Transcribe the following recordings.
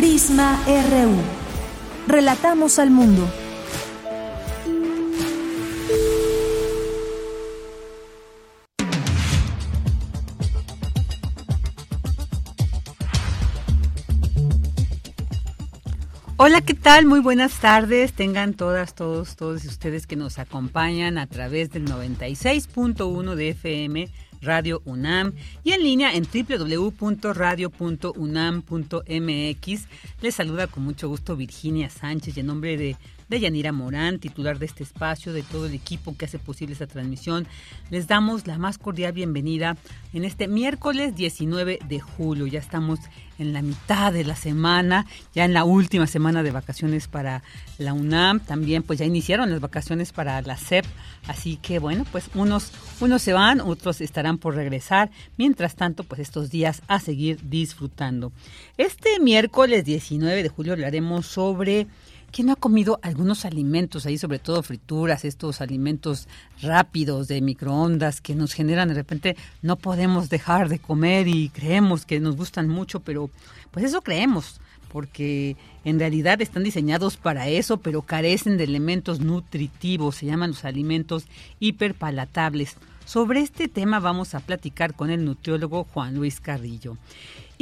Prisma RU. Relatamos al mundo. Hola, ¿qué tal? Muy buenas tardes. Tengan todas, todos, todos ustedes que nos acompañan a través del 96.1 de FM Radio UNAM y en línea en www.radio.unam.mx. Les saluda con mucho gusto Virginia Sánchez y en nombre de de Yanira Morán, titular de este espacio, de todo el equipo que hace posible esta transmisión. Les damos la más cordial bienvenida en este miércoles 19 de julio. Ya estamos en la mitad de la semana, ya en la última semana de vacaciones para la UNAM. También pues ya iniciaron las vacaciones para la SEP. Así que bueno, pues unos, unos se van, otros estarán por regresar. Mientras tanto, pues estos días a seguir disfrutando. Este miércoles 19 de julio hablaremos sobre ¿Quién no ha comido algunos alimentos ahí, sobre todo frituras, estos alimentos rápidos de microondas que nos generan de repente no podemos dejar de comer y creemos que nos gustan mucho, pero pues eso creemos, porque en realidad están diseñados para eso, pero carecen de elementos nutritivos, se llaman los alimentos hiperpalatables. Sobre este tema vamos a platicar con el nutriólogo Juan Luis Carrillo.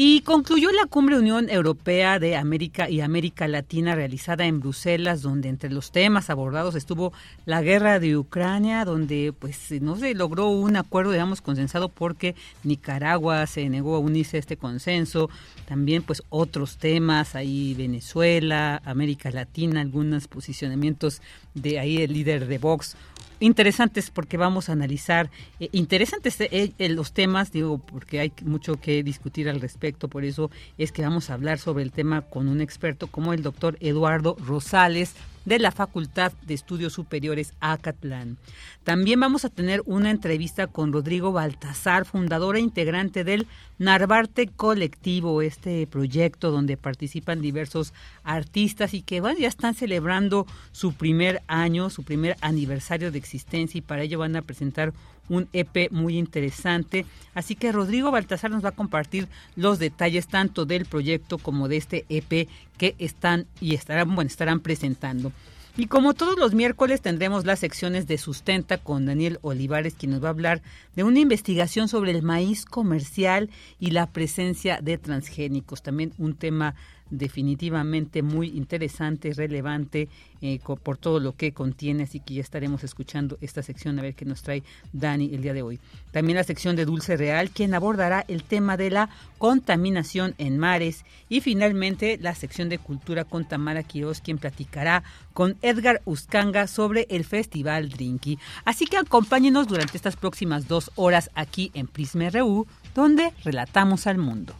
Y concluyó la Cumbre Unión Europea de América y América Latina realizada en Bruselas, donde entre los temas abordados estuvo la guerra de Ucrania, donde pues no se logró un acuerdo, digamos, consensado porque Nicaragua se negó a unirse a este consenso. También pues otros temas, ahí Venezuela, América Latina, algunos posicionamientos de ahí el líder de Vox interesantes porque vamos a analizar eh, interesantes eh, eh, los temas, digo, porque hay mucho que discutir al respecto, por eso es que vamos a hablar sobre el tema con un experto como el doctor Eduardo Rosales, de la Facultad de Estudios Superiores Acatlán. También vamos a tener una entrevista con Rodrigo Baltazar, fundador e integrante del Narvarte Colectivo, este proyecto donde participan diversos artistas y que ya están celebrando su primer año, su primer aniversario de existencia y para ello van a presentar un EP muy interesante. Así que Rodrigo Baltasar nos va a compartir los detalles tanto del proyecto como de este EP que están y estarán, bueno, estarán presentando. Y como todos los miércoles tendremos las secciones de Sustenta con Daniel Olivares, quien nos va a hablar de una investigación sobre el maíz comercial y la presencia de transgénicos. También un tema definitivamente muy interesante, relevante eh, por todo lo que contiene, así que ya estaremos escuchando esta sección a ver qué nos trae Dani el día de hoy. También la sección de Dulce Real, quien abordará el tema de la contaminación en mares y finalmente la sección de Cultura con Tamara Quiroz, quien platicará con Edgar Uscanga sobre el Festival Drinky. Así que acompáñenos durante estas próximas dos horas aquí en Prisma RU, donde relatamos al mundo.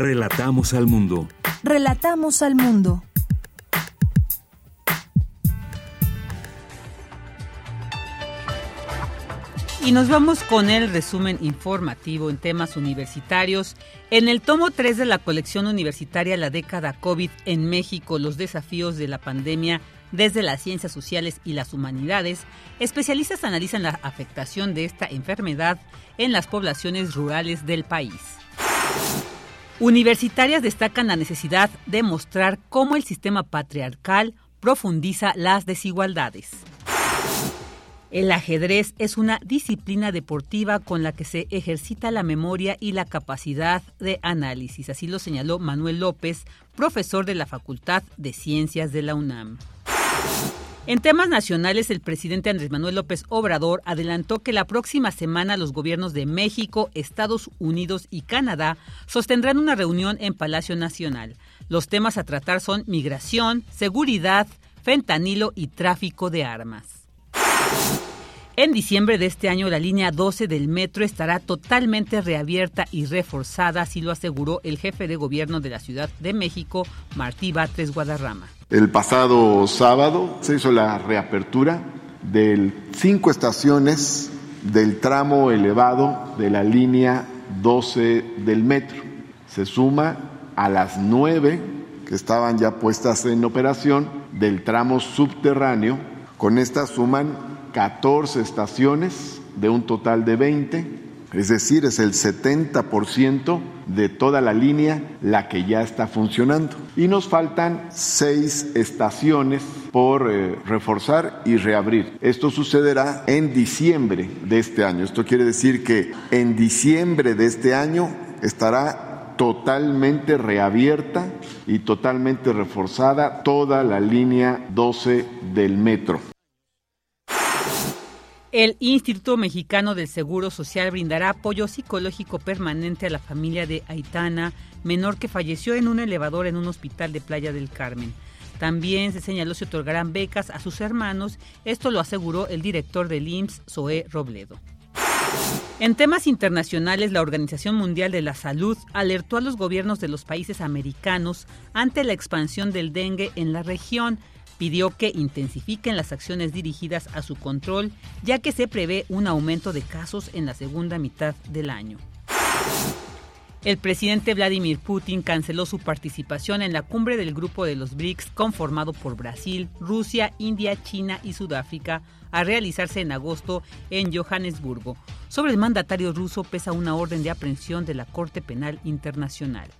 Relatamos al mundo. Relatamos al mundo. Y nos vamos con el resumen informativo en temas universitarios. En el tomo 3 de la colección universitaria La década COVID en México, los desafíos de la pandemia desde las ciencias sociales y las humanidades, especialistas analizan la afectación de esta enfermedad en las poblaciones rurales del país. Universitarias destacan la necesidad de mostrar cómo el sistema patriarcal profundiza las desigualdades. El ajedrez es una disciplina deportiva con la que se ejercita la memoria y la capacidad de análisis, así lo señaló Manuel López, profesor de la Facultad de Ciencias de la UNAM. En temas nacionales, el presidente Andrés Manuel López Obrador adelantó que la próxima semana los gobiernos de México, Estados Unidos y Canadá sostendrán una reunión en Palacio Nacional. Los temas a tratar son migración, seguridad, fentanilo y tráfico de armas. En diciembre de este año la línea 12 del metro estará totalmente reabierta y reforzada, así lo aseguró el jefe de gobierno de la Ciudad de México, Martí Batres Guadarrama. El pasado sábado se hizo la reapertura de cinco estaciones del tramo elevado de la línea 12 del metro. Se suma a las nueve que estaban ya puestas en operación del tramo subterráneo. Con esta suman 14 estaciones de un total de 20, es decir, es el 70% de toda la línea la que ya está funcionando. Y nos faltan seis estaciones por eh, reforzar y reabrir. Esto sucederá en diciembre de este año. Esto quiere decir que en diciembre de este año estará totalmente reabierta y totalmente reforzada toda la línea 12 del metro. El Instituto Mexicano del Seguro Social brindará apoyo psicológico permanente a la familia de Aitana, menor que falleció en un elevador en un hospital de Playa del Carmen. También se señaló se otorgarán becas a sus hermanos. Esto lo aseguró el director del IMSS, Zoé Robledo. En temas internacionales, la Organización Mundial de la Salud alertó a los gobiernos de los países americanos ante la expansión del dengue en la región pidió que intensifiquen las acciones dirigidas a su control, ya que se prevé un aumento de casos en la segunda mitad del año. El presidente Vladimir Putin canceló su participación en la cumbre del grupo de los BRICS conformado por Brasil, Rusia, India, China y Sudáfrica a realizarse en agosto en Johannesburgo. Sobre el mandatario ruso pesa una orden de aprehensión de la Corte Penal Internacional.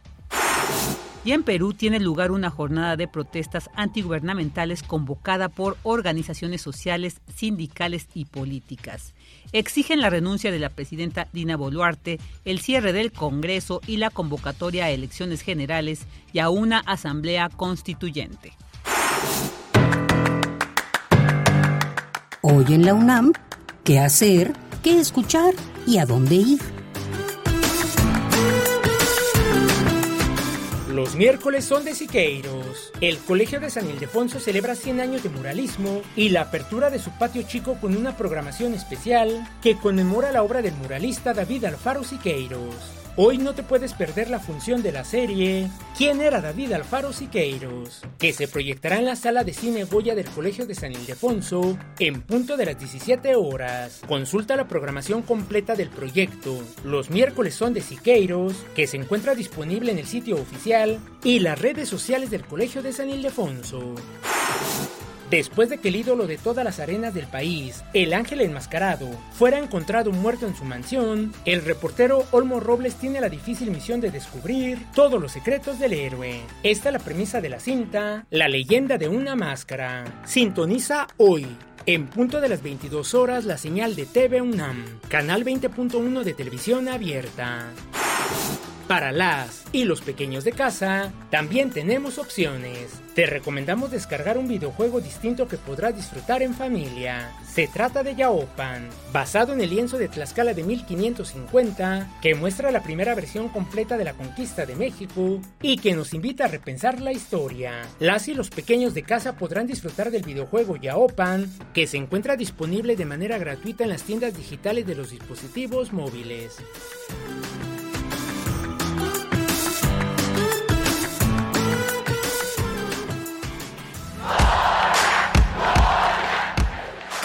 Y en Perú tiene lugar una jornada de protestas antigubernamentales convocada por organizaciones sociales, sindicales y políticas. Exigen la renuncia de la presidenta Dina Boluarte, el cierre del Congreso y la convocatoria a elecciones generales y a una asamblea constituyente. Hoy en la UNAM, ¿qué hacer? ¿Qué escuchar? ¿Y a dónde ir? Los miércoles son de Siqueiros. El Colegio de San Ildefonso celebra 100 años de muralismo y la apertura de su patio chico con una programación especial que conmemora la obra del muralista David Alfaro Siqueiros. Hoy no te puedes perder la función de la serie ¿Quién era David Alfaro Siqueiros? que se proyectará en la sala de cine Goya del Colegio de San Ildefonso en punto de las 17 horas. Consulta la programación completa del proyecto. Los miércoles son de Siqueiros, que se encuentra disponible en el sitio oficial y las redes sociales del Colegio de San Ildefonso. Después de que el ídolo de todas las arenas del país, el ángel enmascarado, fuera encontrado muerto en su mansión, el reportero Olmo Robles tiene la difícil misión de descubrir todos los secretos del héroe. Esta es la premisa de la cinta, La leyenda de una máscara. Sintoniza hoy, en punto de las 22 horas, la señal de TV UNAM, canal 20.1 de televisión abierta. Para las y los pequeños de casa, también tenemos opciones. Te recomendamos descargar un videojuego distinto que podrás disfrutar en familia. Se trata de Yaopan, basado en el lienzo de Tlaxcala de 1550, que muestra la primera versión completa de la conquista de México y que nos invita a repensar la historia. Las y los pequeños de casa podrán disfrutar del videojuego Yaopan, que se encuentra disponible de manera gratuita en las tiendas digitales de los dispositivos móviles.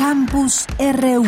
Campus RU.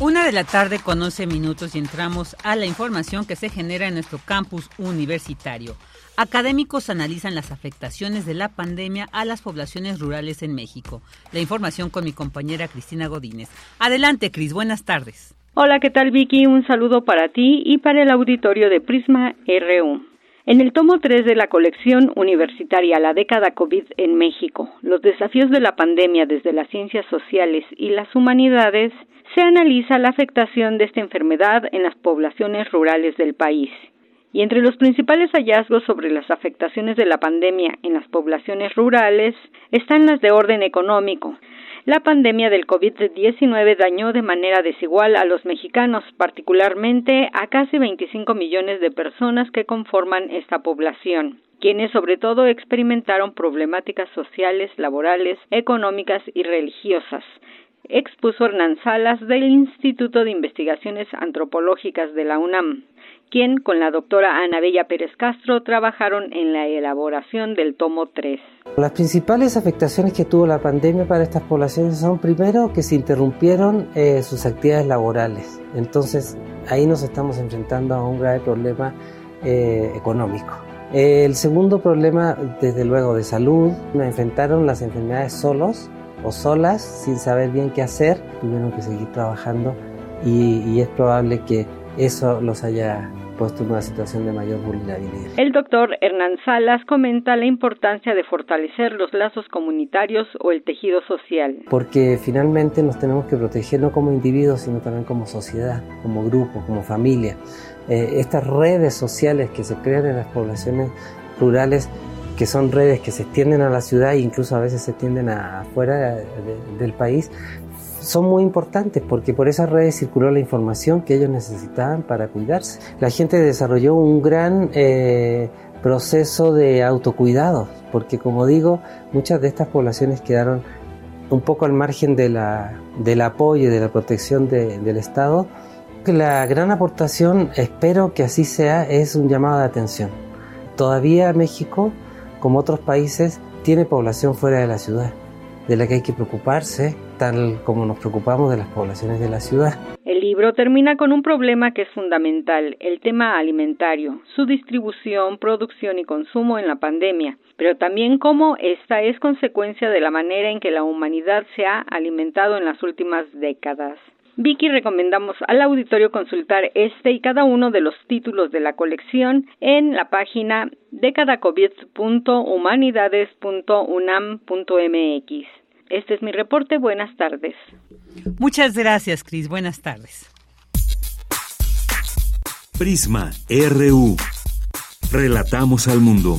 Una de la tarde con 11 minutos y entramos a la información que se genera en nuestro campus universitario. Académicos analizan las afectaciones de la pandemia a las poblaciones rurales en México. La información con mi compañera Cristina Godínez. Adelante, Cris, buenas tardes. Hola, ¿qué tal Vicky? Un saludo para ti y para el auditorio de Prisma RU. En el tomo 3 de la colección universitaria La década COVID en México, los desafíos de la pandemia desde las ciencias sociales y las humanidades, se analiza la afectación de esta enfermedad en las poblaciones rurales del país. Y entre los principales hallazgos sobre las afectaciones de la pandemia en las poblaciones rurales están las de orden económico, la pandemia del COVID-19 dañó de manera desigual a los mexicanos, particularmente a casi 25 millones de personas que conforman esta población. quienes sobre todo experimentaron problemáticas sociales, laborales, económicas y religiosas, expuso Hernán Salas del Instituto de Investigaciones Antropológicas de la UNAM quien con la doctora Ana Bella Pérez Castro trabajaron en la elaboración del tomo 3. Las principales afectaciones que tuvo la pandemia para estas poblaciones son primero que se interrumpieron eh, sus actividades laborales. Entonces ahí nos estamos enfrentando a un grave problema eh, económico. el segundo problema, desde luego, de salud, nos enfrentaron las enfermedades solos o solas, sin saber bien qué hacer, tuvieron que seguir trabajando y, y es probable que eso los haya puesto en una situación de mayor vulnerabilidad. El doctor Hernán Salas comenta la importancia de fortalecer los lazos comunitarios o el tejido social. Porque finalmente nos tenemos que proteger no como individuos, sino también como sociedad, como grupo, como familia. Eh, estas redes sociales que se crean en las poblaciones rurales que son redes que se extienden a la ciudad e incluso a veces se extienden afuera del país, son muy importantes porque por esas redes circuló la información que ellos necesitaban para cuidarse. La gente desarrolló un gran eh, proceso de autocuidado, porque como digo, muchas de estas poblaciones quedaron un poco al margen de la, del apoyo y de la protección del Estado. La gran aportación, espero que así sea, es un llamado de atención. Todavía México, como otros países, tiene población fuera de la ciudad de la que hay que preocuparse, tal como nos preocupamos de las poblaciones de la ciudad. El libro termina con un problema que es fundamental, el tema alimentario, su distribución, producción y consumo en la pandemia, pero también cómo esta es consecuencia de la manera en que la humanidad se ha alimentado en las últimas décadas. Vicky recomendamos al auditorio consultar este y cada uno de los títulos de la colección en la página decadacovid.humanidades.unam.mx. Este es mi reporte. Buenas tardes. Muchas gracias, Cris. Buenas tardes. Prisma RU. Relatamos al mundo.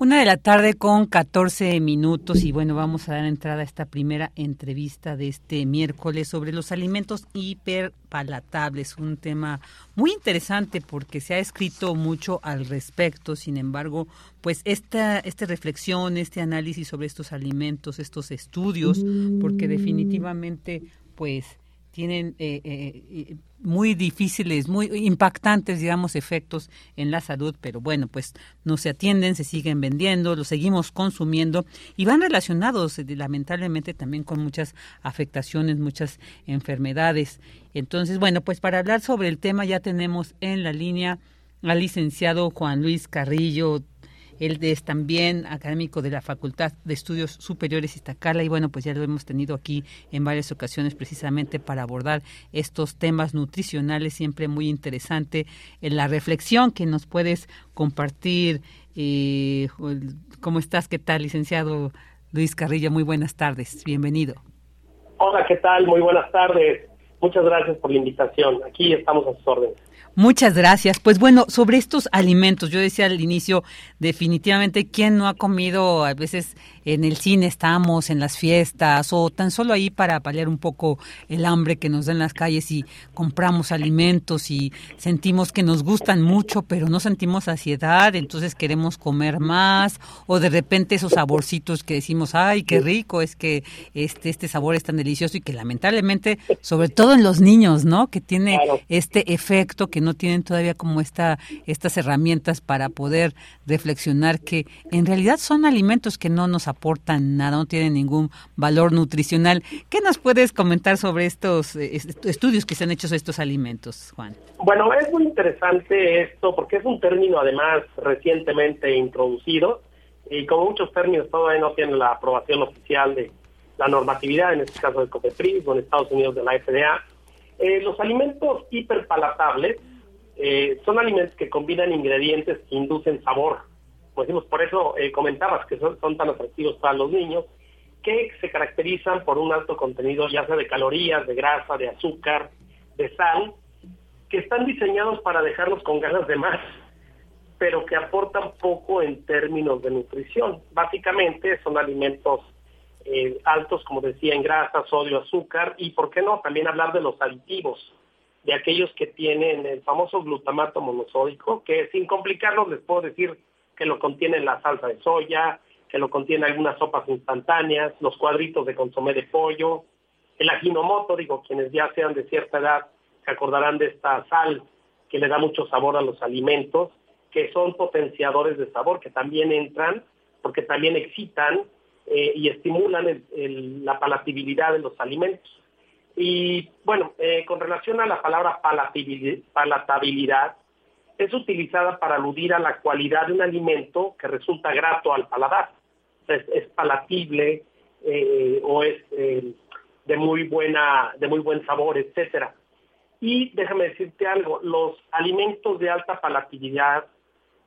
Una de la tarde con 14 minutos y bueno, vamos a dar entrada a esta primera entrevista de este miércoles sobre los alimentos hiperpalatables, un tema muy interesante porque se ha escrito mucho al respecto, sin embargo, pues esta, esta reflexión, este análisis sobre estos alimentos, estos estudios, porque definitivamente pues tienen eh, eh, muy difíciles, muy impactantes, digamos, efectos en la salud, pero bueno, pues no se atienden, se siguen vendiendo, los seguimos consumiendo y van relacionados eh, lamentablemente también con muchas afectaciones, muchas enfermedades. Entonces, bueno, pues para hablar sobre el tema ya tenemos en la línea al licenciado Juan Luis Carrillo, él es también académico de la Facultad de Estudios Superiores Iztacala y bueno, pues ya lo hemos tenido aquí en varias ocasiones precisamente para abordar estos temas nutricionales, siempre muy interesante en la reflexión que nos puedes compartir. Eh, ¿Cómo estás? ¿Qué tal, licenciado Luis Carrillo? Muy buenas tardes, bienvenido. Hola, ¿qué tal? Muy buenas tardes. Muchas gracias por la invitación. Aquí estamos a sus órdenes. Muchas gracias. Pues bueno, sobre estos alimentos, yo decía al inicio, definitivamente, ¿quién no ha comido? A veces en el cine estamos, en las fiestas, o tan solo ahí para paliar un poco el hambre que nos da en las calles y compramos alimentos y sentimos que nos gustan mucho, pero no sentimos saciedad, entonces queremos comer más, o de repente esos saborcitos que decimos, ay, qué rico, es que este, este sabor es tan delicioso y que lamentablemente, sobre todo en los niños, ¿no? Que tiene este efecto que no tienen todavía como esta, estas herramientas para poder reflexionar que en realidad son alimentos que no nos aportan nada, no tienen ningún valor nutricional. ¿Qué nos puedes comentar sobre estos eh, estudios que se han hecho sobre estos alimentos, Juan? Bueno, es muy interesante esto porque es un término además recientemente introducido y como muchos términos todavía no tienen la aprobación oficial de la normatividad, en este caso de COPEPRIS o en Estados Unidos de la FDA. Eh, los alimentos hiperpalatables eh, son alimentos que combinan ingredientes que inducen sabor. Como decimos, por eso eh, comentabas que son, tan atractivos para los niños, que se caracterizan por un alto contenido ya sea de calorías, de grasa, de azúcar, de sal, que están diseñados para dejarnos con ganas de más, pero que aportan poco en términos de nutrición. Básicamente son alimentos eh, altos, como decía, en grasa, sodio, azúcar y, ¿por qué no?, también hablar de los aditivos, de aquellos que tienen el famoso glutamato monosódico, que sin complicarlos les puedo decir que lo contiene la salsa de soya, que lo contiene algunas sopas instantáneas, los cuadritos de consomé de pollo, el ajinomoto, digo, quienes ya sean de cierta edad se acordarán de esta sal que le da mucho sabor a los alimentos, que son potenciadores de sabor, que también entran, porque también excitan eh, y estimulan la palatabilidad de los alimentos. Y bueno, eh, con relación a la palabra palatabilidad, es utilizada para aludir a la cualidad de un alimento que resulta grato al paladar. Es, es palatible eh, o es de muy buena, de muy buen sabor, etcétera. Y déjame decirte algo, los alimentos de alta palatabilidad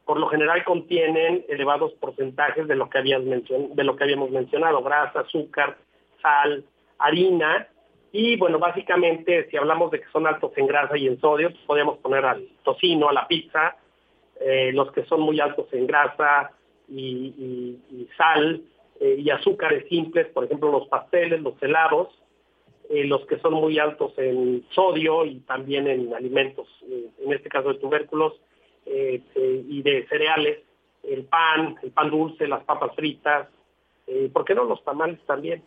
por lo general contienen elevados porcentajes de lo que habías de lo que habíamos mencionado, grasa, azúcar, sal, harina y bueno, básicamente si hablamos de que son altos en grasa y en sodio, pues podríamos poner al tocino, a la pizza, eh, los que son muy altos en grasa y, sal eh, y azúcares simples, por ejemplo los pasteles, los helados, eh, los que son muy altos en sodio y también en alimentos, en este caso de tubérculos, y de cereales, el pan, el pan dulce, las papas fritas, ¿por qué no los tamales también?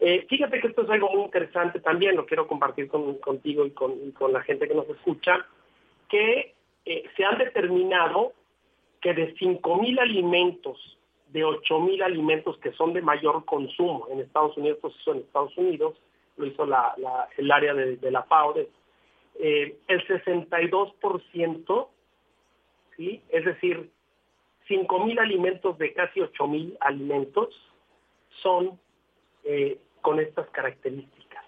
Eh, fíjate que esto es algo muy interesante también, lo quiero compartir contigo y con, la gente que nos escucha, que eh, se han determinado que de 5.000 alimentos, de 8.000 alimentos que son de mayor consumo en Estados Unidos, en Estados Unidos, lo hizo el área de, la FAO, el 62% es decir, 5.000 alimentos de casi 8.000 alimentos son eh, con estas características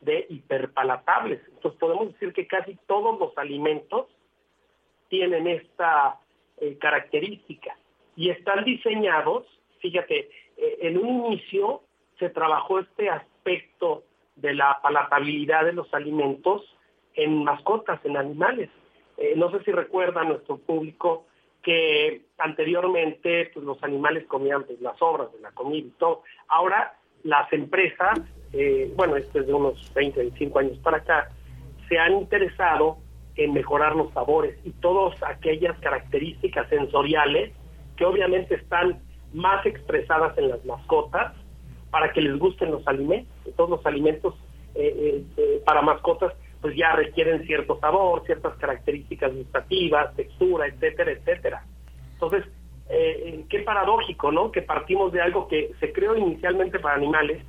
de hiperpalatables. Entonces podemos decir que casi todos los alimentos tienen esta eh, característica y están diseñados, fíjate, eh, en un inicio se trabajó este aspecto de la palatabilidad de los alimentos en mascotas, en animales. Eh, no sé si recuerda nuestro público que anteriormente pues, los animales comían pues, las obras de la comida y todo. Ahora las empresas, eh, bueno, esto es de unos 20, 25 años para acá, se han interesado en mejorar los sabores y todas aquellas características sensoriales que obviamente están más expresadas en las mascotas para que les gusten los alimentos. Todos los alimentos eh, para mascotas pues ya requieren cierto sabor, ciertas características gustativas, textura, etcétera, etcétera. Entonces, eh, eh, qué paradójico, ¿no? Que partimos de algo que se creó inicialmente para animales,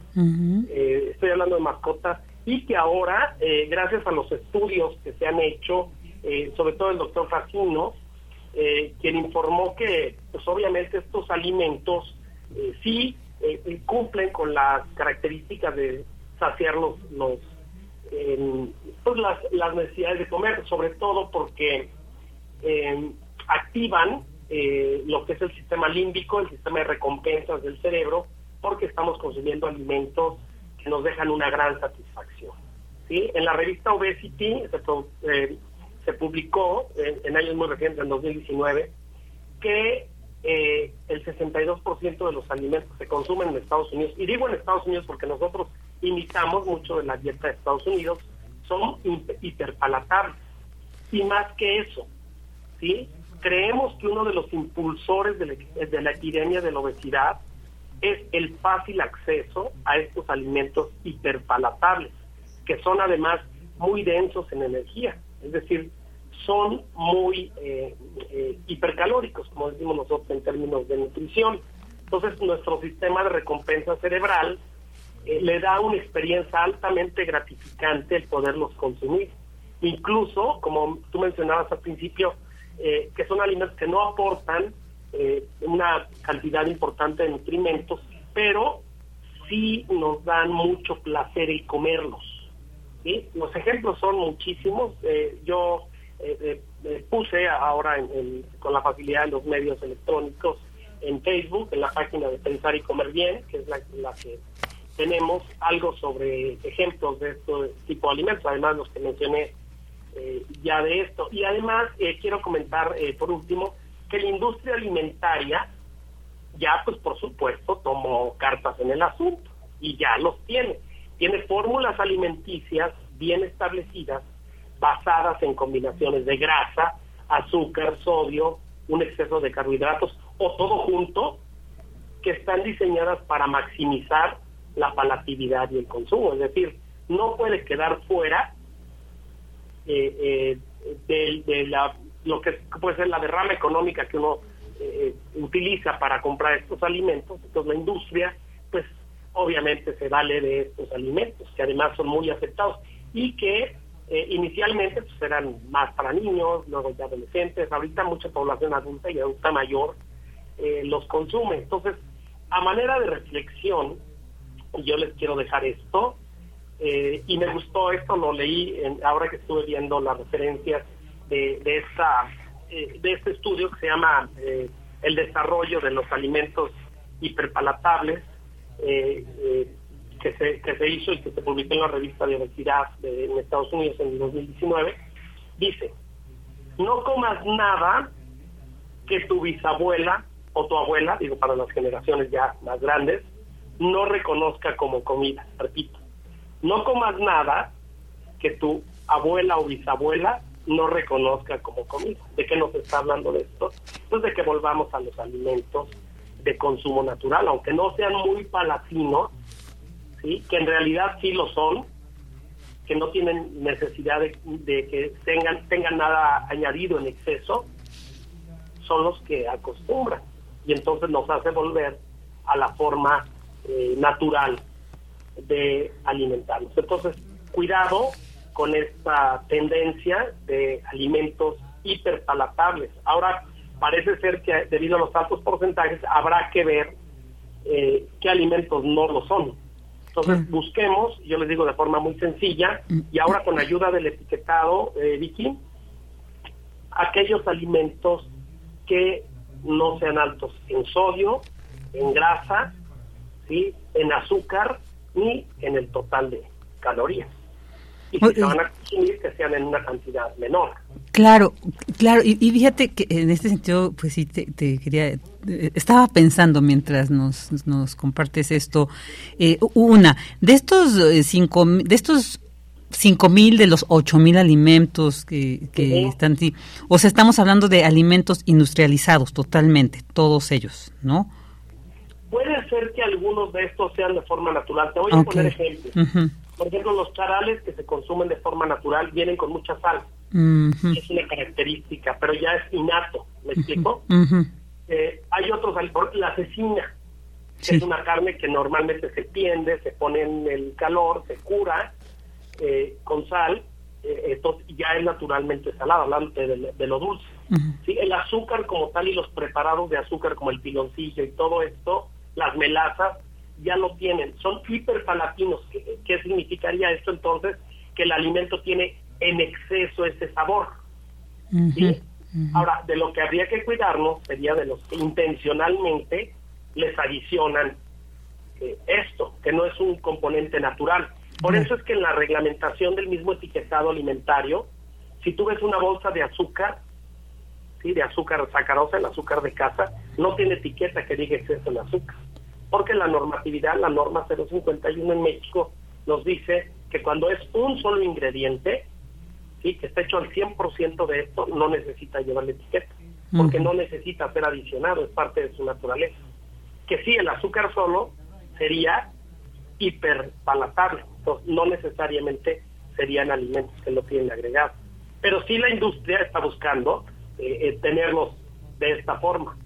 eh, estoy hablando de mascotas, y que ahora, gracias a los estudios que se han hecho, sobre todo el doctor Facino, quien informó que, pues obviamente estos alimentos sí cumplen con las características de saciar los, los pues las, las, necesidades de comer, sobre todo porque em, activan eh, lo que es el sistema límbico, el sistema de recompensas del cerebro, porque estamos consumiendo alimentos que nos dejan una gran satisfacción. ¿sí? En la revista Obesity se, eh, publicó en, años muy recientes, en 2019, que eh, el 62% de los alimentos que se consumen en Estados Unidos, y digo en Estados Unidos porque nosotros imitamos mucho de la dieta de Estados Unidos, son hiperpalatables. Y más que eso, ¿sí? Creemos que uno de los impulsores de la, de la epidemia de la obesidad es el fácil acceso a estos alimentos hiperpalatables, que son además muy densos en energía, es decir, son muy eh, eh, hipercalóricos, como decimos nosotros en términos de nutrición. Entonces, nuestro sistema de recompensa cerebral eh, le da una experiencia altamente gratificante el poderlos consumir. Incluso, como tú mencionabas al principio, eh, que son alimentos que no aportan eh, una cantidad importante de nutrimentos, pero sí nos dan mucho placer el comerlos. Los ejemplos son muchísimos. yo puse ahora con la facilidad de los medios electrónicos en Facebook, en la página de Pensar y Comer Bien, que es la, la que tenemos algo sobre ejemplos de este tipo de alimentos, además los que mencioné eh, ya de esto. Y además eh, quiero comentar, eh, por último, que la industria alimentaria ya, pues por supuesto, tomó cartas en el asunto y ya los tiene. Tiene fórmulas alimenticias bien establecidas, basadas en combinaciones de grasa, azúcar, sodio, un exceso de carbohidratos o todo junto, que están diseñadas para maximizar la palatividad y el consumo. Es decir, no puede quedar fuera eh, eh, de, la, lo que puede ser la derrama económica que uno eh, utiliza para comprar estos alimentos. Entonces la industria, pues obviamente se vale de estos alimentos, que además son muy aceptados y que eh, inicialmente pues, eran más para niños, luego ya adolescentes, ahorita mucha población adulta y adulta mayor eh, los consume. Entonces, a manera de reflexión, yo les quiero dejar esto, eh, y me gustó esto, lo leí en, ahora que estuve viendo las referencias de, de, esta, de este estudio que se llama El desarrollo de los alimentos hiperpalatables, eh, que se, que se hizo y que se publicó en la revista de obesidad de, en Estados Unidos en 2019, dice, no comas nada que tu bisabuela o tu abuela, digo para las generaciones ya más grandes, no reconozca como comida. Repito, no comas nada que tu abuela o bisabuela no reconozca como comida. ¿De qué nos está hablando de esto? Pues de que volvamos a los alimentos de consumo natural, aunque no sean muy palatinos, que en realidad sí lo son, que no tienen necesidad de, que tengan, tengan nada añadido en exceso, son los que acostumbran. Y entonces nos hace volver a la forma eh, natural de alimentarnos. Entonces, cuidado con esta tendencia de alimentos hiperpalatables. Ahora, parece ser que debido a los altos porcentajes habrá que ver eh, qué alimentos no lo son. Entonces busquemos, yo les digo de forma muy sencilla, mm. y ahora con ayuda del etiquetado, eh, Vicky, aquellos alimentos que no sean altos en sodio, en grasa, ¿sí? en azúcar ni en el total de calorías y si se van a consumir que sean en una cantidad menor. Claro, claro, y, fíjate que en este sentido, pues sí, te, quería, eh, estaba pensando mientras nos, nos compartes esto, eh, una, de estos eh, cinco, de estos cinco mil de los ocho mil alimentos que, que están, o sea, estamos hablando de alimentos industrializados totalmente, todos ellos, ¿no? Puede ser que algunos de estos sean de forma natural. Te voy a poner ejemplos. Por ejemplo, los charales que se consumen de forma natural vienen con mucha sal. Es una característica, pero ya es innato, ¿me explico? Eh, hay otros, la cecina, que es una carne que normalmente se tiende, se pone en el calor, se cura eh, con sal, eh, esto ya es naturalmente salado, hablando de, lo dulce. ¿sí? El azúcar como tal y los preparados de azúcar como el piloncillo y todo esto, las melazas, ya lo tienen, son hiperpalatinos. ¿Qué, ¿Qué significaría esto entonces? Que el alimento tiene en exceso ese sabor. Ahora, de lo que habría que cuidarnos sería de los que intencionalmente les adicionan eh, esto, que no es un componente natural. Por eso es que en la reglamentación del mismo etiquetado alimentario, si tú ves una bolsa de azúcar, ¿sí? de azúcar sacarosa, el azúcar de casa, no tiene etiqueta que diga exceso de azúcar porque la normatividad, la norma 051 en México, nos dice que cuando es un solo ingrediente, ¿sí? que está hecho al 100% de esto, no necesita llevar la etiqueta, porque no necesita ser adicionado, es parte de su naturaleza. Que sí, el azúcar solo sería hiperpalatable, entonces no necesariamente serían alimentos que lo tienen agregado. Pero sí la industria está buscando eh, eh, tenerlos de esta forma,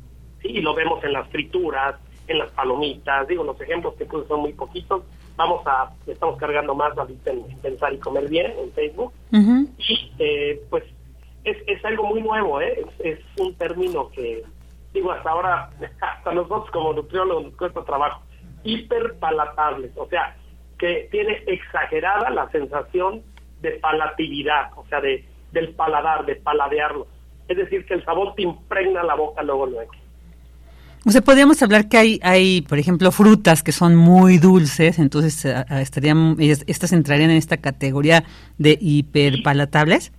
¿sí? y lo vemos en las frituras, en las palomitas, digo, los ejemplos que puse son muy poquitos, vamos a, estamos cargando más ahorita en Pensar y Comer Bien en Facebook, y eh, pues es, es algo muy nuevo, ¿eh? es, un término que, digo, hasta ahora, hasta nosotros como nutriólogos nos cuesta trabajo, hiperpalatables, o sea, que tiene exagerada la sensación de palatividad, o sea, de del paladar, de paladearlo. Es decir, que el sabor te impregna la boca luego luego. O sea, podríamos hablar que hay, hay, por ejemplo, frutas que son muy dulces, entonces estarían, estas entrarían en esta categoría de hiperpalatables.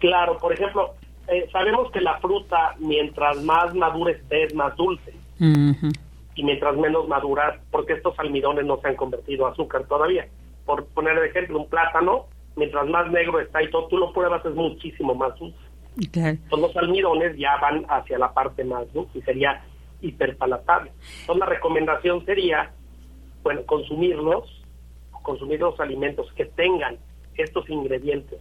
Claro, por ejemplo, eh, sabemos que la fruta, mientras más madura esté, es más dulce. Y mientras menos madura, porque estos almidones no se han convertido a azúcar todavía. Por poner de ejemplo, un plátano, mientras más negro está y todo, tú lo pruebas, es muchísimo más dulce. Claro. los almidones ya van hacia la parte más dulce y sería hiperpalatable. Entonces la recomendación sería, bueno, consumirlos, consumir los alimentos que tengan estos ingredientes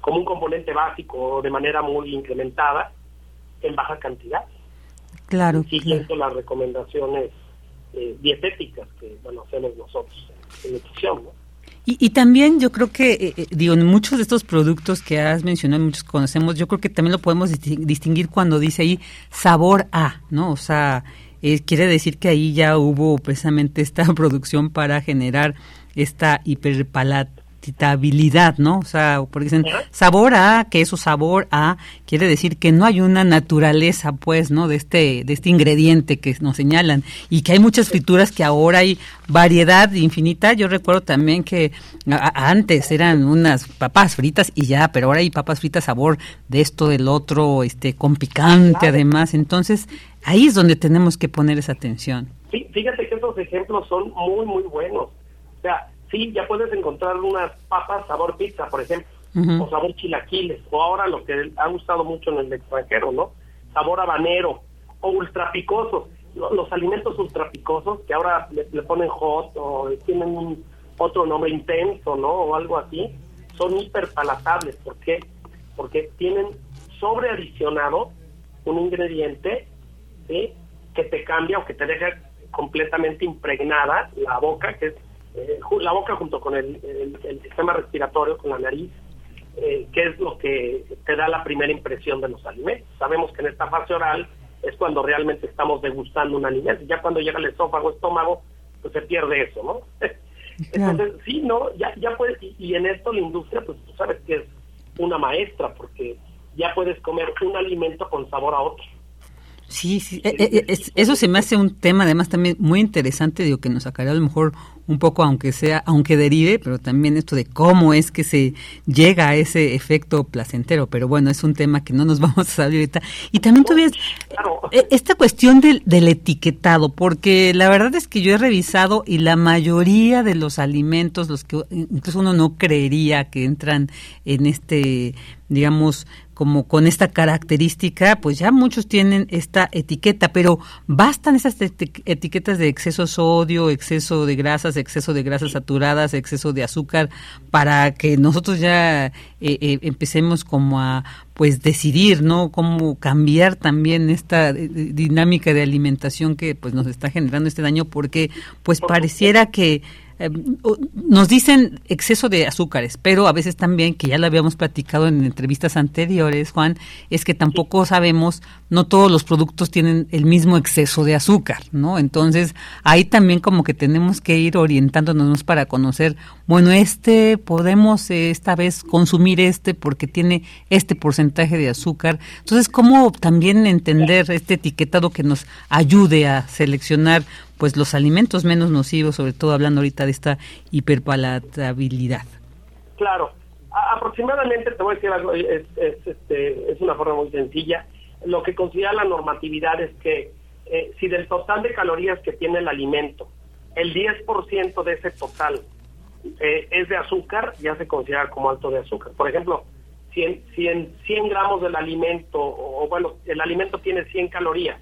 como un componente básico o de manera muy incrementada en baja cantidad. Claro. Siguiendo las recomendaciones eh, dietéticas que bueno, hacemos nosotros en nutrición. ¿no? Y, también yo creo que, eh, eh, digo, muchos de estos productos que has mencionado, muchos conocemos, yo creo que también lo podemos distinguir cuando dice ahí sabor a, ¿no? O sea, eh, quiere decir que ahí ya hubo precisamente esta producción para generar esta hiperpalat ¿no? O sea, porque dicen sabor a, que eso sabor a, quiere decir que no hay una naturaleza, pues, ¿no? De este, de este ingrediente que nos señalan y que hay muchas frituras que ahora hay variedad infinita. Yo recuerdo también que antes eran unas papas fritas y ya, pero ahora hay papas fritas sabor de esto, del otro, este, con picante además. Entonces, ahí es donde tenemos que poner esa atención. Sí, fíjate que esos ejemplos son muy, muy buenos. O sea, sí, ya puedes encontrar unas papas sabor pizza, por ejemplo, o sabor chilaquiles, o ahora lo que ha gustado mucho en el extranjero, ¿no? Sabor habanero, o ultrapicosos. Los alimentos ultrapicosos, que ahora le, ponen hot o tienen un otro nombre intenso, ¿no? O algo así, son hiperpalatables. ¿Por qué? Porque tienen sobreadicionado un ingrediente ¿sí? que te cambia o que te deja completamente impregnada la boca, que es eh, la boca junto con el, sistema respiratorio, con la nariz, eh, que es lo que te da la primera impresión de los alimentos. Sabemos que en esta fase oral es cuando realmente estamos degustando un alimento. Ya cuando llega el esófago, estómago, pues se pierde eso, ¿no? Entonces, sí, ¿no? Ya, ya puedes, y, en esto la industria, pues tú sabes que es una maestra, porque ya puedes comer un alimento con sabor a otro. Sí, sí, eh, eso se me hace un tema además también muy interesante, digo que nos sacará a lo mejor un poco, aunque sea, aunque derive, pero también esto de cómo es que se llega a ese efecto placentero. Pero bueno, es un tema que no nos vamos a salir ahorita. Y también tuvieras eh, esta cuestión del, del etiquetado, porque la verdad es que yo he revisado y la mayoría de los alimentos, los que incluso uno no creería que entran en este, digamos, como con esta característica, pues ya muchos tienen esta etiqueta, pero bastan esas etiquetas de exceso sodio, exceso de grasas, exceso de grasas saturadas, exceso de azúcar, para que nosotros ya eh, eh, empecemos como a pues decidir, ¿no? Cómo cambiar también esta eh, dinámica de alimentación que pues nos está generando este daño, porque pues pareciera que eh, nos dicen exceso de azúcares, pero a veces también, que ya lo habíamos platicado en entrevistas anteriores, Juan, es que tampoco sabemos, no todos los productos tienen el mismo exceso de azúcar, ¿no? Entonces, ahí también como que tenemos que ir orientándonos para conocer, bueno, este podemos eh, esta vez consumir este porque tiene este porcentaje de azúcar. Entonces, ¿cómo también entender este etiquetado que nos ayude a seleccionar pues los alimentos menos nocivos, sobre todo hablando ahorita de esta hiperpalatabilidad. Claro, aproximadamente te voy a decir algo, es, este, es una forma muy sencilla. Lo que considera la normatividad es que eh, si del total de calorías que tiene el alimento, el 10% de ese total eh, es de azúcar, ya se considera como alto de azúcar. Por ejemplo, si en, 100 gramos del alimento, o, o bueno, el alimento tiene 100 calorías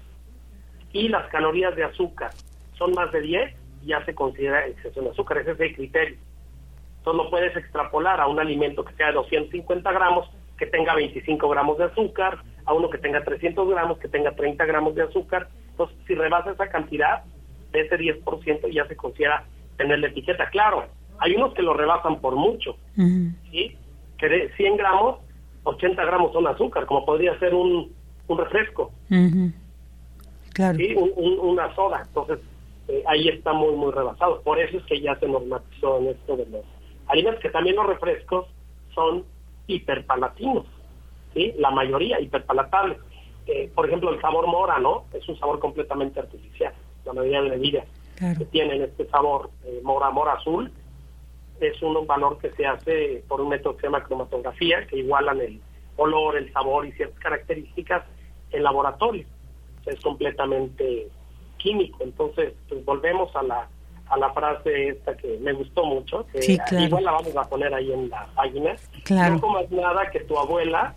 y las calorías de azúcar son más de 10, ya se considera exceso de azúcar. Ese es el criterio. Entonces lo puedes extrapolar a un alimento que sea de 250 gramos, que tenga 25 gramos de azúcar, a uno que tenga 300 gramos, que tenga 30 gramos de azúcar. Entonces, si rebasa esa cantidad, de ese 10% ya se considera tener la etiqueta. Claro, hay unos que lo rebasan por mucho, ¿sí? Que de 100 gramos, 80 gramos son azúcar, como podría ser un, un refresco. Claro. ¿sí? una soda. Entonces, eh, ahí está muy, muy rebasado. Por eso es que ya se normatizó en esto de los alimentos, que también los refrescos son hiperpalatinos, ¿sí? La mayoría hiperpalatables. Eh, por ejemplo, el sabor mora, ¿no? Es un sabor completamente artificial. La mayoría de bebidas que tienen este sabor eh, mora, mora azul, es un valor que se hace por un método que se llama cromatografía, que igualan el olor, el sabor y ciertas características en laboratorio. Es completamente químico. Entonces, pues volvemos a la a la frase esta que me gustó mucho, que igual la vamos a poner ahí en la página. Claro. No comas nada que tu abuela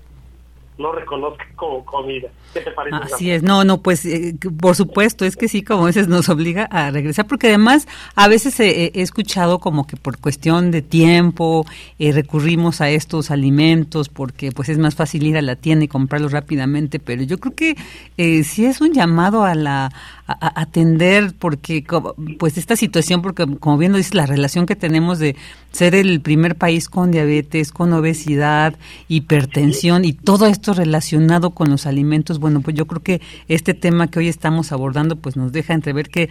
no reconozca como comida. ¿Qué te parece? Así es, no, no, pues eh, por supuesto, es que sí, como veces nos obliga a regresar, porque además a veces he, escuchado como que por cuestión de tiempo eh, recurrimos a estos alimentos porque pues es más fácil ir a la tienda y comprarlos rápidamente, pero yo creo que eh, sí es un llamado a la atender porque pues esta situación porque como bien lo dices la relación que tenemos de ser el primer país con diabetes con obesidad hipertensión y todo esto relacionado con los alimentos bueno pues yo creo que este tema que hoy estamos abordando pues nos deja entrever que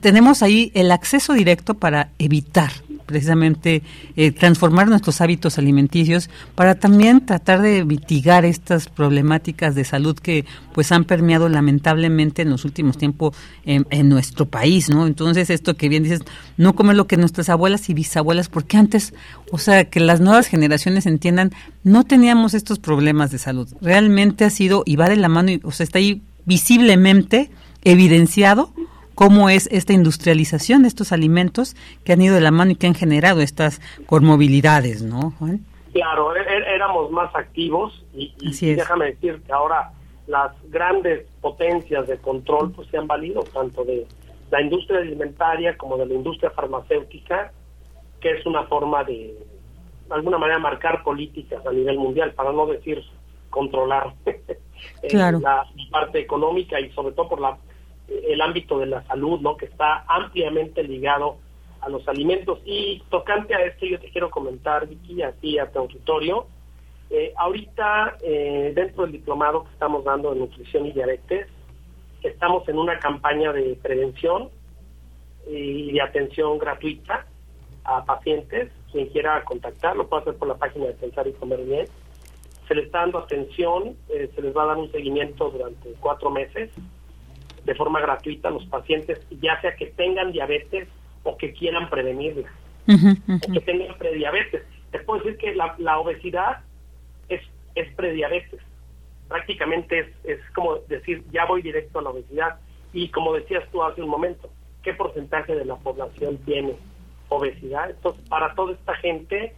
tenemos ahí el acceso directo para evitar precisamente eh, transformar nuestros hábitos alimenticios para también tratar de mitigar estas problemáticas de salud que pues han permeado lamentablemente en los últimos tiempos en, nuestro país, ¿no? Entonces esto que bien dices, no comer lo que nuestras abuelas y bisabuelas, porque antes, o sea, que las nuevas generaciones entiendan, no teníamos estos problemas de salud. Realmente ha sido y va de la mano, y, o sea, está ahí visiblemente evidenciado cómo es esta industrialización de estos alimentos que han ido de la mano y que han generado estas comorbilidades, ¿no, Juan? Claro, e-, e-, éramos más activos y, déjame decir que ahora las grandes potencias de control pues se han valido tanto de la industria alimentaria como de la industria farmacéutica, que es una forma de, de alguna manera, marcar políticas a nivel mundial, para no decir controlar eh, la parte económica y sobre todo por la el ámbito de la salud, ¿no? Que está ampliamente ligado a los alimentos. Y tocante a esto, yo te quiero comentar, Vicky, así a tu auditorio. Eh, ahorita, eh, dentro del diplomado que estamos dando de nutrición y diabetes, estamos en una campaña de prevención y de atención gratuita a pacientes. Quien quiera contactar, lo puede hacer por la página de Pensar y Comer Bien. Se les está dando atención, eh, se les va a dar un seguimiento durante cuatro meses de forma gratuita a los pacientes, ya sea que tengan diabetes o que quieran prevenirla, o que tengan prediabetes. Te puedo decir que la, obesidad es, es prediabetes. Prácticamente es, es como decir, ya voy directo a la obesidad. Y como decías tú hace un momento, ¿qué porcentaje de la población tiene obesidad? Entonces, para toda esta gente,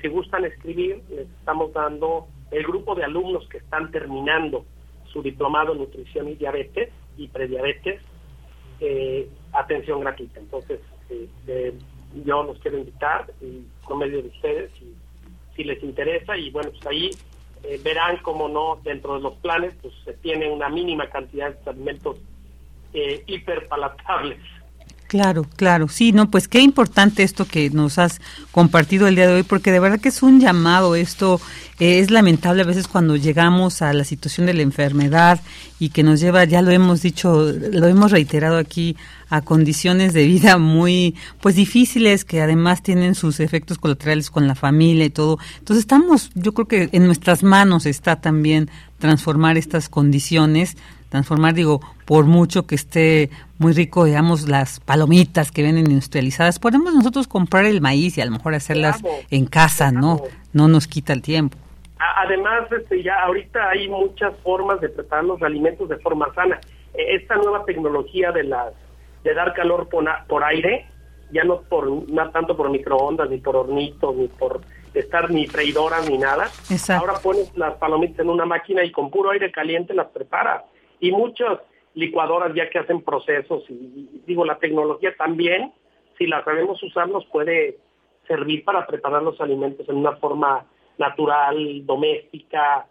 si gustan escribir, les estamos dando el grupo de alumnos que están terminando su diplomado en nutrición y diabetes, y prediabetes, eh, atención gratuita. Entonces, eh, yo los quiero invitar y por medio de ustedes si, si les interesa y bueno, pues ahí eh, verán como no dentro de los planes pues se tiene una mínima cantidad de alimentos hiperpalatables Claro, claro, sí, no, pues qué importante esto que nos has compartido el día de hoy, porque de verdad que es un llamado esto, es lamentable a veces cuando llegamos a la situación de la enfermedad y que nos lleva, ya lo hemos dicho, lo hemos reiterado aquí, a condiciones de vida muy, pues difíciles, que además tienen sus efectos colaterales con la familia y todo. Entonces estamos, yo creo que en nuestras manos está también transformar estas condiciones transformar, digo, por mucho que esté muy rico, digamos, las palomitas que vienen industrializadas, podemos nosotros comprar el maíz y a lo mejor hacerlas en casa, ¿no? No nos quita el tiempo. Además, este, ya ahorita hay muchas formas de preparar los alimentos de forma sana. E, esta nueva tecnología de las de dar calor por, por aire, ya no por no tanto por microondas ni por hornitos ni por estar ni freidoras ni nada. Ahora pones las palomitas en una máquina y con puro aire caliente las preparas y muchas licuadoras ya que hacen procesos y, digo, la tecnología también, si la sabemos usar, nos puede servir para preparar los alimentos en una forma natural, doméstica,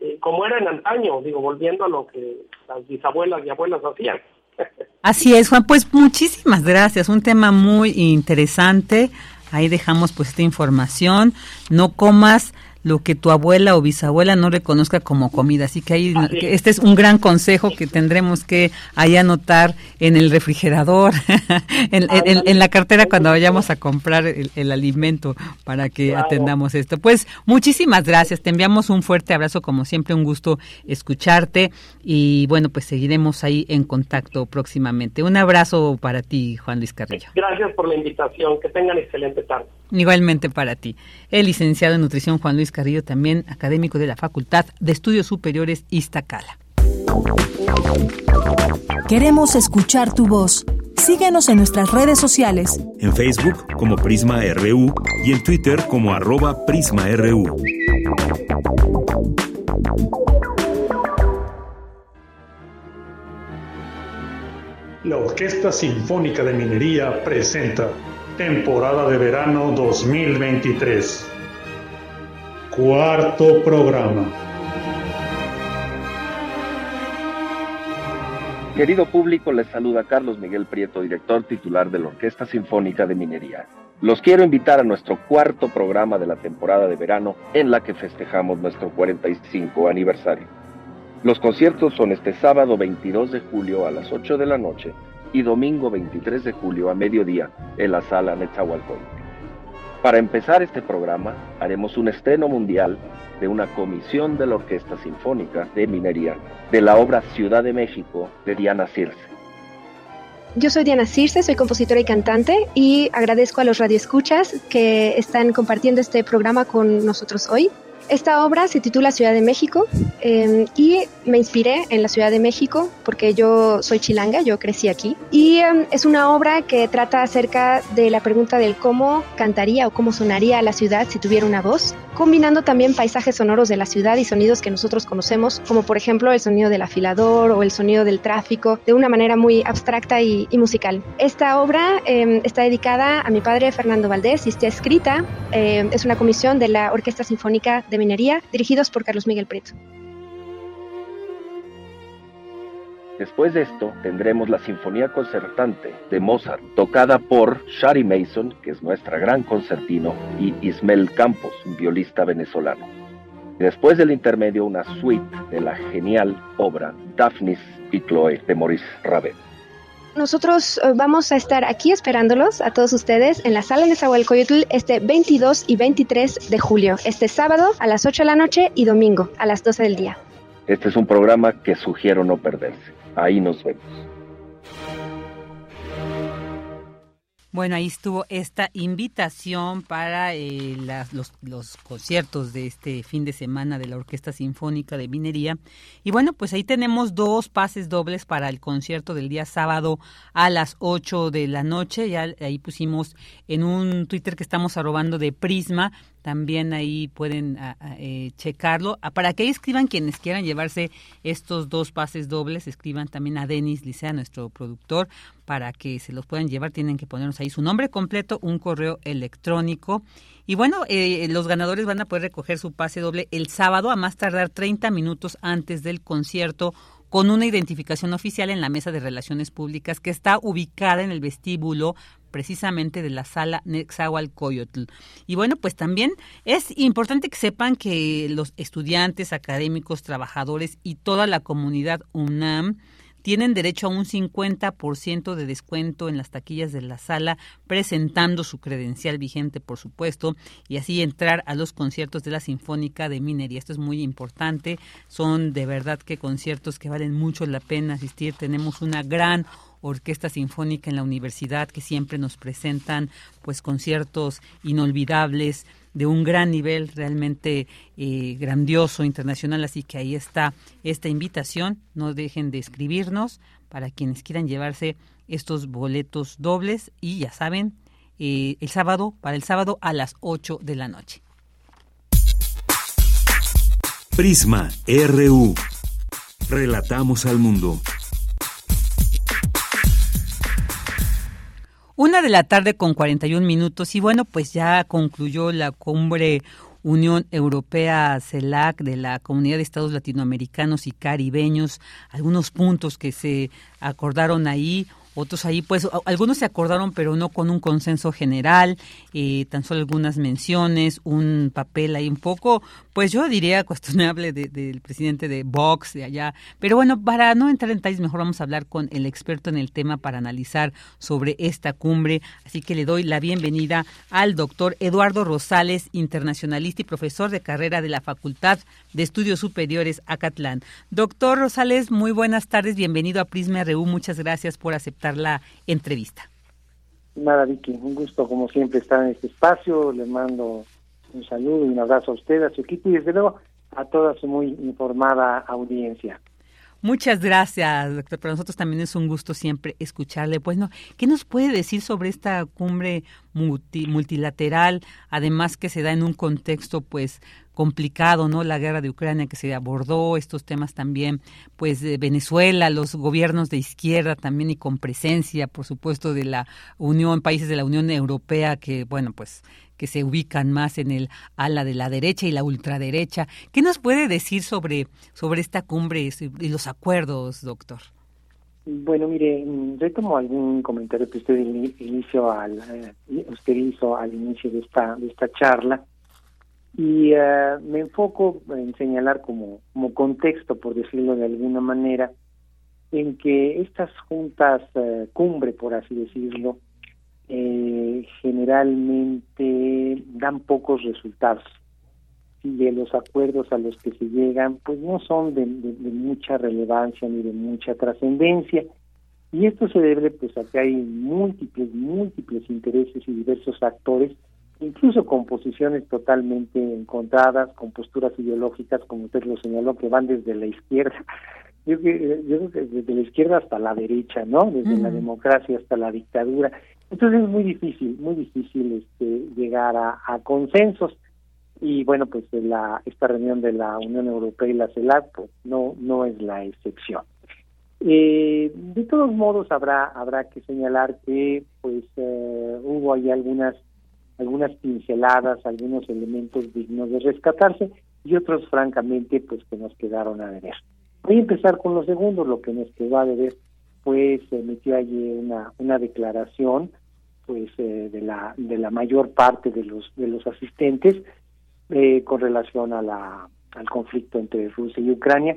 eh, como era en antaño, digo, volviendo a lo que las bisabuelas y abuelas hacían. Así es, Juan, pues muchísimas gracias, un tema muy interesante. Ahí dejamos pues esta información. No comas lo que tu abuela o bisabuela no reconozca como comida. Así que ahí este es un gran consejo que tendremos que ahí anotar en el refrigerador, en, la cartera cuando vayamos a comprar el, alimento para que atendamos esto. Pues muchísimas gracias, te enviamos un fuerte abrazo, como siempre un gusto escucharte y bueno, pues seguiremos ahí en contacto próximamente. Un abrazo para ti, Juan Luis Carrillo. Gracias por la invitación, que tengan excelente tarde. Igualmente para ti. El licenciado en nutrición Juan Luis Carrillo, también académico de la Facultad de Estudios Superiores Iztacala. Queremos escuchar tu voz. Síguenos en nuestras redes sociales. En Facebook como Prisma RU y en Twitter como arroba PrismaRU. La Orquesta Sinfónica de Minería presenta Temporada de Verano 2023. Cuarto programa. Querido público, les saluda Carlos Miguel Prieto, director titular de la Orquesta Sinfónica de Minería. Los quiero invitar a nuestro cuarto programa de la temporada de verano en la que festejamos nuestro 45 aniversario. Los conciertos son este sábado 22 de julio a las 8 de la noche y domingo 23 de julio a mediodía en la sala Netzahualcóyotl. Para empezar este programa, haremos un estreno mundial de una comisión de la Orquesta Sinfónica de Minería de la obra Ciudad de México de Diana Circe. Yo soy Diana Circe, soy compositora y cantante y agradezco a los radioescuchas que están compartiendo este programa con nosotros hoy. Esta obra se titula Ciudad de México eh, y me inspiré en la Ciudad de México porque yo soy chilanga, yo crecí aquí. Y eh, es una obra que trata acerca de la pregunta del cómo cantaría o cómo sonaría la ciudad si tuviera una voz, combinando también paisajes sonoros de la ciudad y sonidos que nosotros conocemos, como por ejemplo el sonido del afilador o el sonido del tráfico, de una manera muy abstracta y, y musical. Esta obra eh, está dedicada a mi padre Fernando Valdés y está escrita, es una comisión de la Orquesta Sinfónica de Minería, dirigidos por Carlos Miguel Prieto. Después de esto, tendremos la Sinfonía Concertante de Mozart, tocada por Shari Mason, que es nuestra gran concertino, y Ismael Campos, violista venezolano. Después del intermedio, una suite de la genial obra Daphnis y Chloe de Maurice Ravel. Nosotros vamos a estar aquí esperándolos a todos ustedes en la sala de Zahualcoyotl este 22 y 23 de julio, este sábado a las 8 de la noche y domingo a las 12 del día. Este es un programa que sugiero no perderse. Ahí nos vemos. Bueno, ahí estuvo esta invitación para eh, los, los, conciertos de este fin de semana de la Orquesta Sinfónica de Minería. Y bueno, pues ahí tenemos dos pases dobles para el concierto del día sábado a las 8 de la noche. Ya ahí pusimos en un Twitter que estamos arrobando de Prisma también ahí pueden a, a, eh, checarlo. Para que escriban quienes quieran llevarse estos dos pases dobles, escriban también a Denis Licea, nuestro productor, para que se los puedan llevar. Tienen que ponernos ahí su nombre completo, un correo electrónico. Y bueno, eh, los ganadores van a poder recoger su pase doble el sábado, a más tardar 30 minutos antes del concierto con una identificación oficial en la mesa de relaciones públicas que está ubicada en el vestíbulo precisamente de la sala Nexahualcoyotl. Y bueno, pues también es importante que sepan que los estudiantes, académicos, trabajadores y toda la comunidad UNAM tienen derecho a un 50% de descuento en las taquillas de la sala, presentando su credencial vigente, por supuesto, y así entrar a los conciertos de la Sinfónica de Minería. Esto es muy importante. Son de verdad que conciertos que valen mucho la pena asistir. Tenemos una gran orquesta sinfónica en la universidad que siempre nos presentan pues conciertos inolvidables de un gran nivel realmente eh, grandioso internacional. Así que ahí está esta invitación. No dejen de escribirnos para quienes quieran llevarse estos boletos dobles. Y ya saben eh, el sábado para el sábado a las 8 de la noche. Prisma RU Relatamos al mundo Una de la tarde con 41 minutos y bueno, pues ya concluyó la cumbre Unión Europea CELAC de la Comunidad de Estados Latinoamericanos y Caribeños, algunos puntos que se acordaron ahí, otros ahí, pues algunos se acordaron, pero no con un consenso general, eh, tan solo algunas menciones, un papel ahí un poco, pues yo diría cuestionable del de, presidente de Vox de allá. Pero bueno, para no entrar en detalles, mejor vamos a hablar con el experto en el tema para analizar sobre esta cumbre. Así que le doy la bienvenida al doctor Eduardo Rosales, internacionalista y profesor de carrera de la Facultad de Estudios Superiores Acatlán. Doctor Rosales, muy buenas tardes, bienvenido a Prisma RU, muchas gracias por aceptar la entrevista. Nada, Vicky, un gusto como siempre estar en este espacio. Les mando un saludo y un abrazo a usted, a su equipo y desde luego a toda su muy informada audiencia. Muchas gracias, doctor. Para nosotros también es un gusto siempre escucharle. Bueno, ¿qué nos puede decir sobre esta cumbre multilateral, además que se da en un contexto, pues, complicado, ¿no? La guerra de Ucrania que se abordó, estos temas también, pues, de Venezuela, los gobiernos de izquierda también y con presencia, por supuesto, de la Unión, países de la Unión Europea que, bueno, pues, que se ubican más en el ala de la derecha y la ultraderecha. ¿Qué nos puede decir sobre, sobre esta cumbre y los acuerdos, doctor? Bueno, mire, retomo algún comentario que usted inició al, eh, usted hizo al inicio de esta, de esta charla. Y eh, me enfoco en señalar como, como contexto, por decirlo de alguna manera, en que estas juntas eh, cumbre, por así decirlo, eh, generalmente dan pocos resultados de los acuerdos a los que se llegan pues no son de, mucha relevancia ni de mucha trascendencia. Y esto se debe pues a que hay múltiples múltiples intereses y diversos actores incluso con posiciones totalmente encontradas con posturas ideológicas como usted lo señaló que van desde la izquierda. Yo, creo que desde la izquierda hasta la derecha no desde la democracia hasta la dictadura. Entonces es muy difícil, muy difícil este, llegar a, consensos y bueno, pues la, esta reunión de la Unión Europea y la CELAC pues no, no es la excepción. Eh, de todos modos habrá habrá que señalar que pues eh, hubo ahí algunas algunas pinceladas, algunos elementos dignos de rescatarse y otros francamente pues que nos quedaron a deber. Voy a empezar con lo segundo, lo que nos quedó a deber pues emitió allí una, una declaración pues eh, de la de la mayor parte de los de los asistentes eh, con relación a la al conflicto entre Rusia y Ucrania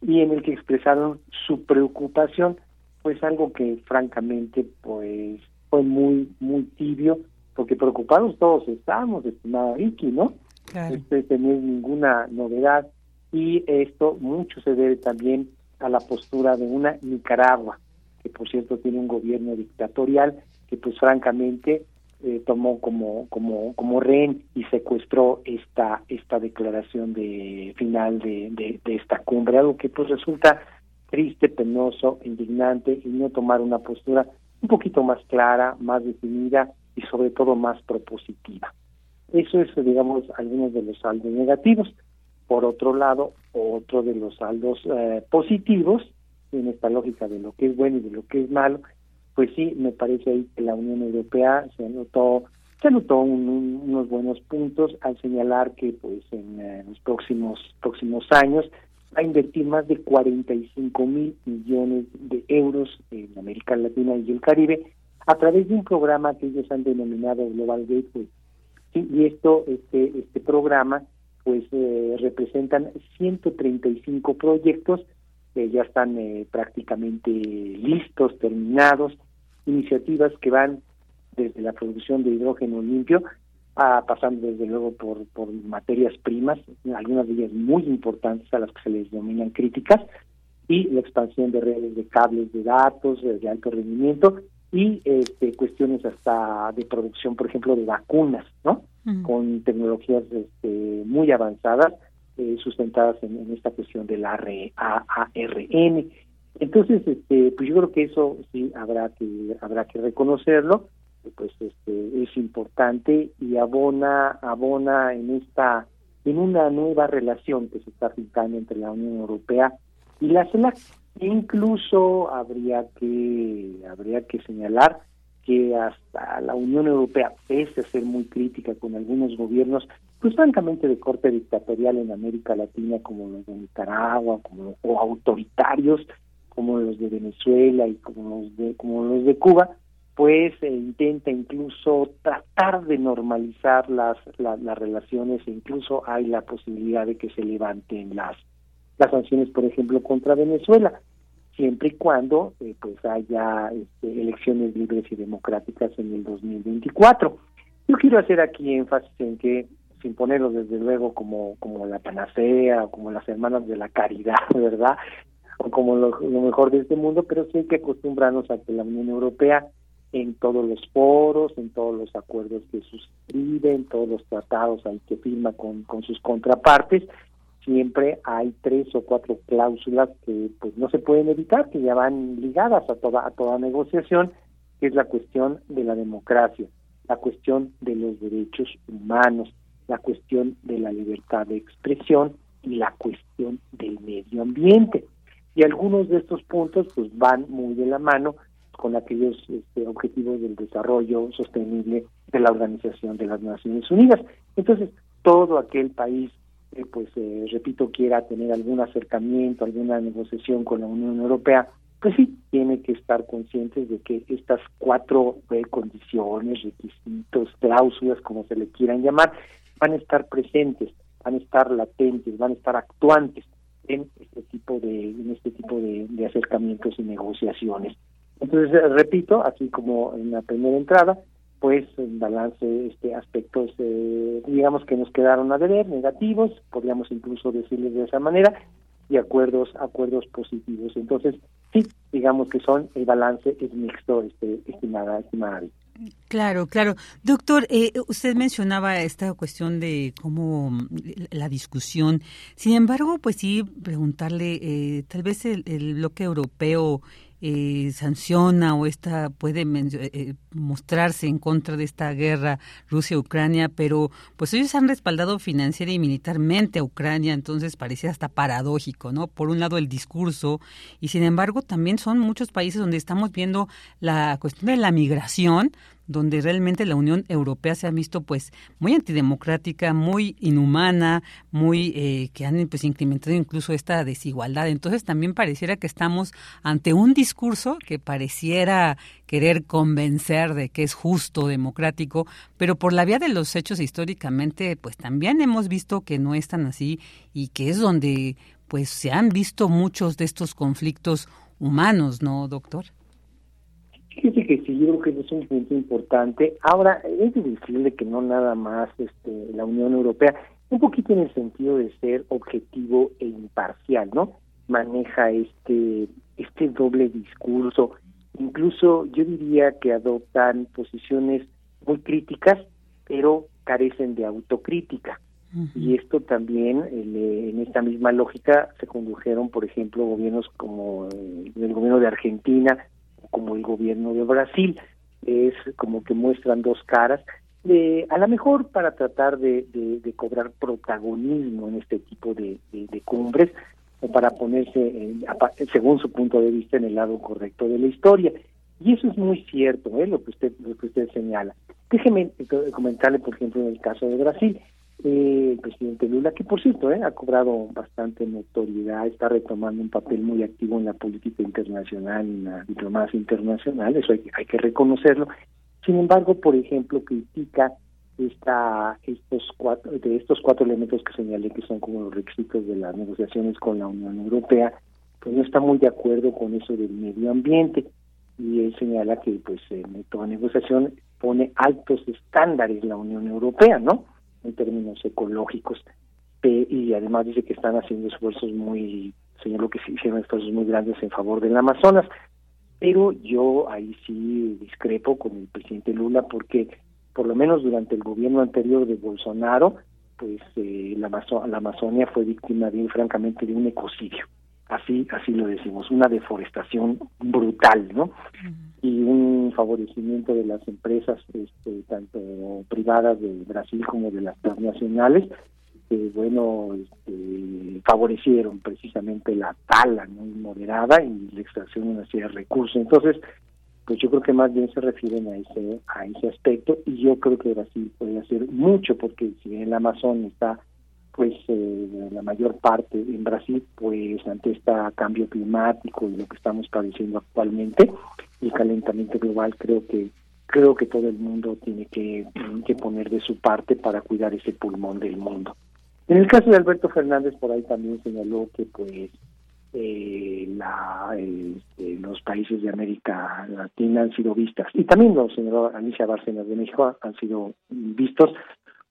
y en el que expresaron su preocupación pues algo que francamente pues fue muy muy tibio porque preocupados todos estamos estimada Vicky no claro. este no es ninguna novedad y esto mucho se debe también a la postura de una Nicaragua que por cierto tiene un gobierno dictatorial que pues francamente eh, tomó como como como rehén y secuestró esta esta declaración de final de, de, esta cumbre. Algo que pues resulta triste penoso indignante y no tomar una postura un poquito más clara más definida y sobre todo más propositiva. Eso es digamos algunos de los saldos negativos. Por otro lado otro de los saldos eh, positivos en esta lógica de lo que es bueno y de lo que es malo pues sí, me parece ahí que la Unión Europea se anotó se anotó unos buenos puntos al señalar que pues en eh, los próximos próximos años va a invertir más de 45 mil millones de euros en América Latina y el Caribe a través de un programa que ellos han denominado Global Gateway. Y esto este este programa pues eh, representan 135 proyectos ya están eh, prácticamente listos, terminados, iniciativas que van desde la producción de hidrógeno limpio, a, pasando desde luego por, por materias primas, algunas de ellas muy importantes a las que se les denominan críticas, y la expansión de redes de cables de datos de alto rendimiento y este, cuestiones hasta de producción, por ejemplo, de vacunas, ¿no? Con tecnologías este, muy avanzadas eh, sustentadas en, esta cuestión del ARN. Entonces, este, pues yo creo que eso sí habrá que habrá que reconocerlo, pues este es importante y abona abona en esta en una nueva relación que se está pintando entre la Unión Europea y la CELAC. Incluso habría que habría que señalar que hasta la Unión Europea, pese a ser muy crítica con algunos gobiernos, pues francamente de corte dictatorial en América Latina, como los de Nicaragua, como o autoritarios, como los de Venezuela y como los de, como los de Cuba, pues intenta incluso tratar de normalizar las, las relaciones e incluso hay la posibilidad de que se levanten las, las sanciones, por ejemplo, contra Venezuela siempre y cuando eh, pues haya este, elecciones libres y democráticas en el 2024. Yo quiero hacer aquí énfasis en que, sin ponerlo desde luego como, como la panacea o como las hermanas de la caridad, ¿verdad? O como lo, mejor de este mundo, pero sí hay que acostumbrarnos a que la Unión Europea en todos los foros, en todos los acuerdos que suscribe, en todos los tratados al que firma con sus contrapartes, siempre hay tres o cuatro cláusulas que pues no se pueden evitar, que ya van ligadas a toda, a toda negociación, es la cuestión de la democracia, la cuestión de los derechos humanos, la cuestión de la libertad de expresión y la cuestión del medio ambiente. Y algunos de estos puntos pues van muy de la mano con aquellos este, objetivos del desarrollo sostenible de la Organización de las Naciones Unidas. Entonces, todo aquel país eh, pues eh, repito, quiera tener algún acercamiento, alguna negociación con la Unión Europea, pues sí, tiene que estar conscientes de que estas cuatro eh, condiciones, requisitos, cláusulas, como se le quieran llamar, van a estar presentes, van a estar latentes, van a estar actuantes en este tipo de en este tipo de, de acercamientos y negociaciones. Entonces, repito, así como en la primera entrada, pues en balance este aspectos eh, digamos que nos quedaron a deber negativos podríamos incluso decirles de esa manera y acuerdos acuerdos positivos entonces sí digamos que son el balance es mixto este estimada estimada Claro, claro. Doctor, eh, usted mencionaba esta cuestión de cómo mm, la discusión. Sin embargo, pues sí, preguntarle, eh, tal vez el, el bloque europeo eh, sanciona o esta puede eh, eh, mostrarse en contra de esta guerra Rusia-Ucrania, pero pues ellos han respaldado financiera y militarmente a Ucrania, entonces parecía hasta paradójico, ¿no? Por un lado el discurso y sin embargo también son muchos países donde estamos viendo la cuestión de la migración, donde realmente la Unión Europea se ha visto pues muy antidemocrática, muy inhumana, muy eh, que han pues incrementado incluso esta desigualdad. Entonces también pareciera que estamos ante un discurso que pareciera querer convencer de que es justo, democrático, pero por la vía de los hechos históricamente pues también hemos visto que no es tan así y que es donde pues se han visto muchos de estos conflictos humanos, ¿no, doctor? Yo creo que es un punto importante. Ahora, es de decirle que no nada más este, la Unión Europea, un poquito en el sentido de ser objetivo e imparcial, ¿no? Maneja este, este doble discurso. Incluso yo diría que adoptan posiciones muy críticas, pero carecen de autocrítica. Y esto también, en esta misma lógica, se condujeron, por ejemplo, gobiernos como el gobierno de Argentina, como el gobierno de Brasil. Es como que muestran dos caras, de, a lo mejor para tratar de, cobrar protagonismo en este tipo de, cumbres, o para ponerse, según su punto de vista, en el lado correcto de la historia. Y eso es muy cierto, ¿eh? lo que usted lo que usted señala. Déjeme comentarle, por ejemplo, en el caso de Brasil el presidente Lula, que por cierto eh, ha cobrado bastante notoriedad, está retomando un papel muy activo en la política internacional en la diplomacia internacional, eso hay, hay que reconocerlo. Sin embargo, por ejemplo, critica esta, estos cuatro, de estos cuatro elementos que señalé que son como los requisitos de las negociaciones con la Unión Europea, pues no está muy de acuerdo con eso del medio ambiente y él señala que pues en toda negociación pone altos estándares la Unión Europea, ¿no? En términos ecológicos y además dice que están haciendo esfuerzos muy, señaló que sí hicieron esfuerzos muy grandes en favor del Amazonas, pero yo ahí sí discrepo con el presidente Lula porque por lo menos durante el gobierno anterior de Bolsonaro, pues eh, la, la Amazonia fue víctima de, francamente, de un ecocidio así así lo decimos, una deforestación brutal, ¿no? Y un favorecimiento de las empresas, este, tanto privadas de Brasil como de las transnacionales, que bueno, este, favorecieron precisamente la tala ¿no? moderada y la extracción de una serie de recursos. Entonces, pues yo creo que más bien se refieren a ese a ese aspecto y yo creo que Brasil puede hacer mucho porque si el Amazon está pues eh, la mayor parte en Brasil, pues ante este cambio climático y lo que estamos padeciendo actualmente, el calentamiento global, creo que creo que todo el mundo tiene que, que poner de su parte para cuidar ese pulmón del mundo. En el caso de Alberto Fernández, por ahí también señaló que pues eh, la, este, los países de América Latina han sido vistas, y también los señor Alicia Bárcenas de México han sido vistos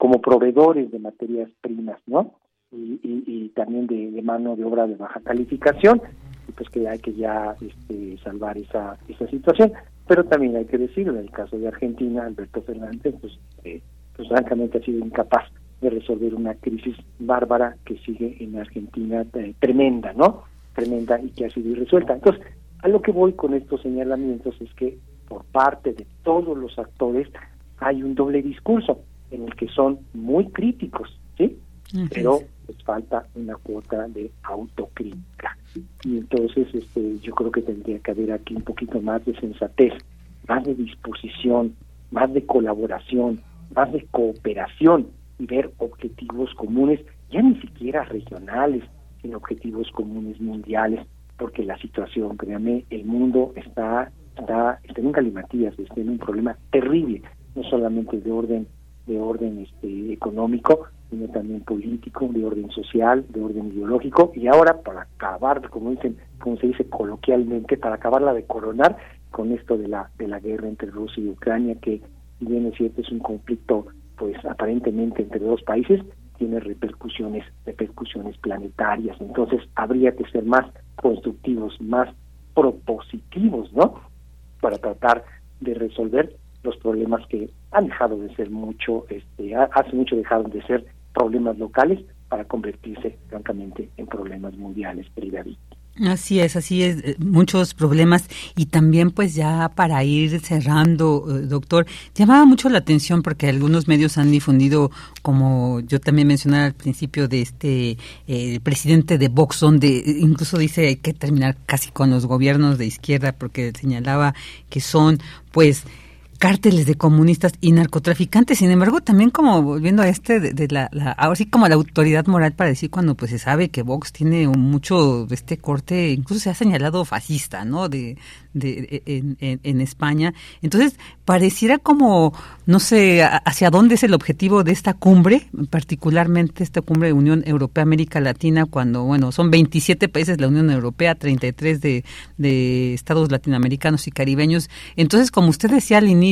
como proveedores de materias primas, ¿no? Y, también de, mano de obra de baja calificación, y pues que hay que ya este, salvar esa, esa situación. Pero también hay que decirlo, en el caso de Argentina, Alberto Fernández, pues, eh, pues francamente ha sido incapaz de resolver una crisis bárbara que sigue en Argentina eh, tremenda, ¿no? Tremenda y que ha sido irresuelta. Entonces, a lo que voy con estos señalamientos es que por parte de todos los actores hay un doble discurso en el que son muy críticos, ¿sí? Pero les falta una cuota de autocrítica. Y entonces este, yo creo que tendría que haber aquí un poquito más de sensatez, más de disposición, más de colaboración, más de cooperación y ver objetivos comunes, ya ni siquiera regionales, sino objetivos comunes mundiales, porque la situación, créanme, el mundo está, está, está en galimatías, está en un problema terrible, no solamente de orden de orden este, económico, sino también político, de orden social, de orden ideológico, y ahora para acabar, como dicen, como se dice coloquialmente, para acabarla de coronar con esto de la de la guerra entre Rusia y Ucrania, que si bien es cierto es un conflicto, pues aparentemente entre dos países, tiene repercusiones repercusiones planetarias, entonces habría que ser más constructivos, más propositivos, ¿no? Para tratar de resolver los problemas que han dejado de ser mucho, este, hace mucho dejaron de ser problemas locales para convertirse francamente en problemas mundiales, querida Así es, así es, eh, muchos problemas. Y también pues ya para ir cerrando, eh, doctor, llamaba mucho la atención porque algunos medios han difundido, como yo también mencionaba al principio de este eh, presidente de Vox, donde incluso dice hay que terminar casi con los gobiernos de izquierda porque señalaba que son pues cárteles de comunistas y narcotraficantes. Sin embargo, también como volviendo a este de, la, ahora sí como la autoridad moral para decir cuando pues se sabe que Vox tiene mucho de este corte, incluso se ha señalado fascista, ¿no? De, en, en, España. Entonces, pareciera como, no sé, hacia dónde es el objetivo de esta cumbre, particularmente esta cumbre de Unión Europea-América Latina, cuando, bueno, son 27 países de la Unión Europea, 33 de, de estados latinoamericanos y caribeños. Entonces, como usted decía al inicio,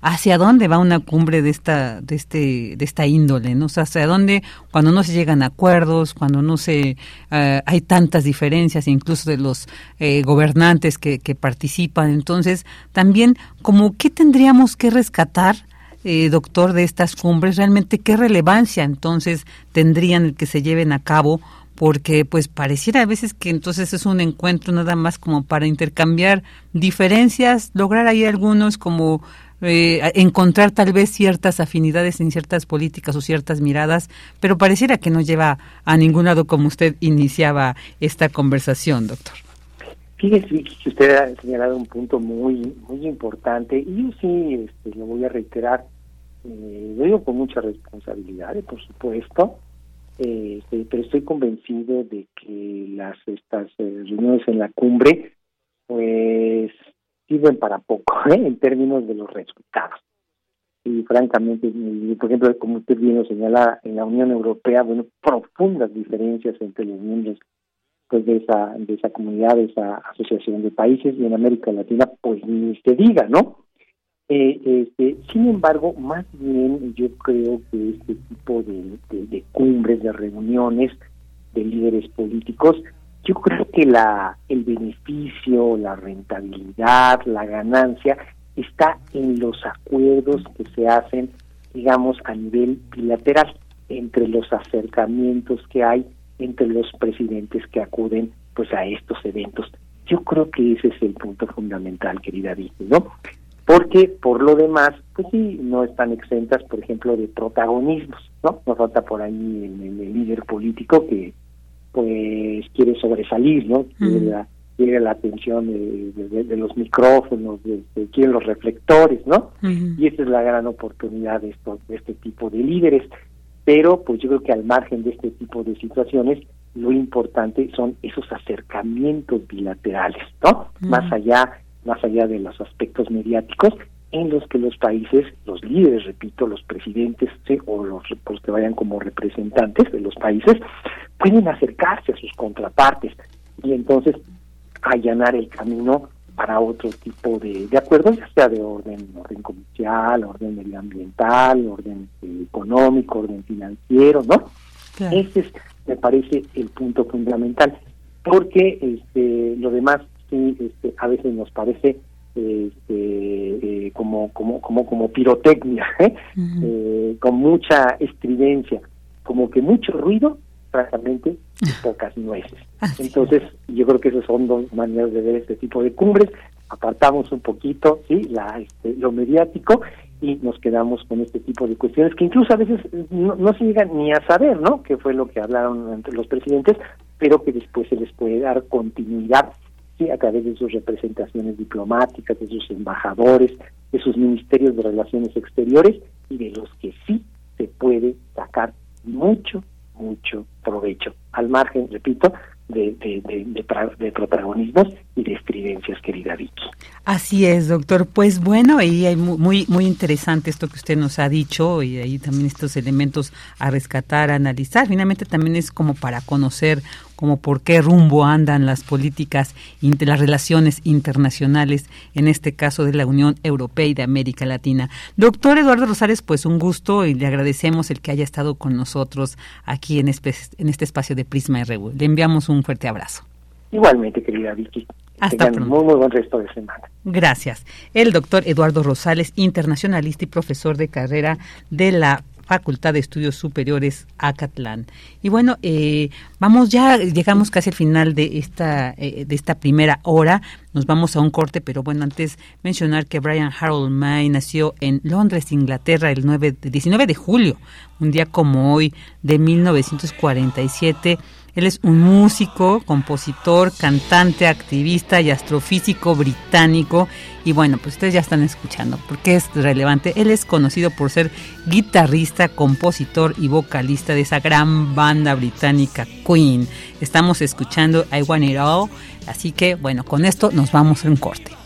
¿hacia dónde va una cumbre de esta, de este, de esta índole? ¿no? O sea, ¿hacia dónde, cuando no se llegan a acuerdos, cuando no se, eh, hay tantas diferencias, incluso de los eh, gobernantes que, que participan. Entonces, también, como qué tendríamos que rescatar, eh, doctor, de estas cumbres, realmente qué relevancia entonces tendrían el que se lleven a cabo, porque pues pareciera a veces que entonces es un encuentro nada más como para intercambiar diferencias, lograr ahí algunos como eh, encontrar tal vez ciertas afinidades en ciertas políticas o ciertas miradas, pero pareciera que no lleva a ningún lado como usted iniciaba esta conversación, doctor. Fíjese que usted ha señalado un punto muy muy importante y yo sí este, lo voy a reiterar, eh, lo digo con mucha responsabilidad, por supuesto, eh, pero estoy convencido de que las estas eh, reuniones en la cumbre pues sirven para poco ¿eh? en términos de los resultados. Y francamente, por ejemplo, como usted bien lo señala, en la Unión Europea, bueno, profundas diferencias entre los miembros pues de esa de esa comunidad, de esa asociación de países y en América Latina pues ni se diga, ¿no? Eh, este, sin embargo, más bien yo creo que este tipo de, cumbres, de reuniones de líderes políticos, yo creo que la el beneficio, la rentabilidad, la ganancia está en los acuerdos que se hacen, digamos, a nivel bilateral, entre los acercamientos que hay entre los presidentes que acuden pues a estos eventos. Yo creo que ese es el punto fundamental, querida Vicky, ¿no? Porque por lo demás, pues sí, no están exentas, por ejemplo, de protagonismos, ¿no? Nos falta por ahí el, líder político que pues quiere sobresalir, ¿no? Quiere, la, atención de, los micrófonos, de, quiere los reflectores, ¿no? Y esa es la gran oportunidad de, estos, de este tipo de líderes pero pues yo creo que al margen de este tipo de situaciones lo importante son esos acercamientos bilaterales, ¿no? Más allá, más allá de los aspectos mediáticos en los que los países, los líderes, repito, los presidentes o los, los que vayan como representantes de los países, pueden acercarse a sus contrapartes y entonces allanar el camino para otro tipo de, de acuerdos, ya sea de orden, orden comercial, orden medioambiental, orden eh, económico, orden financiero, ¿no? Ese es, me parece, el punto fundamental, porque este, lo demás sí, este, a veces nos parece este, como, como, como, como pirotecnia, con mucha estridencia, como que mucho ruido, francamente, pocas nueces. Entonces, yo creo que esas son dos maneras de ver este tipo de cumbres. Apartamos un poquito, sí, la, este, lo mediático y nos quedamos con este tipo de cuestiones que incluso a veces no, se llegan ni a saber, ¿no? Qué fue lo que hablaron entre los presidentes, pero que después se les puede dar continuidad a través de sus representaciones diplomáticas, de sus embajadores, de sus ministerios de relaciones exteriores y de los que sí se puede sacar mucho, mucho provecho. Al margen, repito, de, de, protagonismos y de estridencias, querida Vicky. Así es, doctor. Pues bueno, y hay muy, muy interesante esto que usted nos ha dicho y ahí también estos elementos a rescatar, a analizar. Finalmente también es como para conocer como por qué rumbo andan las políticas, las relaciones internacionales, en este caso de la Unión Europea y de América Latina. Doctor Eduardo Rosales, pues un gusto y le agradecemos el que haya estado con nosotros aquí en, en este espacio de Prisma RU. Le enviamos un fuerte abrazo. Igualmente, querida Vicky. Hasta pronto. Muy, muy buen resto de semana. Gracias. El doctor Eduardo Rosales, internacionalista y profesor de carrera de la Facultad de Estudios Superiores Acatlán. Y bueno, eh, vamos ya, llegamos casi al final de esta, eh, de esta primera hora. Nos vamos a un corte, pero bueno, antes mencionar que Brian Harold May nació en Londres, Inglaterra, el 9, 19 de julio, un día como hoy de 1947 él es un músico, compositor, cantante, activista y astrofísico británico. Y bueno, pues ustedes ya están escuchando porque es relevante. Él es conocido por ser guitarrista, compositor y vocalista de esa gran banda británica Queen. Estamos escuchando I Want It All. Así que bueno, con esto nos vamos a un corte.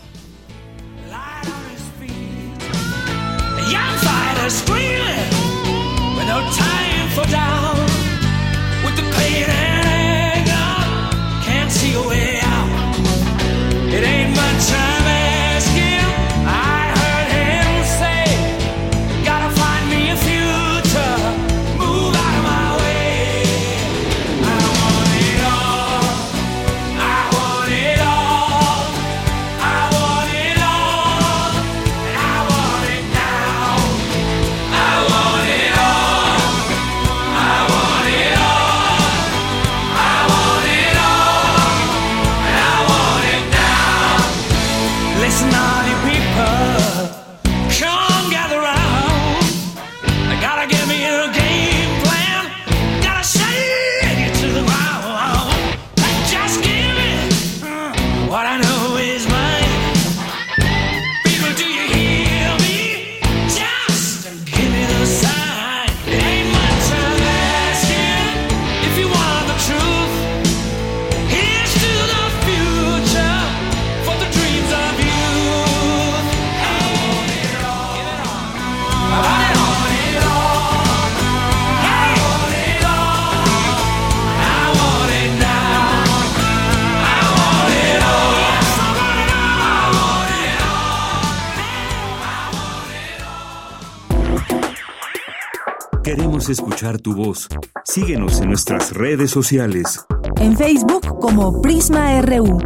Escuchar tu voz. Síguenos en nuestras redes sociales. En Facebook como Prisma RU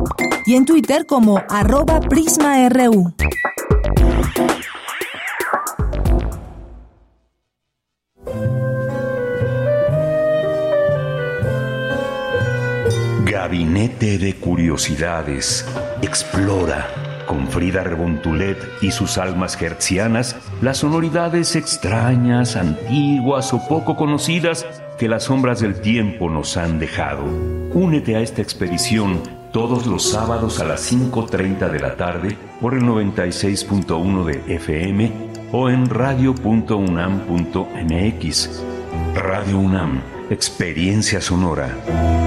y en Twitter como arroba PrismaRU. Gabinete de Curiosidades. Explora con Frida Rebontulet y sus almas hertzianas, las sonoridades extrañas, antiguas o poco conocidas que las sombras del tiempo nos han dejado. Únete a esta expedición todos los sábados a las 5.30 de la tarde por el 96.1 de FM o en radio.unam.mx. Radio UNAM, experiencia sonora.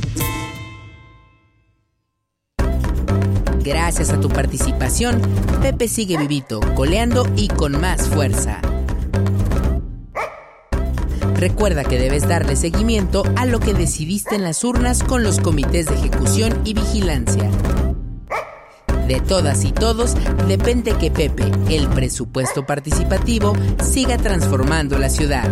Gracias a tu participación, Pepe sigue vivito, coleando y con más fuerza. Recuerda que debes darle seguimiento a lo que decidiste en las urnas con los comités de ejecución y vigilancia. De todas y todos depende que Pepe, el presupuesto participativo, siga transformando la ciudad.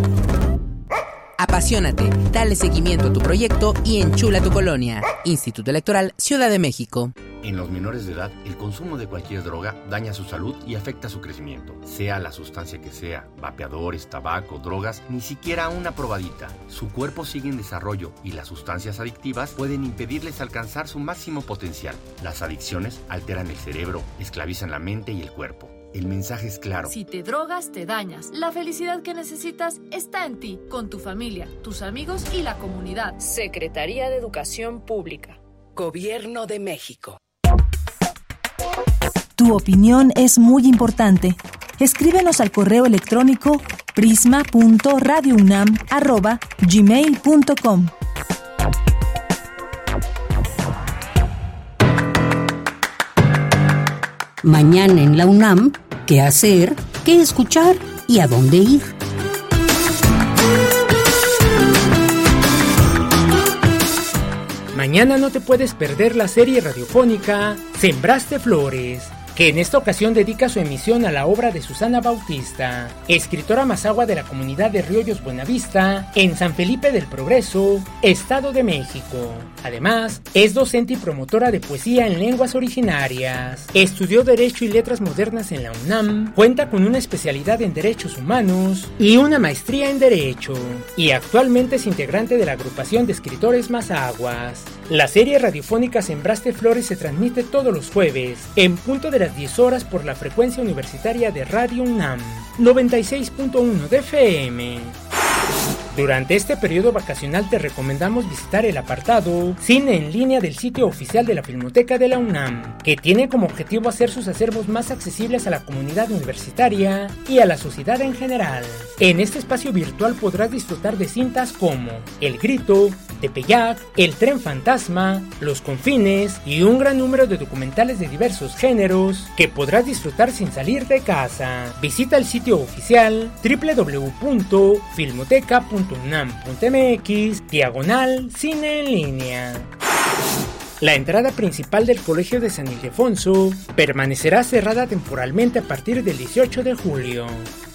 Apasionate, dale seguimiento a tu proyecto y enchula tu colonia. Instituto Electoral Ciudad de México. En los menores de edad, el consumo de cualquier droga daña su salud y afecta su crecimiento. Sea la sustancia que sea, vapeadores, tabaco, drogas, ni siquiera una probadita. Su cuerpo sigue en desarrollo y las sustancias adictivas pueden impedirles alcanzar su máximo potencial. Las adicciones alteran el cerebro, esclavizan la mente y el cuerpo. El mensaje es claro. Si te drogas, te dañas. La felicidad que necesitas está en ti, con tu familia, tus amigos y la comunidad. Secretaría de Educación Pública. Gobierno de México. Tu opinión es muy importante. Escríbenos al correo electrónico prisma.radiounam@gmail.com. Mañana en la UNAM, ¿qué hacer? ¿Qué escuchar? ¿Y a dónde ir? Mañana no te puedes perder la serie radiofónica Sembraste Flores que en esta ocasión dedica su emisión a la obra de Susana Bautista, escritora mazagua de la comunidad de Riollos Buenavista, en San Felipe del Progreso, Estado de México. Además, es docente y promotora de poesía en lenguas originarias. Estudió Derecho y Letras Modernas en la UNAM, cuenta con una especialidad en Derechos Humanos y una maestría en Derecho, y actualmente es integrante de la agrupación de escritores Mazaguas. La serie radiofónica Sembraste Flores se transmite todos los jueves, en punto de las 10 horas por la frecuencia universitaria de Radio UNAM, 96.1 de FM. Durante este periodo vacacional te recomendamos visitar el apartado Cine en línea del sitio oficial de la Filmoteca de la UNAM, que tiene como objetivo hacer sus acervos más accesibles a la comunidad universitaria y a la sociedad en general. En este espacio virtual podrás disfrutar de cintas como El Grito, Tepeyac, El Tren Fantasma, Los Confines y un gran número de documentales de diversos géneros que podrás disfrutar sin salir de casa. Visita el sitio oficial www.filmoteca.com unam.mx, diagonal cine en línea. La entrada principal del Colegio de San Ildefonso permanecerá cerrada temporalmente a partir del 18 de julio.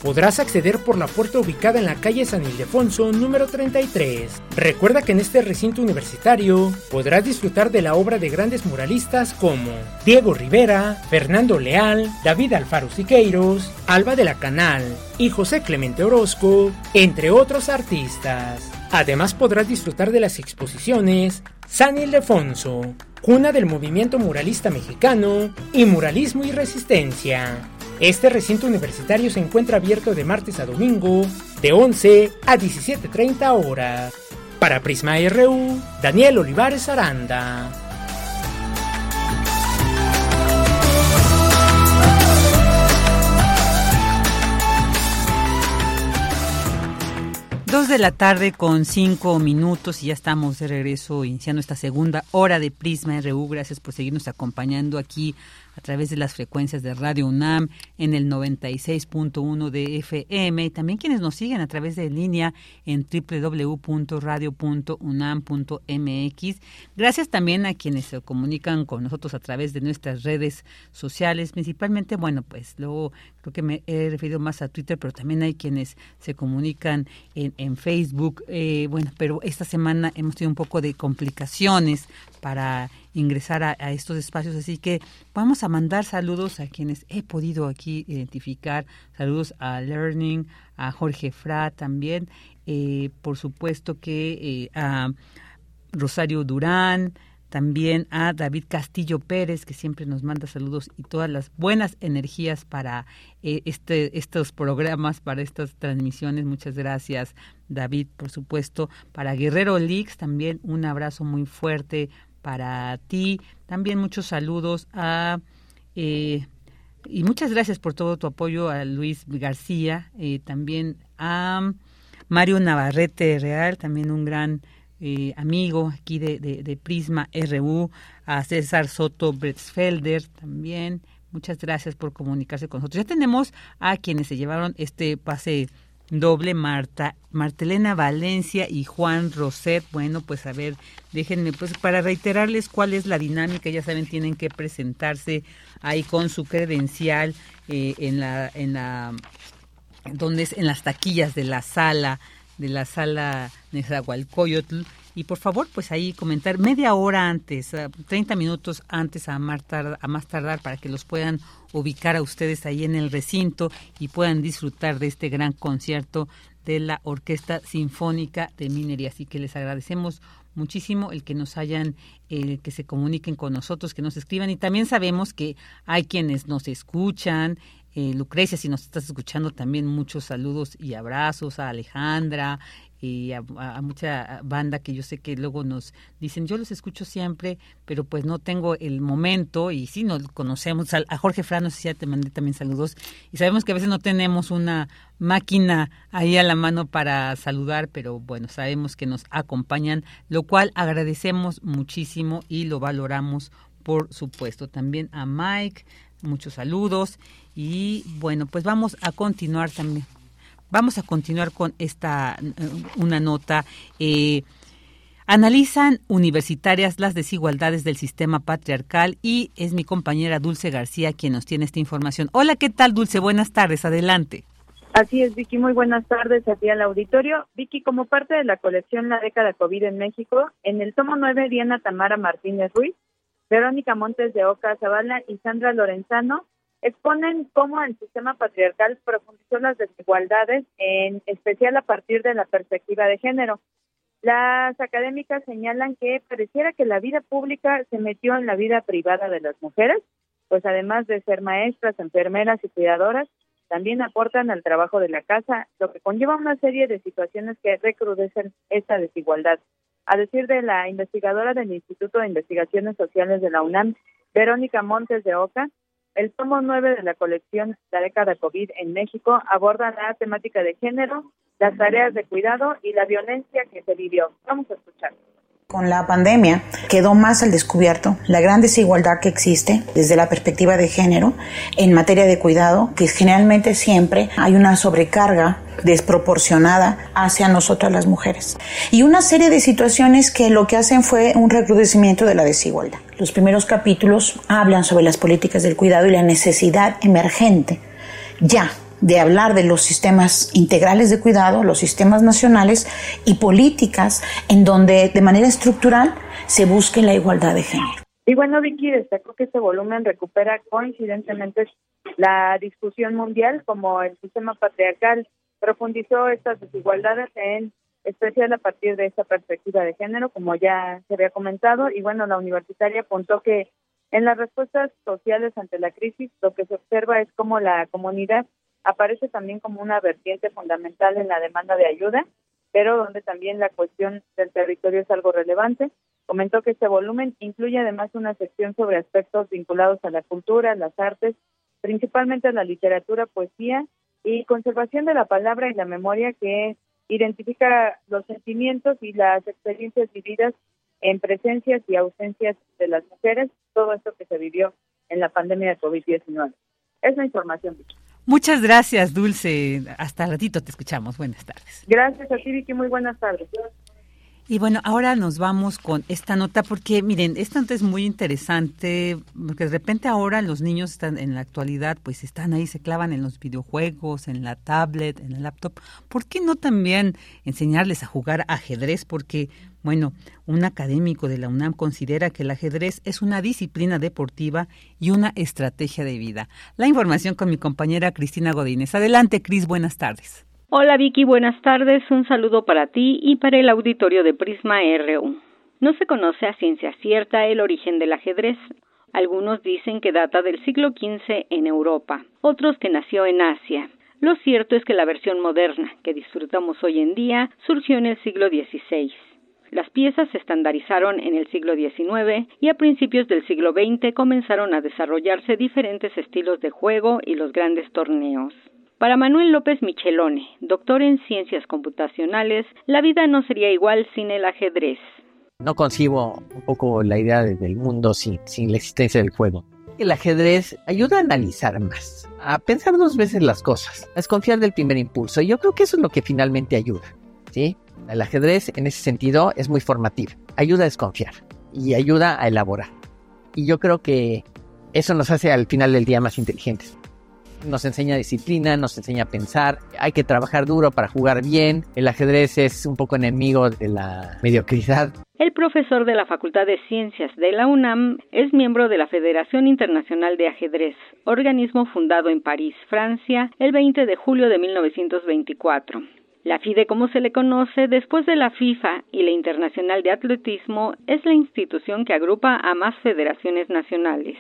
Podrás acceder por la puerta ubicada en la calle San Ildefonso número 33. Recuerda que en este recinto universitario podrás disfrutar de la obra de grandes muralistas como Diego Rivera, Fernando Leal, David Alfaro Siqueiros, Alba de la Canal y José Clemente Orozco, entre otros artistas. Además podrás disfrutar de las exposiciones San Ildefonso, cuna del movimiento muralista mexicano y muralismo y resistencia. Este recinto universitario se encuentra abierto de martes a domingo, de 11 a 17.30 horas. Para Prisma RU, Daniel Olivares Aranda. Dos de la tarde con cinco minutos y ya estamos de regreso iniciando esta segunda hora de Prisma RU. Gracias por seguirnos acompañando aquí a través de las frecuencias de Radio UNAM en el 96.1 de FM y también quienes nos siguen a través de línea en www.radio.unam.mx. Gracias también a quienes se comunican con nosotros a través de nuestras redes sociales, principalmente, bueno, pues luego creo que me he referido más a Twitter, pero también hay quienes se comunican en, en Facebook. Eh, bueno, pero esta semana hemos tenido un poco de complicaciones para ingresar a, estos espacios. Así que vamos a mandar saludos a quienes he podido aquí identificar. Saludos a Learning, a Jorge Fra también. Eh, por supuesto que eh, a Rosario Durán, también a David Castillo Pérez, que siempre nos manda saludos y todas las buenas energías para eh, este, estos programas, para estas transmisiones. Muchas gracias, David, por supuesto. Para Guerrero Leaks, también un abrazo muy fuerte para ti. También muchos saludos a... Eh, y muchas gracias por todo tu apoyo a Luis García, eh, también a Mario Navarrete Real, también un gran eh, amigo aquí de, de, Prisma RU, a César Soto Bretzfelder también. Muchas gracias por comunicarse con nosotros. Ya tenemos a quienes se llevaron este pase doble Marta, Martelena Valencia y Juan Roset. Bueno, pues a ver, déjenme pues para reiterarles cuál es la dinámica, ya saben, tienen que presentarse ahí con su credencial eh, en la en la donde es en las taquillas de la sala de la sala Nezahualcóyotl y por favor pues ahí comentar media hora antes, 30 minutos antes a más, tardar, a más tardar para que los puedan ubicar a ustedes ahí en el recinto y puedan disfrutar de este gran concierto de la Orquesta Sinfónica de Minería. Así que les agradecemos muchísimo el que nos hayan, eh, que se comuniquen con nosotros, que nos escriban y también sabemos que hay quienes nos escuchan. Eh, Lucrecia, si nos estás escuchando también muchos saludos y abrazos a Alejandra, y a, mucha banda que yo sé que luego nos dicen, yo los escucho siempre, pero pues no tengo el momento y sí, nos conocemos. A, Jorge Frano, si ya te mandé también saludos y sabemos que a veces no tenemos una máquina ahí a la mano para saludar, pero bueno, sabemos que nos acompañan, lo cual agradecemos muchísimo y lo valoramos, por supuesto. También a Mike, muchos saludos y bueno, pues vamos a continuar también Vamos a continuar con esta eh, una nota. Eh, analizan universitarias las desigualdades del sistema patriarcal y es mi compañera Dulce García quien nos tiene esta información. Hola, ¿qué tal Dulce? Buenas tardes, adelante. Así es, Vicky, muy buenas tardes aquí al auditorio. Vicky, como parte de la colección La década COVID en México, en el tomo 9, Diana Tamara Martínez Ruiz, Verónica Montes de Oca Zavala y Sandra Lorenzano exponen cómo el sistema patriarcal profundizó las desigualdades, en especial a partir de la perspectiva de género. Las académicas señalan que pareciera que la vida pública se metió en la vida privada de las mujeres, pues además de ser maestras, enfermeras y cuidadoras, también aportan al trabajo de la casa, lo que conlleva una serie de situaciones que recrudecen esta desigualdad. A decir de la investigadora del Instituto de Investigaciones Sociales de la UNAM, Verónica Montes de Oca, el tomo 9 de la colección La década COVID en México aborda la temática de género, las tareas de cuidado y la violencia que se vivió. Vamos a escuchar. Con la pandemia quedó más al descubierto la gran desigualdad que existe desde la perspectiva de género en materia de cuidado, que generalmente siempre hay una sobrecarga desproporcionada hacia nosotras las mujeres. Y una serie de situaciones que lo que hacen fue un recrudecimiento de la desigualdad. Los primeros capítulos hablan sobre las políticas del cuidado y la necesidad emergente ya de hablar de los sistemas integrales de cuidado, los sistemas nacionales y políticas en donde de manera estructural se busque la igualdad de género. Y bueno, Vicky destacó que este volumen recupera coincidentemente la discusión mundial como el sistema patriarcal profundizó estas desigualdades en especial a partir de esta perspectiva de género, como ya se había comentado, y bueno, la universitaria apuntó que en las respuestas sociales ante la crisis lo que se observa es cómo la comunidad aparece también como una vertiente fundamental en la demanda de ayuda, pero donde también la cuestión del territorio es algo relevante. Comentó que este volumen incluye además una sección sobre aspectos vinculados a la cultura, las artes, principalmente la literatura, poesía y conservación de la palabra y la memoria que identifica los sentimientos y las experiencias vividas en presencias y ausencias de las mujeres, todo esto que se vivió en la pandemia de COVID-19. Es la información. Muchas gracias, Dulce. Hasta ratito te escuchamos. Buenas tardes. Gracias a ti, Vicky. Muy buenas tardes. Y bueno, ahora nos vamos con esta nota porque miren, esta nota es muy interesante porque de repente ahora los niños están en la actualidad pues están ahí, se clavan en los videojuegos, en la tablet, en el laptop. ¿Por qué no también enseñarles a jugar ajedrez? Porque bueno, un académico de la UNAM considera que el ajedrez es una disciplina deportiva y una estrategia de vida. La información con mi compañera Cristina Godínez. Adelante, Cris, buenas tardes. Hola Vicky, buenas tardes. Un saludo para ti y para el auditorio de Prisma RU. No se conoce a ciencia cierta el origen del ajedrez. Algunos dicen que data del siglo XV en Europa, otros que nació en Asia. Lo cierto es que la versión moderna que disfrutamos hoy en día surgió en el siglo XVI. Las piezas se estandarizaron en el siglo XIX y a principios del siglo XX comenzaron a desarrollarse diferentes estilos de juego y los grandes torneos. Para Manuel López Michelone, doctor en ciencias computacionales, la vida no sería igual sin el ajedrez. No concibo un poco la idea del mundo sin, sin la existencia del juego. El ajedrez ayuda a analizar más, a pensar dos veces las cosas, a desconfiar del primer impulso. Yo creo que eso es lo que finalmente ayuda. ¿sí? El ajedrez en ese sentido es muy formativo, ayuda a desconfiar y ayuda a elaborar. Y yo creo que eso nos hace al final del día más inteligentes nos enseña disciplina, nos enseña a pensar, hay que trabajar duro para jugar bien, el ajedrez es un poco enemigo de la mediocridad. El profesor de la Facultad de Ciencias de la UNAM es miembro de la Federación Internacional de Ajedrez, organismo fundado en París, Francia, el 20 de julio de 1924. La FIDE, como se le conoce, después de la FIFA y la Internacional de Atletismo, es la institución que agrupa a más federaciones nacionales.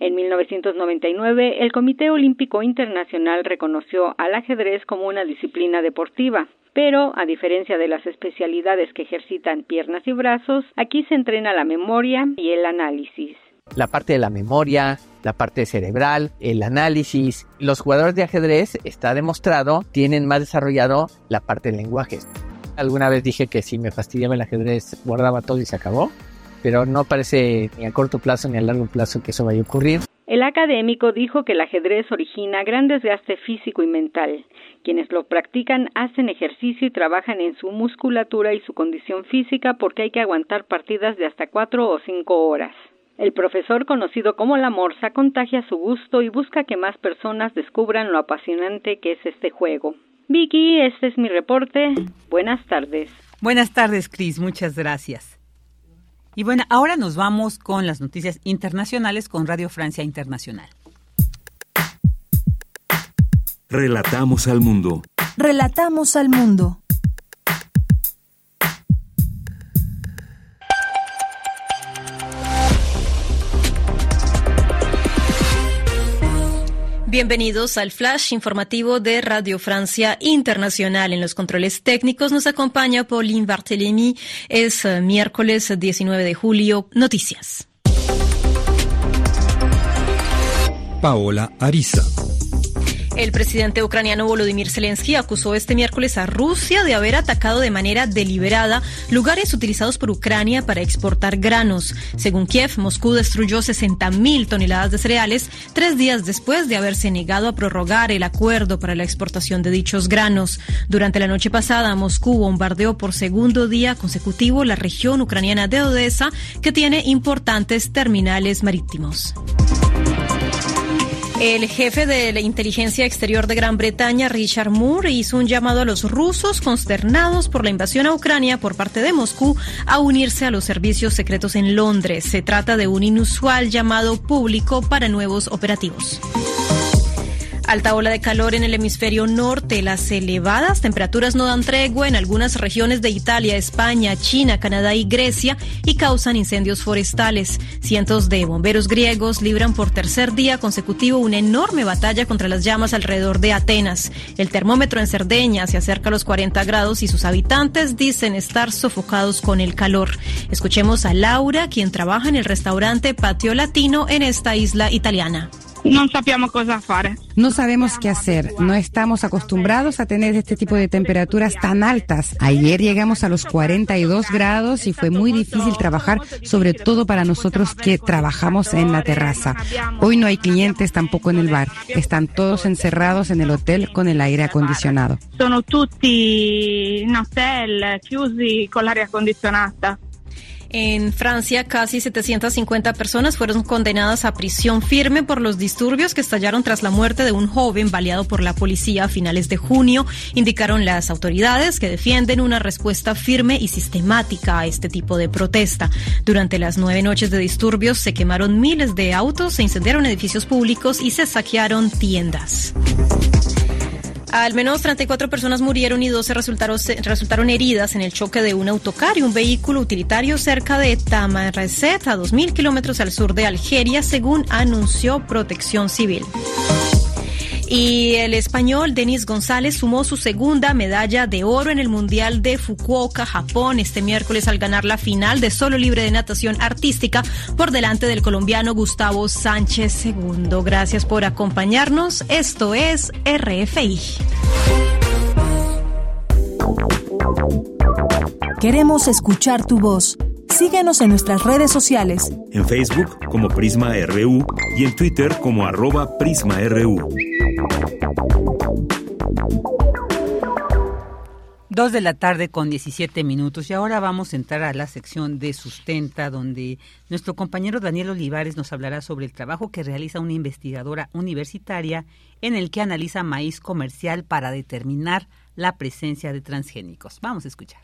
En 1999, el Comité Olímpico Internacional reconoció al ajedrez como una disciplina deportiva. Pero, a diferencia de las especialidades que ejercitan piernas y brazos, aquí se entrena la memoria y el análisis. La parte de la memoria, la parte cerebral, el análisis. Los jugadores de ajedrez, está demostrado, tienen más desarrollado la parte del lenguaje. Alguna vez dije que si me fastidiaba el ajedrez, guardaba todo y se acabó pero no parece ni a corto plazo ni a largo plazo que eso vaya a ocurrir. El académico dijo que el ajedrez origina gran desgaste físico y mental. Quienes lo practican hacen ejercicio y trabajan en su musculatura y su condición física porque hay que aguantar partidas de hasta cuatro o cinco horas. El profesor, conocido como la Morsa, contagia su gusto y busca que más personas descubran lo apasionante que es este juego. Vicky, este es mi reporte. Buenas tardes. Buenas tardes, Cris. Muchas gracias. Y bueno, ahora nos vamos con las noticias internacionales con Radio Francia Internacional. Relatamos al mundo. Relatamos al mundo. Bienvenidos al flash informativo de Radio Francia Internacional. En los controles técnicos nos acompaña Pauline Barthélémy. Es eh, miércoles 19 de julio. Noticias. Paola Ariza. El presidente ucraniano Volodymyr Zelensky acusó este miércoles a Rusia de haber atacado de manera deliberada lugares utilizados por Ucrania para exportar granos. Según Kiev, Moscú destruyó 60.000 toneladas de cereales tres días después de haberse negado a prorrogar el acuerdo para la exportación de dichos granos. Durante la noche pasada, Moscú bombardeó por segundo día consecutivo la región ucraniana de Odessa, que tiene importantes terminales marítimos. El jefe de la inteligencia exterior de Gran Bretaña, Richard Moore, hizo un llamado a los rusos consternados por la invasión a Ucrania por parte de Moscú a unirse a los servicios secretos en Londres. Se trata de un inusual llamado público para nuevos operativos. Alta ola de calor en el hemisferio norte. Las elevadas temperaturas no dan tregua en algunas regiones de Italia, España, China, Canadá y Grecia y causan incendios forestales. Cientos de bomberos griegos libran por tercer día consecutivo una enorme batalla contra las llamas alrededor de Atenas. El termómetro en Cerdeña se acerca a los 40 grados y sus habitantes dicen estar sofocados con el calor. Escuchemos a Laura, quien trabaja en el restaurante Patio Latino en esta isla italiana. No sabemos cosa No sabemos qué hacer. No estamos acostumbrados a tener este tipo de temperaturas tan altas. Ayer llegamos a los 42 grados y fue muy difícil trabajar, sobre todo para nosotros que trabajamos en la terraza. Hoy no hay clientes tampoco en el bar. Están todos encerrados en el hotel con el aire acondicionado. Sono tutti in hotel chiusi con l'aria acondicionata. En Francia, casi 750 personas fueron condenadas a prisión firme por los disturbios que estallaron tras la muerte de un joven baleado por la policía a finales de junio, indicaron las autoridades que defienden una respuesta firme y sistemática a este tipo de protesta. Durante las nueve noches de disturbios se quemaron miles de autos, se incendiaron edificios públicos y se saquearon tiendas. Al menos 34 personas murieron y 12 resultaron, heridas en el choque de un autocar y un vehículo utilitario cerca de Tamaracet, a 2.000 kilómetros al sur de Algeria, según anunció Protección Civil. Y el español Denis González sumó su segunda medalla de oro en el Mundial de Fukuoka, Japón, este miércoles al ganar la final de solo libre de natación artística por delante del colombiano Gustavo Sánchez II. Gracias por acompañarnos. Esto es RFI. Queremos escuchar tu voz. Síguenos en nuestras redes sociales. En Facebook como Prisma RU y en Twitter como arroba PrismaRU. Dos de la tarde con 17 minutos y ahora vamos a entrar a la sección de sustenta donde nuestro compañero Daniel Olivares nos hablará sobre el trabajo que realiza una investigadora universitaria en el que analiza maíz comercial para determinar la presencia de transgénicos. Vamos a escuchar.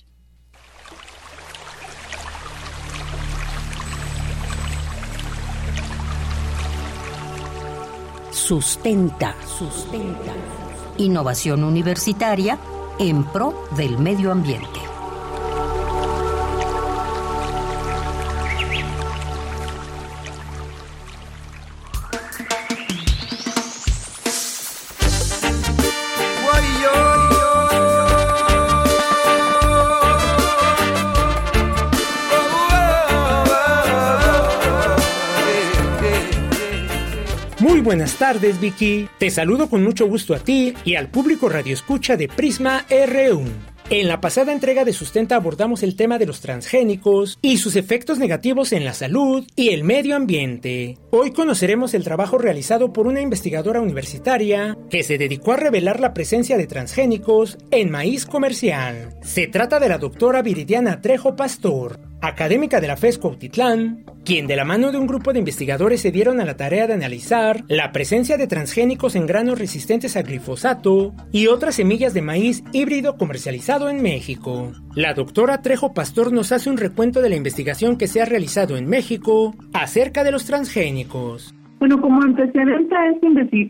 Sustenta, sustenta. Innovación universitaria en pro del medio ambiente. Buenas tardes, Vicky. Te saludo con mucho gusto a ti y al público Radio Escucha de Prisma RU. En la pasada entrega de Sustenta abordamos el tema de los transgénicos y sus efectos negativos en la salud y el medio ambiente. Hoy conoceremos el trabajo realizado por una investigadora universitaria que se dedicó a revelar la presencia de transgénicos en maíz comercial. Se trata de la doctora Viridiana Trejo Pastor, académica de la FES Cuautitlán, quien de la mano de un grupo de investigadores se dieron a la tarea de analizar la presencia de transgénicos en granos resistentes a glifosato y otras semillas de maíz híbrido comercializado en México. La doctora Trejo Pastor nos hace un recuento de la investigación que se ha realizado en México acerca de los transgénicos. Bueno, como antecedente a esta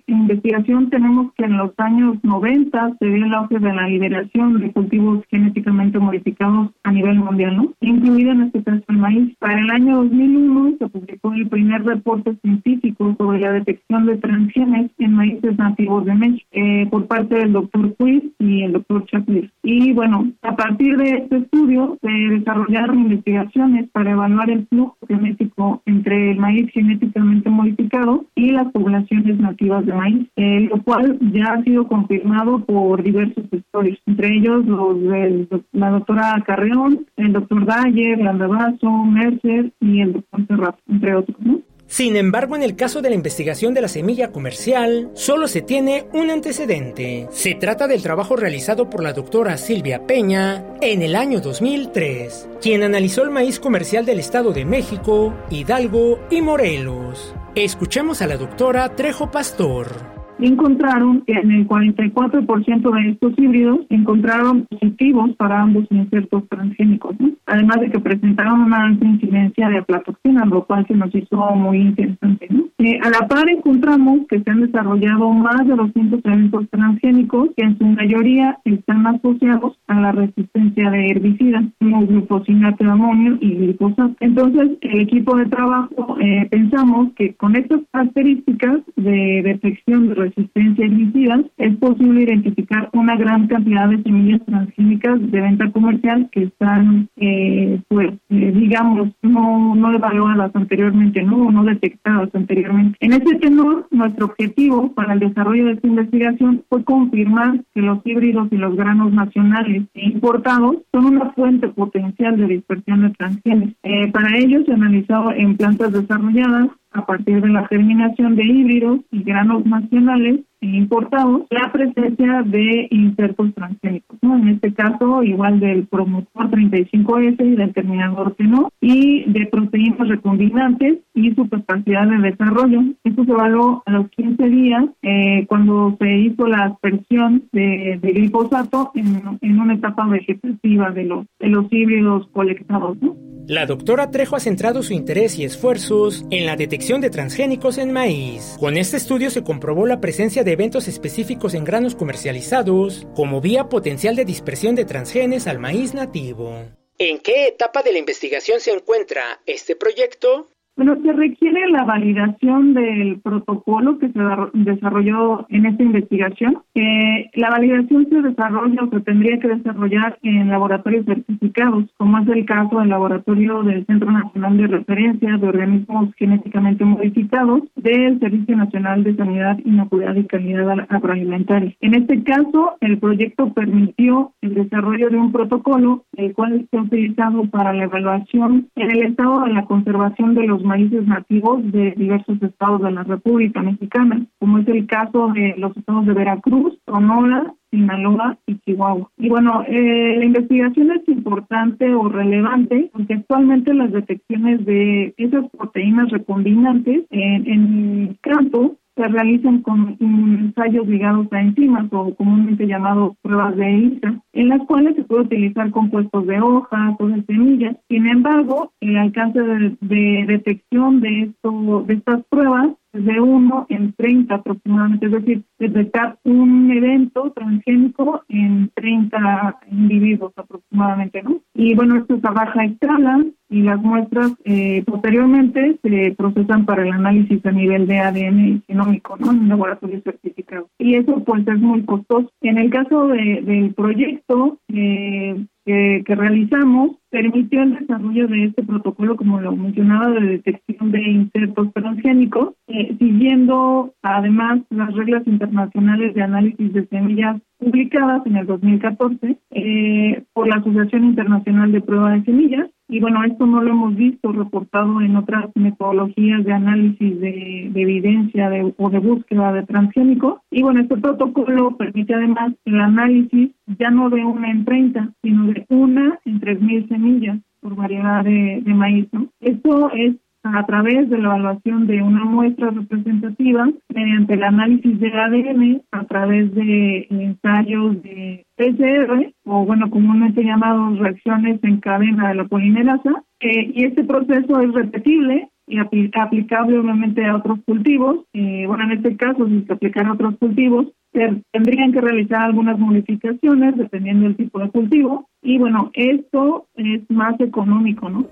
investigación tenemos que en los años 90 se dio el auge de la liberación de cultivos genéticamente modificados a nivel mundial, ¿no? Incluido en este caso el maíz. Para el año 2001 se publicó el primer reporte científico sobre la detección de transgenes en maíces nativos de México eh, por parte del doctor Quiz y el doctor Chaplis. Y bueno, a partir de este estudio se desarrollaron investigaciones para evaluar el flujo genético entre el maíz genéticamente modificado y las poblaciones nativas de maíz, eh, lo cual ya ha sido confirmado por diversos estudios, entre ellos los de la doctora Carreón, el doctor Dayer, Landabazo, Mercer y el doctor Serrat, entre otros. ¿no? Sin embargo, en el caso de la investigación de la semilla comercial, solo se tiene un antecedente. Se trata del trabajo realizado por la doctora Silvia Peña en el año 2003, quien analizó el maíz comercial del Estado de México, Hidalgo y Morelos. Escuchemos a la doctora Trejo Pastor encontraron que en el 44% de estos híbridos encontraron positivos para ambos insertos transgénicos, además de que presentaron una alta incidencia de aflatoxina, lo cual se nos hizo muy interesante. Eh, a la par encontramos que se han desarrollado más de 200 eventos transgénicos que en su mayoría están asociados a la resistencia de herbicidas, como glufosinato de amonio y glifosato. Entonces, el equipo de trabajo eh, pensamos que con estas características de detección de resistencia herbicidas, es posible identificar una gran cantidad de semillas transgénicas de venta comercial que están, eh, pues, eh, digamos, no, no evaluadas anteriormente, ¿no? O no detectadas anteriormente. En ese tenor, nuestro objetivo para el desarrollo de esta investigación fue confirmar que los híbridos y los granos nacionales e importados son una fuente potencial de dispersión de transgenes. Eh, para ello se analizado en plantas desarrolladas a partir de la germinación de híbridos y granos nacionales importados, la presencia de insertos transgénicos, ¿no? En este caso, igual del promotor 35S y del terminador no y de proteínas recombinantes y su capacidad de desarrollo. Esto se evaluó a los 15 días eh, cuando se hizo la aspersión de, glifosato en, en, una etapa vegetativa de los, de los híbridos colectados, ¿no? La doctora Trejo ha centrado su interés y esfuerzos en la detección de transgénicos en maíz. Con este estudio se comprobó la presencia de eventos específicos en granos comercializados como vía potencial de dispersión de transgenes al maíz nativo. ¿En qué etapa de la investigación se encuentra este proyecto? Bueno, se requiere la validación del protocolo que se desarrolló en esta investigación. Eh, la validación se desarrolla o se tendría que desarrollar en laboratorios certificados, como es el caso del laboratorio del Centro Nacional de Referencia de Organismos Genéticamente Modificados del Servicio Nacional de Sanidad, Inocuidad y Calidad Agroalimentaria. En este caso, el proyecto permitió el desarrollo de un protocolo, el cual ha utilizado para la evaluación en el estado de la conservación de los maíces nativos de diversos estados de la República Mexicana, como es el caso de los estados de Veracruz, Sonora, Sinaloa y Chihuahua. Y bueno, eh, la investigación es importante o relevante porque actualmente las detecciones de esas proteínas recombinantes en, en campo se realizan con ensayos ligados a enzimas o comúnmente llamados pruebas de ELISA, en las cuales se puede utilizar compuestos de hojas o de semillas. Sin embargo, el alcance de, detección de, esto, de estas pruebas de 1 en 30 aproximadamente, es decir, detectar un evento transgénico en 30 individuos aproximadamente, ¿no? Y bueno, esto es a baja escala y las muestras eh, posteriormente se procesan para el análisis a nivel de ADN genómico, ¿no? En un laboratorio certificado. Y eso pues es muy costoso. En el caso de, del proyecto, eh, que, realizamos permitió el desarrollo de este protocolo, como lo mencionaba, de detección de insertos transgénicos, eh, siguiendo además las reglas internacionales de análisis de semillas publicadas en el 2014 eh, por la Asociación Internacional de Prueba de Semillas. Y bueno, esto no lo hemos visto reportado en otras metodologías de análisis de, evidencia de, o de búsqueda de transgénicos. Y bueno, este protocolo permite además el análisis ya no de una en 30, sino de una en 3.000 semillas por variedad de, maíz. ¿no? Esto es a través de la evaluación de una muestra representativa mediante el análisis de ADN a través de ensayos de PCR o bueno comúnmente llamados reacciones en cadena de la polimerasa y este proceso es repetible y aplicable obviamente a otros cultivos. Bueno, en este caso, si se aplican a otros cultivos, tendrían que realizar algunas modificaciones dependiendo del tipo de cultivo. Y bueno, esto es más económico, ¿no?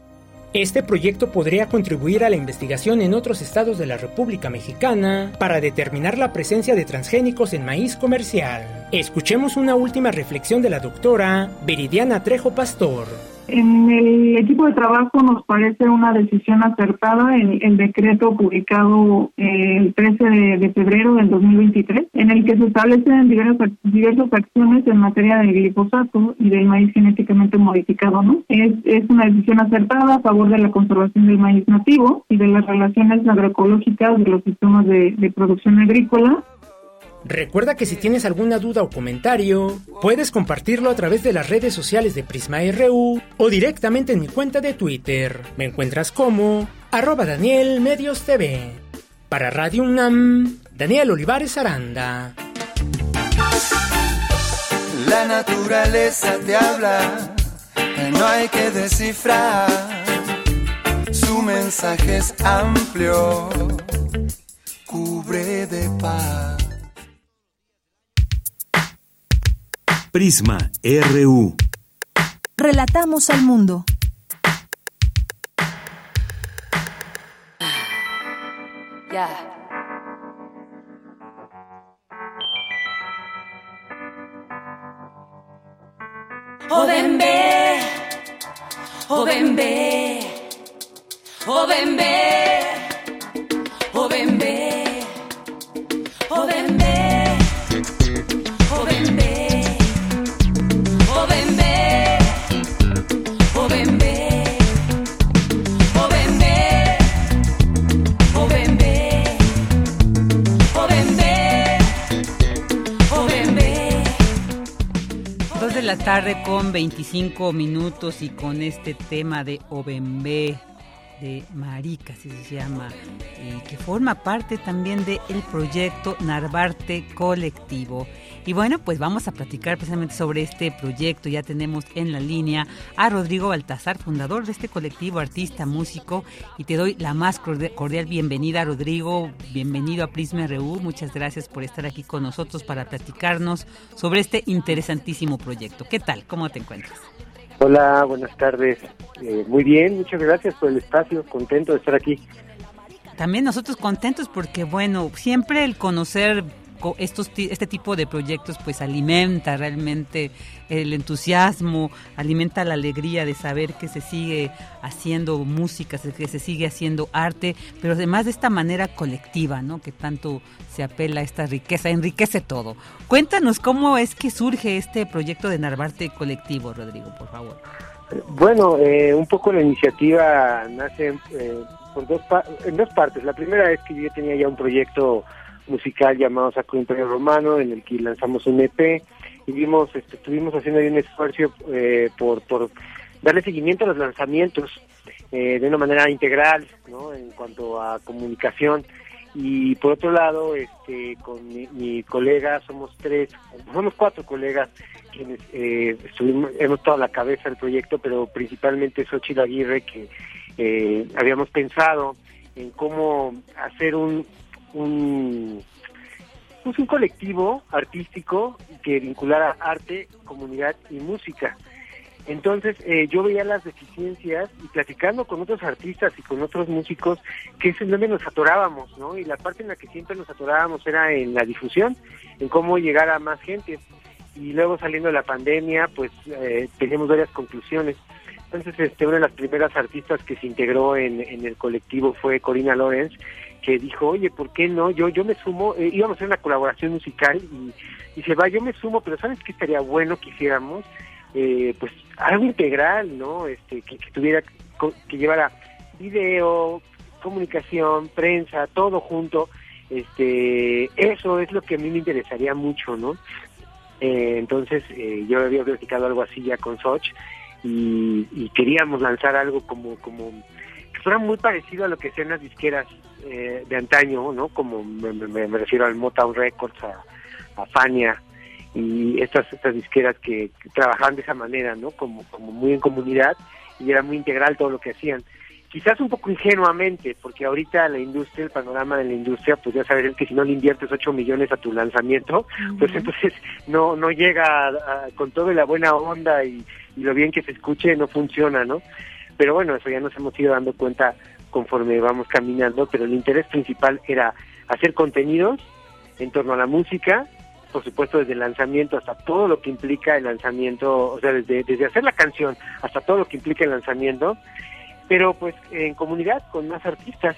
Este proyecto podría contribuir a la investigación en otros estados de la República Mexicana para determinar la presencia de transgénicos en maíz comercial. Escuchemos una última reflexión de la doctora Viridiana Trejo Pastor. En el equipo de trabajo nos parece una decisión acertada el, el decreto publicado eh, el 13 de, febrero del 2023, en el que se establecen diversas, diversas acciones en materia de glifosato y del maíz genéticamente modificado. ¿no? Es, una decisión acertada a favor de la conservación del maíz nativo y de las relaciones agroecológicas de los sistemas de producción agrícola Recuerda que si tienes alguna duda o comentario, puedes compartirlo a través de las redes sociales de Prisma RU o directamente en mi cuenta de Twitter. Me encuentras como arroba Daniel Medios TV. Para Radio UNAM, Daniel Olivares Aranda. La naturaleza te habla, no hay que descifrar. Su mensaje es amplio, cubre de paz. Prisma RU. Relatamos al mundo. Ya. Obembe, obembe, obembe, obembe. La tarde con 25 minutos y con este tema de Obembe de Marica, así se llama, y que forma parte también del el proyecto Narvarte Colectivo. Y bueno, pues vamos a platicar precisamente sobre este proyecto. Ya tenemos en la línea a Rodrigo Baltazar, fundador de este colectivo, artista, músico, y te doy la más cordial bienvenida, Rodrigo. Bienvenido a Prisma RU. Muchas gracias por estar aquí con nosotros para platicarnos sobre este interesantísimo proyecto. ¿Qué tal? ¿Cómo te encuentras? Hola, buenas tardes. eh, muy bien, muchas gracias por el espacio, contento de estar aquí. También nosotros contentos porque, bueno, siempre el conocer estos este tipo de proyectos pues alimenta realmente el entusiasmo, alimenta la alegría de saber que se sigue haciendo música, que se sigue haciendo arte, pero además de esta manera colectiva, ¿no? Que tanto se apela a esta riqueza, enriquece todo. Cuéntanos cómo es que surge este proyecto de Narvarte Colectivo, Rodrigo, por favor. Bueno, eh, un poco la iniciativa nace eh, por dos en dos partes. La primera es que yo tenía ya un proyecto musical llamado Sacro Imperio Romano, en el que lanzamos un EP y vimos, este, estuvimos haciendo ahí un esfuerzo eh, por, por darle seguimiento a los lanzamientos eh, de una manera integral, ¿no? En cuanto a comunicación. Y por otro lado, este, con mi, colega, somos tres, somos cuatro colegas quienes eh, estuvimos, hemos estado la cabeza del proyecto, pero principalmente Xochitl Aguirre, que eh, habíamos pensado en cómo hacer un, un, pues un colectivo artístico que vinculara arte, comunidad y música. Entonces eh, yo veía las deficiencias y platicando con otros artistas y con otros músicos que es en donde nos atorábamos, ¿no? Y la parte en la que siempre nos atorábamos era en la difusión, en cómo llegar a más gente. Y luego saliendo la pandemia, pues eh, teníamos varias conclusiones. Entonces, este, una de las primeras artistas que se integró en, en el colectivo fue Corina Lorenz, que dijo, oye, ¿por qué no? Yo yo me sumo, eh, íbamos a hacer una colaboración musical y, y se va, yo me sumo, pero ¿sabes qué estaría bueno que hiciéramos? Eh, pues algo integral, ¿no? Este, que, tuviera, que llevara video, comunicación, prensa, todo junto. Este, eso es lo que a mí me interesaría mucho, ¿no? Eh, entonces yo había platicado algo así ya con Soch y, y, queríamos lanzar algo como como fuera muy parecido a lo que sean las disqueras eh, de antaño, ¿no? Como me, refiero al Motown Records, a, a Fania y estas estas disqueras que, trabajaban de esa manera, ¿no? Como como muy en comunidad y era muy integral todo lo que hacían. Quizás un poco ingenuamente, porque ahorita la industria, el panorama de la industria, pues ya sabes que si no le inviertes 8 millones a tu lanzamiento, pues entonces no no llega con toda la buena onda y, y lo bien que se escuche, no funciona, ¿no? Pero bueno, eso ya nos hemos ido dando cuenta conforme vamos caminando, pero el interés principal era hacer contenidos en torno a la música, por supuesto desde el lanzamiento hasta todo lo que implica el lanzamiento, o sea, desde, desde hacer la canción hasta todo lo que implica el lanzamiento, pero pues en comunidad con más artistas.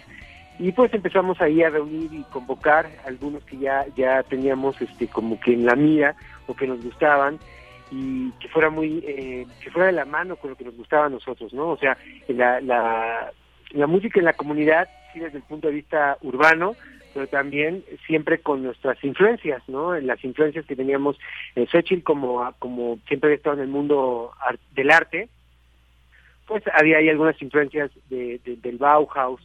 Y pues empezamos ahí a reunir y convocar algunos que ya ya teníamos este como que en la mira o que nos gustaban y que fuera muy eh, que fuera de la mano con lo que nos gustaba a nosotros no o sea la, la la música en la comunidad, sí desde el punto de vista urbano, pero también siempre con nuestras influencias, ¿no? En las influencias que teníamos en Xochitl, como, como siempre había estado en el mundo del arte, pues había ahí algunas influencias de, del Bauhaus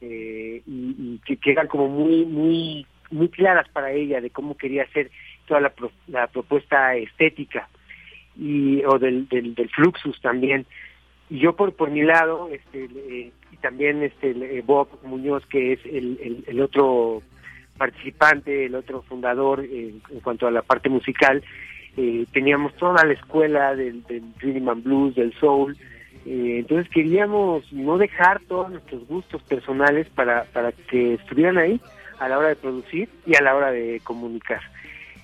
eh, y, que, que, eran como muy, muy, muy claras para ella de cómo quería hacer toda la, la propuesta estética y o del, del, del Fluxus también. Y yo por, por mi lado, este, y también este eh, Bob Muñoz, que es el, el, otro participante, el otro fundador eh, en cuanto a la parte musical, eh, teníamos toda la escuela del, del Rhythm and Blues, del Soul, entonces queríamos no dejar todos nuestros gustos personales para, para que estuvieran ahí a la hora de producir y a la hora de comunicar.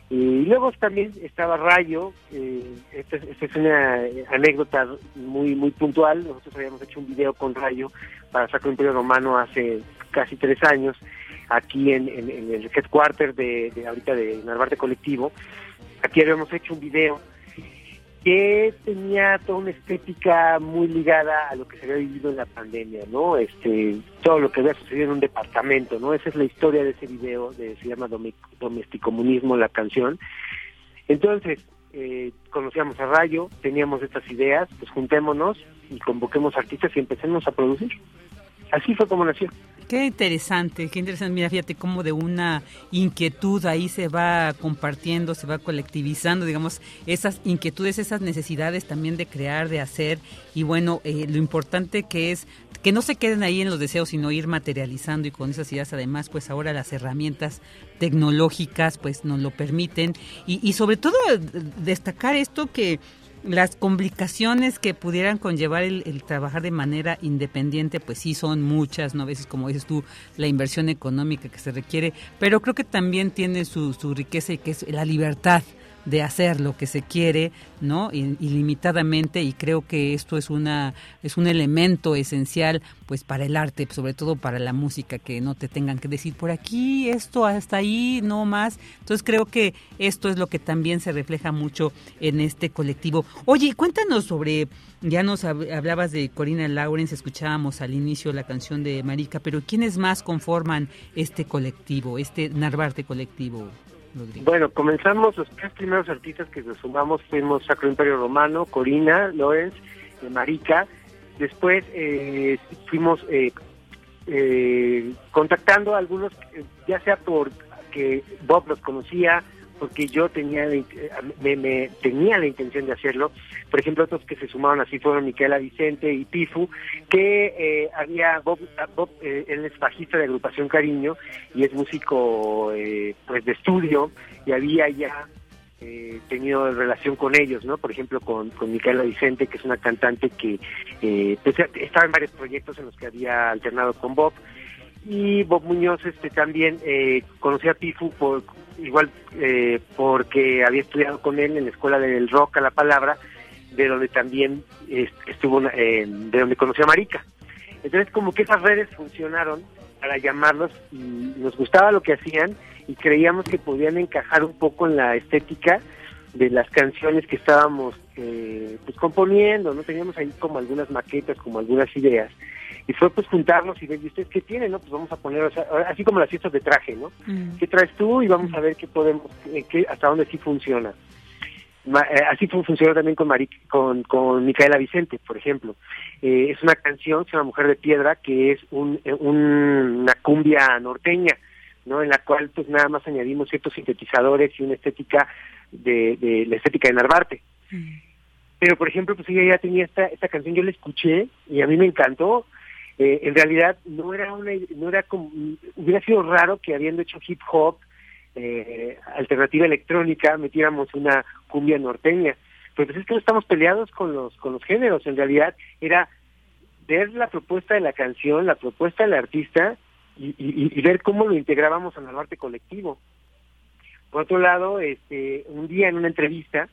Y luego también estaba Rayo, eh, esta, es una anécdota muy muy puntual, nosotros habíamos hecho un video con Rayo para Sacro Imperio Romano hace casi tres años, aquí en, en, el headquarter de, de ahorita de Narvarte Colectivo, aquí habíamos hecho un video que tenía toda una estética muy ligada a lo que se había vivido en la pandemia, ¿no? Este, todo lo que había sucedido en un departamento, ¿no? Esa es la historia de ese video, de, se llama Domesticomunismo, la canción. Entonces, eh, conocíamos a Rayo, teníamos estas ideas, pues juntémonos y convoquemos artistas y empecemos a producir. Así fue como nació. Qué interesante, qué interesante. Mira, fíjate cómo de una inquietud ahí se va compartiendo, se va colectivizando, digamos, esas inquietudes, esas necesidades también de crear, de hacer. Y bueno, eh, lo importante que es que no se queden ahí en los deseos, sino ir materializando y con esas ideas además, pues ahora las herramientas tecnológicas pues nos lo permiten. Y, y sobre todo destacar esto que las complicaciones que pudieran conllevar el, trabajar de manera independiente, pues sí son muchas, ¿no? A veces, como dices tú, la inversión económica que se requiere, pero creo que también tiene su, su riqueza y que es la libertad de hacer lo que se quiere, ¿no? ilimitadamente y creo que esto es una es un elemento esencial pues para el arte, sobre todo para la música que no te tengan que decir por aquí esto hasta ahí, no más. Entonces creo que esto es lo que también se refleja mucho en este colectivo. Oye, cuéntanos sobre ya nos hablabas de Corina Lawrence, escuchábamos al inicio la canción de Marica, pero ¿quiénes más conforman este colectivo, este Narvarte colectivo? Bueno, comenzamos, los tres primeros artistas que nos sumamos fuimos Sacro Imperio Romano, Corina, Lorenz, eh, Marica. Después eh, fuimos eh, contactando a algunos, ya sea porque Bob los conocía, porque yo tenía me, tenía la intención de hacerlo. Por ejemplo, otros que se sumaron así fueron Miquela Vicente y Pifu, que eh, había Bob, Bob eh, él es bajista de agrupación Cariño y es músico eh, pues de estudio y había ya tenido relación con ellos, ¿no? Por ejemplo, con, con Micaela Vicente, que es una cantante que pues, estaba en varios proyectos en los que había alternado con Bob y Bob Muñoz este también eh, conocía a Pifu por igual eh, porque había estudiado con él en la escuela del rock a la palabra de donde también estuvo eh, de donde conoció a Marica. Entonces como que esas redes funcionaron para llamarlos y nos gustaba lo que hacían y creíamos que podían encajar un poco en la estética de las canciones que estábamos eh, pues componiendo no teníamos ahí como algunas maquetas como algunas ideas y fue pues juntarnos y ver, ¿y ustedes qué tienen? No? Pues vamos a poner, así como las fiestas de traje, ¿no? Mm. ¿Qué traes tú? Y vamos a ver qué podemos, eh, qué, hasta dónde sí funciona. Eh, así funcionó también con, con, con Micaela Vicente, por ejemplo. Eh, es una canción, se llama Mujer de Piedra, que es un, una cumbia norteña, ¿no? En la cual pues nada más añadimos ciertos sintetizadores y una estética de, de la estética de Narvarte. Mm. Pero, por ejemplo, pues ella ya tenía esta, esta canción, yo la escuché y a mí me encantó, eh, en realidad no era una, no era como, hubiera sido raro que habiendo hecho hip hop, eh, alternativa electrónica, metiéramos una cumbia norteña. Pero pues es que no estamos peleados con los, con los géneros, en realidad era ver la propuesta de la canción, la propuesta del artista y, ver cómo lo integrábamos en el arte colectivo. Por otro lado, este, un día en una entrevista,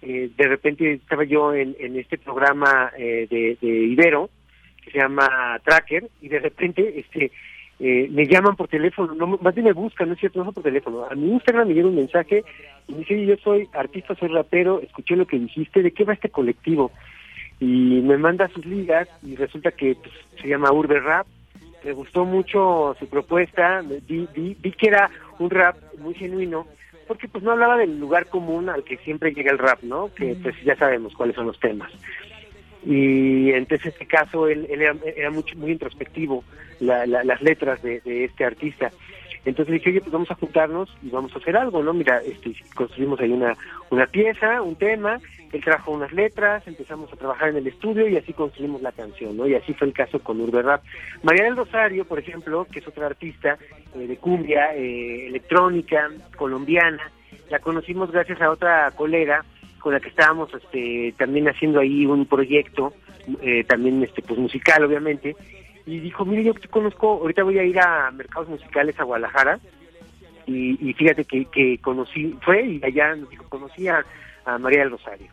eh, de repente estaba yo en, este programa de, de Ibero, se llama Tracker, y de repente este eh, me llaman por teléfono, no, más bien me buscan, no es cierto, no por teléfono. A mi Instagram me llega un mensaje y me dice, yo soy artista, soy rapero, escuché lo que dijiste, ¿de qué va este colectivo? Y me manda sus ligas y resulta que pues, se llama Urbe Rap. Me gustó mucho su propuesta, vi, vi, que era un rap muy genuino, porque pues no hablaba del lugar común al que siempre llega el rap, ¿no? Que pues ya sabemos cuáles son los temas y entonces en este caso él, era, mucho, muy introspectivo las letras de, este artista. Entonces dije oye pues vamos a juntarnos y vamos a hacer algo no mira este construimos ahí una una pieza un tema él trajo unas letras empezamos a trabajar en el estudio y así construimos la canción no y así fue el caso con Urbe Rap. María del Rosario por ejemplo que es otra artista eh, de cumbia eh, electrónica colombiana la conocimos gracias a otra colega con la que estábamos este, también haciendo ahí un proyecto, eh, también este, pues musical obviamente, y dijo, mire, yo te conozco, ahorita voy a ir a mercados musicales a Guadalajara, y, fíjate que, que conocí, fue y allá nos dijo, conocí a, María del Rosario,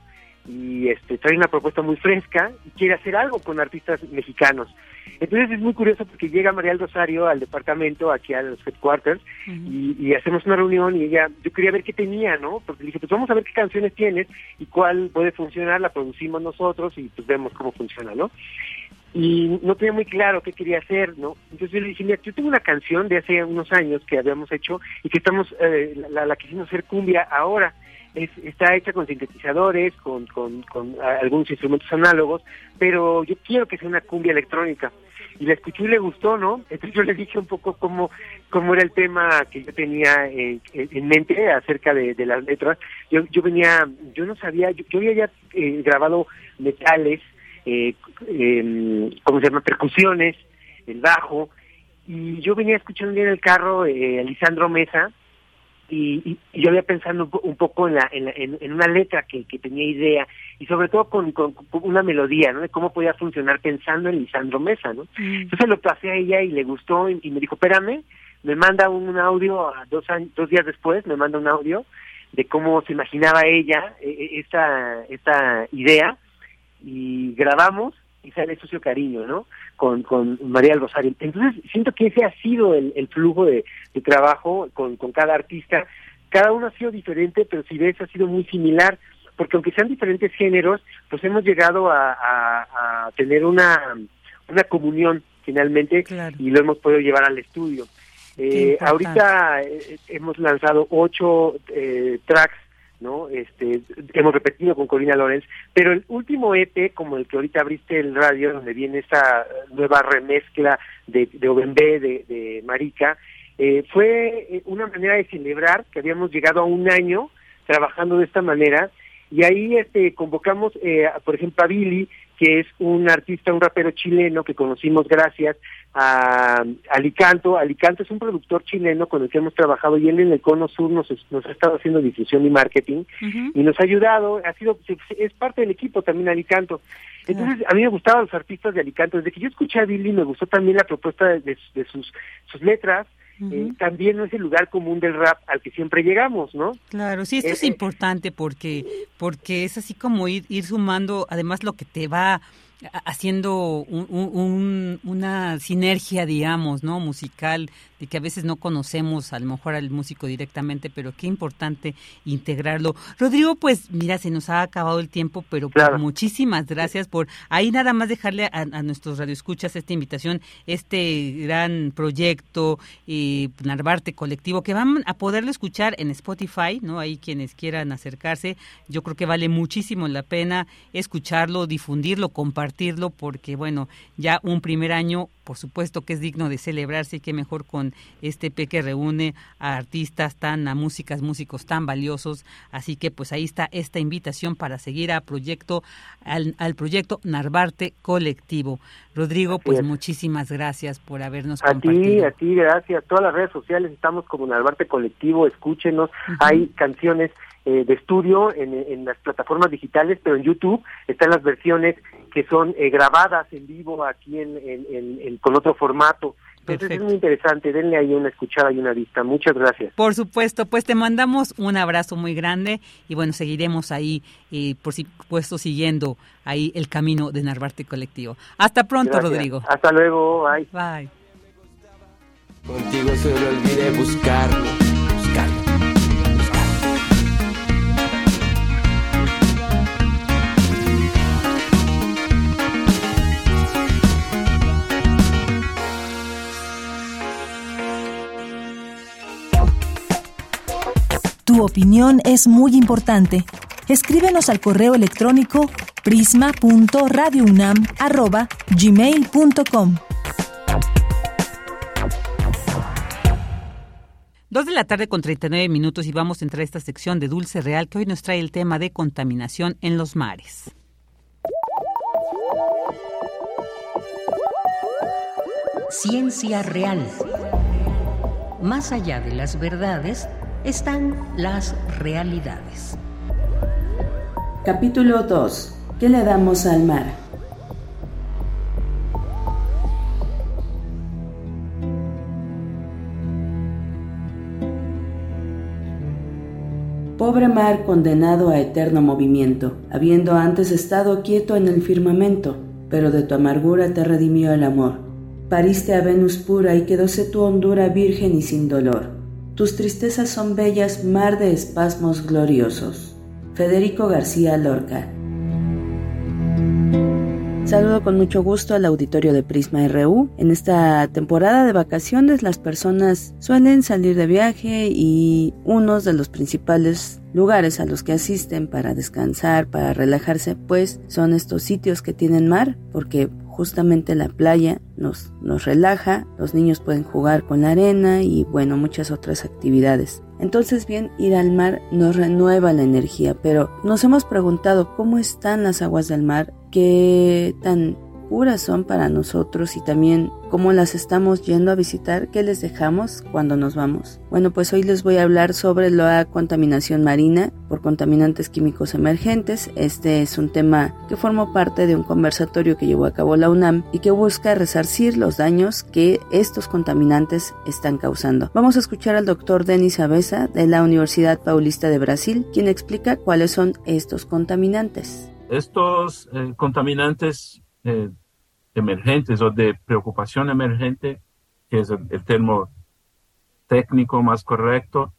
y este, trae una propuesta muy fresca y quiere hacer algo con artistas mexicanos. Entonces es muy curioso porque llega María del Rosario al departamento, aquí a los headquarters, y, hacemos una reunión y ella, yo quería ver qué tenía, ¿no? Porque le dije, pues vamos a ver qué canciones tienes y cuál puede funcionar, la producimos nosotros y pues vemos cómo funciona, ¿no? Y no tenía muy claro qué quería hacer, ¿no? Entonces yo le dije, mira, yo tengo una canción de hace unos años que habíamos hecho y que estamos, eh, la, la quisimos hacer cumbia ahora está hecha con sintetizadores, con, con, con algunos instrumentos análogos, pero yo quiero que sea una cumbia electrónica. Y la escuché y le gustó, ¿no? Entonces yo le dije un poco cómo, cómo era el tema que yo tenía en, mente acerca de, las letras. Yo, yo venía, yo no sabía, yo, había ya eh, grabado metales, eh, eh, ¿cómo se llama? Percusiones, el bajo, y yo venía escuchando en el carro eh, a Lisandro Mesa, y, yo había pensado un, poco en, la, en, una letra que, tenía idea y sobre todo con, una melodía, ¿no? De cómo podía funcionar pensando en Lisandro Mesa, ¿no? Mm. Entonces lo pasé a ella y le gustó y, me dijo, espérame, me manda un audio, dos, años, dos días después me manda un audio de cómo se imaginaba ella e, e, esta, esta idea y grabamos y sale Sucio Cariño, ¿no? Con, con María del Rosario. Entonces, siento que ese ha sido el, flujo de, trabajo con, con cada artista. Cada uno ha sido diferente, pero si ves, ha sido muy similar, porque aunque sean diferentes géneros, pues hemos llegado a, a, tener una, una comunión finalmente y lo hemos podido llevar al estudio. Eh, ahorita eh, hemos lanzado ocho eh, tracks ¿no? Este, hemos repetido con Corina Lorenz, pero el último EP, como el que ahorita abriste el radio, donde viene esta nueva remezcla de, de de, de Marica, eh, fue eh, una manera de celebrar que habíamos llegado a un año trabajando de esta manera, y ahí este, convocamos, eh, por ejemplo, a Billy, que es un artista, un rapero chileno que conocimos gracias a Alicanto. Alicanto es un productor chileno con el que hemos trabajado y él en el Cono Sur nos, nos ha estado haciendo difusión y marketing y nos ha ayudado, ha sido es parte del equipo también Alicanto. Entonces, a mí me gustaban los artistas de Alicanto. Desde que yo escuché a Billy, me gustó también la propuesta de, sus, sus letras, eh, también no es el lugar común del rap al que siempre llegamos, ¿no? Claro, sí, esto es eh, eh, importante porque porque es así como ir, ir sumando, además lo que te va haciendo una sinergia, digamos, ¿no? Musical, de que a veces no conocemos a lo mejor al músico directamente, pero qué importante integrarlo. Rodrigo, pues mira, se nos ha acabado el tiempo, pero pues, muchísimas gracias por ahí nada más dejarle a, nuestros radioescuchas esta invitación, este gran proyecto y Narvarte Colectivo, que van a poderlo escuchar en Spotify, ¿no? Ahí quienes quieran acercarse, yo creo que vale muchísimo la pena escucharlo, difundirlo, compartirlo porque, bueno, ya un primer año, por supuesto que es digno de celebrarse y que mejor con este P que reúne a artistas tan, a músicas, músicos tan valiosos. Así que pues ahí está esta invitación para seguir a proyecto, al, al proyecto Narvarte Colectivo. Rodrigo, pues muchísimas gracias por habernos a ti, a ti, gracias. Todas las redes sociales estamos como Narvarte Colectivo, escúchenos. Hay canciones eh, de estudio en, en, las plataformas digitales, pero en YouTube están las versiones que son eh, grabadas en vivo aquí en, en, con otro formato. Entonces es muy interesante, denle ahí una escuchada y una vista. Muchas gracias. Por supuesto, pues te mandamos un abrazo muy grande y bueno, seguiremos ahí, eh, por supuesto, siguiendo ahí el camino de Narvarte Colectivo. Hasta pronto, Rodrigo. Hasta luego, bye. Bye. Contigo solo olvidé buscarlo Tu opinión es muy importante. Escríbenos al correo electrónico prisma.radiounam@gmail.com. Dos de la tarde con 39 minutos y vamos a entrar a esta sección de Dulce Real que hoy nos trae el tema de contaminación en los mares. Ciencia real. Más allá de las verdades, están las realidades. Capítulo 2. ¿Qué le damos al mar? Pobre mar condenado a eterno movimiento, habiendo antes estado quieto en el firmamento, pero de tu amargura te redimió el amor. Pariste a Venus pura y quedóse tu hondura virgen y sin dolor. Tus tristezas son bellas, mar de espasmos gloriosos. Federico García Lorca. Saludo con mucho gusto al auditorio de Prisma RU. En esta temporada de vacaciones las personas suelen salir de viaje y unos de los principales lugares a los que asisten para descansar, para relajarse, pues son estos sitios que tienen mar, porque justamente la playa nos, nos relaja, los niños pueden jugar con la arena y bueno, muchas otras actividades. Entonces bien, ir al mar nos renueva la energía, pero nos hemos preguntado cómo están las aguas del mar, qué tan puras son para nosotros y también cómo las estamos yendo a visitar, qué les dejamos cuando nos vamos. Bueno, pues hoy les voy a hablar sobre la contaminación marina por contaminantes químicos emergentes. Este es un tema que formó parte de un conversatorio que llevó a cabo la UNAM y que busca resarcir los daños que estos contaminantes están causando. Vamos a escuchar al doctor Denis Avesa de la Universidad Paulista de Brasil, quien explica cuáles son estos contaminantes. Estos eh, contaminantes eh, emergentes o de preocupación emergente, que es el, el termo técnico más correcto,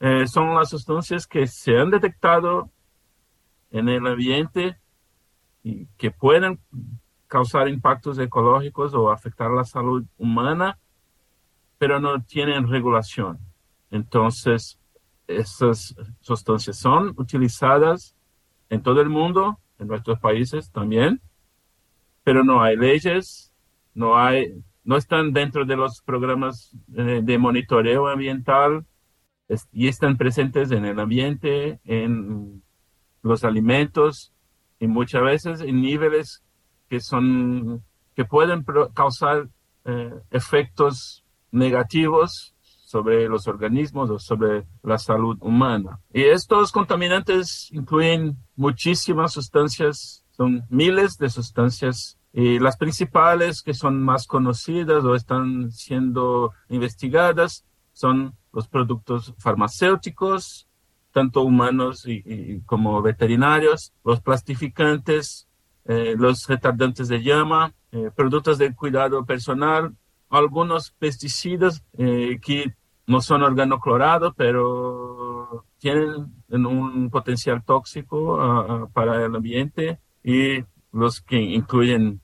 eh, son las sustancias que se han detectado en el ambiente y que pueden causar impactos ecológicos o afectar la salud humana, pero no tienen regulación. Entonces, esas sustancias son utilizadas en todo el mundo, en nuestros países también, pero no hay leyes, no hay, no están dentro de los programas de, de monitoreo ambiental y están presentes en el ambiente, en los alimentos y muchas veces en niveles que son que pueden causar eh, efectos negativos sobre los organismos o sobre la salud humana. Y estos contaminantes incluyen muchísimas sustancias, son miles de sustancias y las principales que son más conocidas o están siendo investigadas son los productos farmacéuticos, tanto humanos como veterinarios, los plastificantes, eh, los retardantes de llama, eh, productos de cuidado personal, algunos pesticidas eh, que no son organoclorados, pero tienen un potencial tóxico uh, para el ambiente y los que incluyen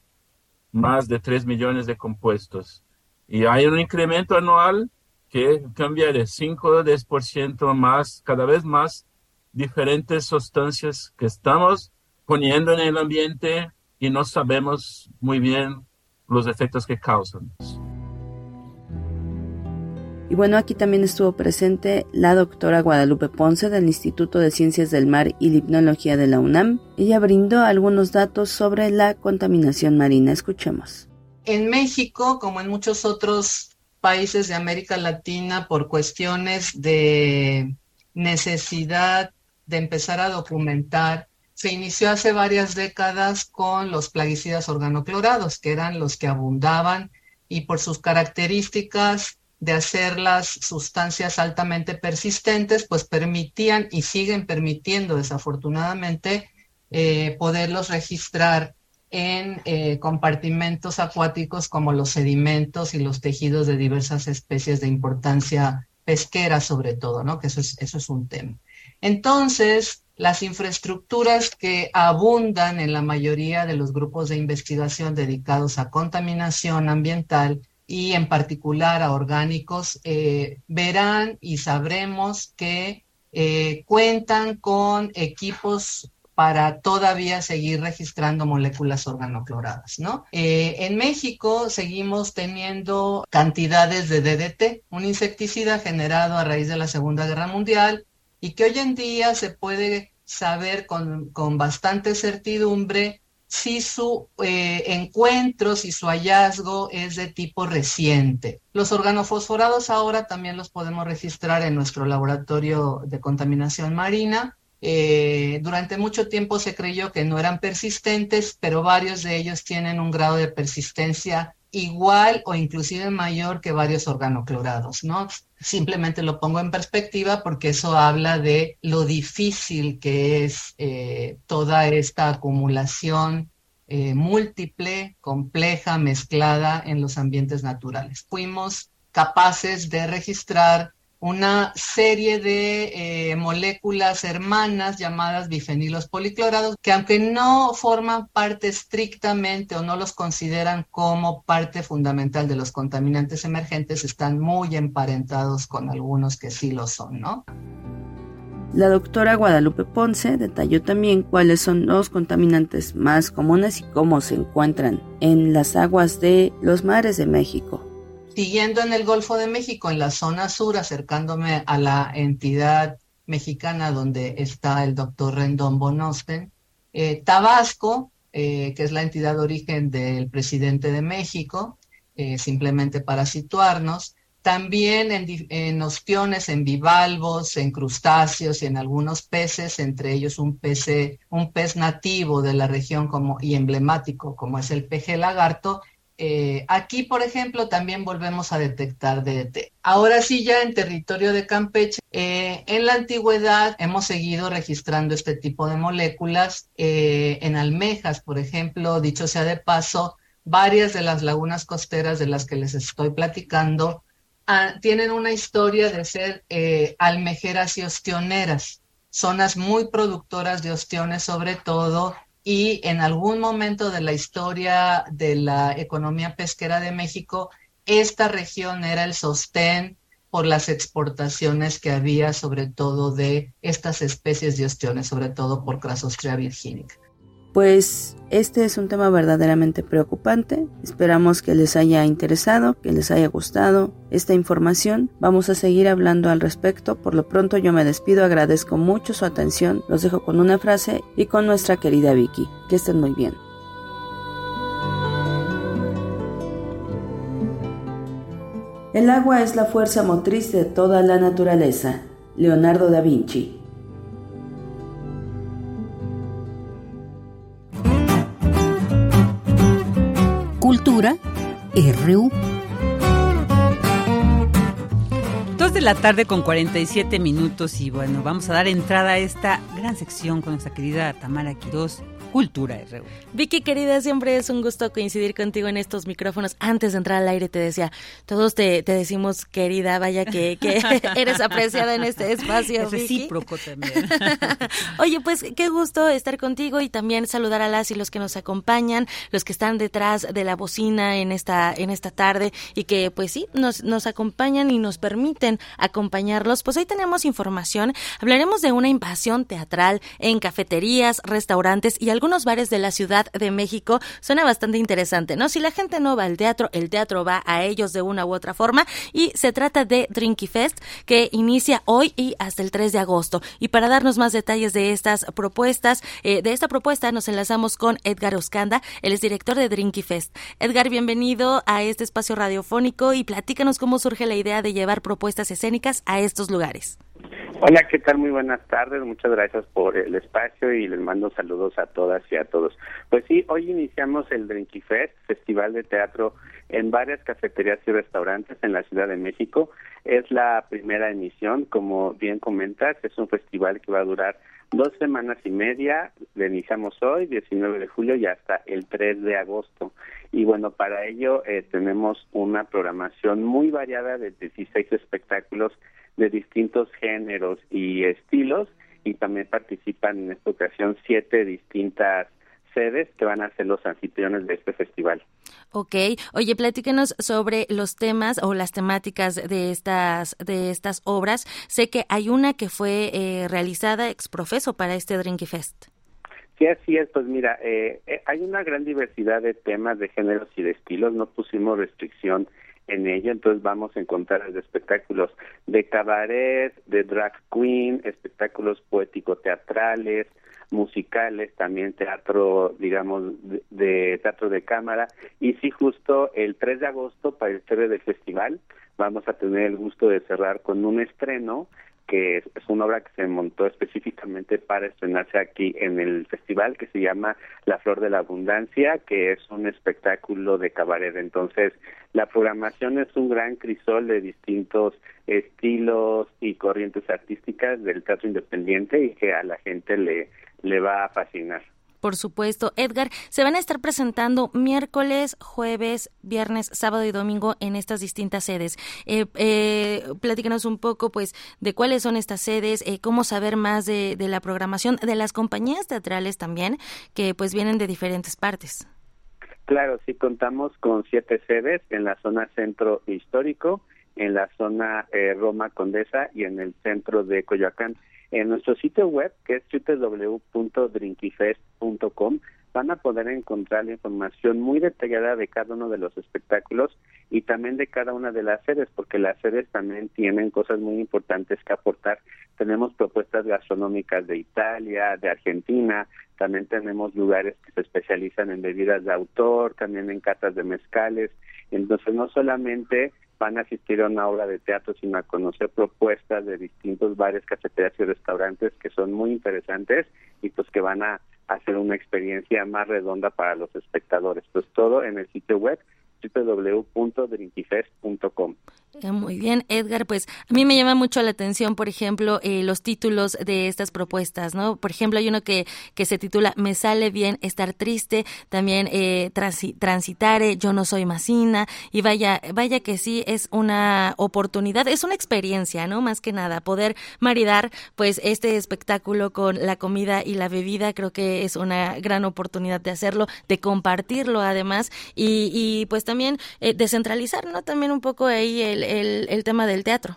más de 3 millones de compuestos. Y hay un incremento anual que cambia de 5 o 10% más, cada vez más diferentes sustancias que estamos poniendo en el ambiente y no sabemos muy bien los efectos que causan. Y bueno, aquí también estuvo presente la doctora Guadalupe Ponce del Instituto de Ciencias del Mar y Limnología de la UNAM. Ella brindó algunos datos sobre la contaminación marina. Escuchemos. En México, como en muchos otros países de América Latina, por cuestiones de necesidad de empezar a documentar, se inició hace varias décadas con los plaguicidas organoclorados, que eran los que abundaban y por sus características de hacer las sustancias altamente persistentes, pues permitían y siguen permitiendo desafortunadamente eh, poderlos registrar en eh, compartimentos acuáticos como los sedimentos y los tejidos de diversas especies de importancia pesquera sobre todo, ¿no? Que eso es, eso es un tema. Entonces, las infraestructuras que abundan en la mayoría de los grupos de investigación dedicados a contaminación ambiental y en particular a orgánicos, eh, verán y sabremos que eh, cuentan con equipos para todavía seguir registrando moléculas organocloradas, ¿no? Eh, en México seguimos teniendo cantidades de DDT, un insecticida generado a raíz de la Segunda Guerra Mundial y que hoy en día se puede saber con, con bastante certidumbre si su eh, encuentro, si su hallazgo es de tipo reciente. Los organofosforados ahora también los podemos registrar en nuestro laboratorio de contaminación marina. Eh, durante mucho tiempo se creyó que no eran persistentes, pero varios de ellos tienen un grado de persistencia igual o inclusive mayor que varios organoclorados, ¿no? Simplemente lo pongo en perspectiva porque eso habla de lo difícil que es eh, toda esta acumulación eh, múltiple, compleja, mezclada en los ambientes naturales. Fuimos capaces de registrar una serie de eh, moléculas hermanas llamadas bifenilos policlorados, que aunque no forman parte estrictamente o no los consideran como parte fundamental de los contaminantes emergentes, están muy emparentados con algunos que sí lo son, ¿no? La doctora Guadalupe Ponce detalló también cuáles son los contaminantes más comunes y cómo se encuentran en las aguas de los mares de México. Siguiendo en el Golfo de México, en la zona sur, acercándome a la entidad mexicana donde está el doctor Rendón Bonosten, eh, Tabasco que es la entidad de origen del presidente de México, simplemente para situarnos. También en, en, ostiones, en bivalvos, en crustáceos y en algunos peces, entre ellos un pez, un pez nativo de la región y emblemático como es el peje lagarto. Eh, aquí, por ejemplo, también volvemos a detectar DDT. Ahora sí, ya en territorio de Campeche, eh, en la antigüedad hemos seguido registrando este tipo de moléculas. Eh, en almejas, por ejemplo, dicho sea de paso, varias de las lagunas costeras de las que les estoy platicando tienen una historia de ser almejeras y ostioneras, zonas muy productoras de ostiones sobre todo, y en algún momento de la historia de la economía pesquera de México, esta región era el sostén por las exportaciones que había sobre todo de estas especies de ostiones, sobre todo por Crasostrea virginica pues este es un tema verdaderamente preocupante. Esperamos que les haya interesado, que les haya gustado esta información. Vamos a seguir hablando al respecto. Por lo pronto yo me despido, agradezco mucho su atención. Los dejo con una frase y con nuestra querida Vicky. Que estén muy bien. El agua es la fuerza motriz de toda la naturaleza. Leonardo da Vinci. Cultura RU. Dos de la tarde con 47 minutos y bueno, vamos a dar entrada a esta gran sección con nuestra querida Tamara Quirós Cultura RU. Vicky, querida, siempre es un gusto coincidir contigo en estos micrófonos. Antes de entrar al aire te decía, todos te, decimos querida, vaya que, eres apreciada en este espacio. Es recíproco también. Oye, pues qué gusto estar contigo y también saludar a las y los que nos acompañan, los que están detrás de la bocina en esta, en esta tarde y que pues sí, nos, nos acompañan y nos permiten acompañarlos. Pues hoy tenemos información, hablaremos de una invasión teatral en cafeterías, restaurantes y algo algunos bares de la Ciudad de México. Suena bastante interesante, ¿no? Si la gente no va al teatro, el teatro va a ellos de una u otra forma. Y se trata de Drinky Fest, que inicia hoy y hasta el 3 de agosto. Y para darnos más detalles de estas propuestas, eh, de esta propuesta, nos enlazamos con Edgar Oscanda, él es director de Drinky Fest. Edgar, bienvenido a este espacio radiofónico y platícanos cómo surge la idea de llevar propuestas escénicas a estos lugares. Hola, ¿qué tal? Muy buenas tardes. Muchas gracias por el espacio y les mando saludos a todas y a todos. Pues sí, hoy iniciamos el Drinky Fest, Festival de Teatro en varias cafeterías y restaurantes en la Ciudad de México. Es la primera emisión, como bien comentas, es un festival que va a durar dos semanas y media. Le iniciamos hoy, 19 de julio, y hasta el 3 de agosto. Y bueno, para ello eh, tenemos una programación muy variada de 16 espectáculos de distintos géneros y estilos y también participan en esta ocasión siete distintas sedes que van a ser los anfitriones de este festival. Ok, oye, platíquenos sobre los temas o las temáticas de estas de estas obras. Sé que hay una que fue eh, realizada ex profeso para este Drinky Fest. Sí, así es. Pues mira, eh, eh, hay una gran diversidad de temas, de géneros y de estilos. No pusimos restricción en ello, entonces vamos a encontrar espectáculos de cabaret, de drag queen, espectáculos poético-teatrales, musicales, también teatro, digamos, de, teatro de cámara. Y sí, justo el 3 de agosto, para el cierre del festival, vamos a tener el gusto de cerrar con un estreno que es, una obra que se montó específicamente para estrenarse aquí en el festival que se llama La Flor de la Abundancia, que es un espectáculo de cabaret. Entonces, la programación es un gran crisol de distintos estilos y corrientes artísticas del teatro independiente y que a la gente le, le va a fascinar. Por supuesto, Edgar, se van a estar presentando miércoles, jueves, viernes, sábado y domingo en estas distintas sedes. Eh, eh, platícanos un poco, pues, de cuáles son estas sedes, eh, cómo saber más de, de la programación de las compañías teatrales también, que pues vienen de diferentes partes. Claro, sí contamos con siete sedes en la zona centro histórico, en la zona eh, Roma Condesa y en el centro de Coyoacán. En nuestro sitio web, que es www.drinkifest.com, van a poder encontrar la información muy detallada de cada uno de los espectáculos y también de cada una de las sedes, porque las sedes también tienen cosas muy importantes que aportar. Tenemos propuestas gastronómicas de Italia, de Argentina, también tenemos lugares que se especializan en bebidas de autor, también en catas de mezcales. Entonces, no solamente van a asistir a una obra de teatro, sino a conocer propuestas de distintos bares, cafeterías y restaurantes que son muy interesantes y pues que van a hacer una experiencia más redonda para los espectadores. Pues todo en el sitio web www.drinkifest.com. Muy bien, Edgar, pues a mí me llama mucho la atención, por ejemplo, eh, los títulos de estas propuestas, ¿no? Por ejemplo, hay uno que, que se titula Me sale bien estar triste, también eh, Transitare, Yo no soy Masina, y vaya, vaya que sí, es una oportunidad, es una experiencia, ¿no? Más que nada, poder maridar, pues, este espectáculo con la comida y la bebida, creo que es una gran oportunidad de hacerlo, de compartirlo además, y, y pues también eh, descentralizar, ¿no? También un poco ahí el el, tema del teatro.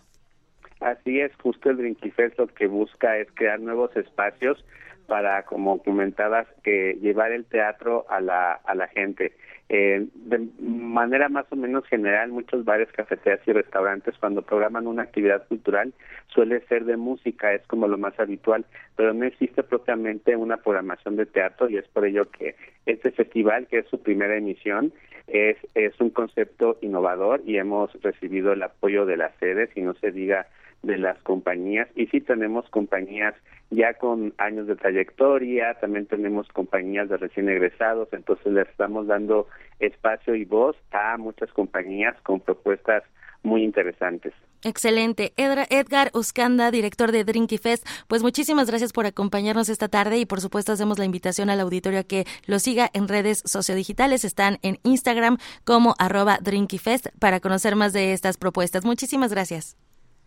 Así es, justo el Drinkifest lo que busca es crear nuevos espacios para, como comentabas, que llevar el teatro a la, a la gente. Eh, de manera más o menos general, muchos bares, cafeterías y restaurantes cuando programan una actividad cultural suele ser de música, es como lo más habitual, pero no existe propiamente una programación de teatro y es por ello que este festival, que es su primera emisión, es, es un concepto innovador y hemos recibido el apoyo de las sedes y no se diga de las compañías y sí tenemos compañías ya con años de trayectoria, también tenemos compañías de recién egresados, entonces le estamos dando espacio y voz a muchas compañías con propuestas muy interesantes. Excelente. Edgar Uscanda, director de Drinky Fest, pues muchísimas gracias por acompañarnos esta tarde y por supuesto hacemos la invitación al auditorio a que lo siga en redes sociodigitales. Están en Instagram como arroba Fest para conocer más de estas propuestas. Muchísimas gracias.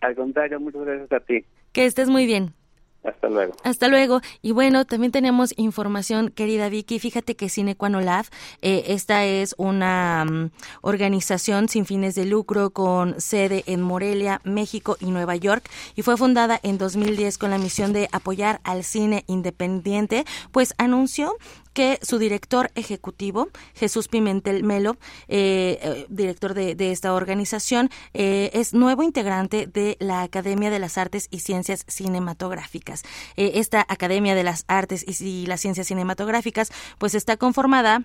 Al contrario, muchas gracias a ti. Que estés muy bien. Hasta luego. Hasta luego. Y bueno, también tenemos información, querida Vicky. Fíjate que Cinequanolab, eh, esta es una mm, organización sin fines de lucro con sede en Morelia, México y Nueva York, y fue fundada en 2010 con la misión de apoyar al cine independiente, pues anunció que su director ejecutivo, Jesús Pimentel Melo, eh, eh, director de, esta organización, eh, es nuevo integrante de la Academia de las Artes y Ciencias Cinematográficas. esta Academia de las Artes y las Ciencias Cinematográficas, pues está conformada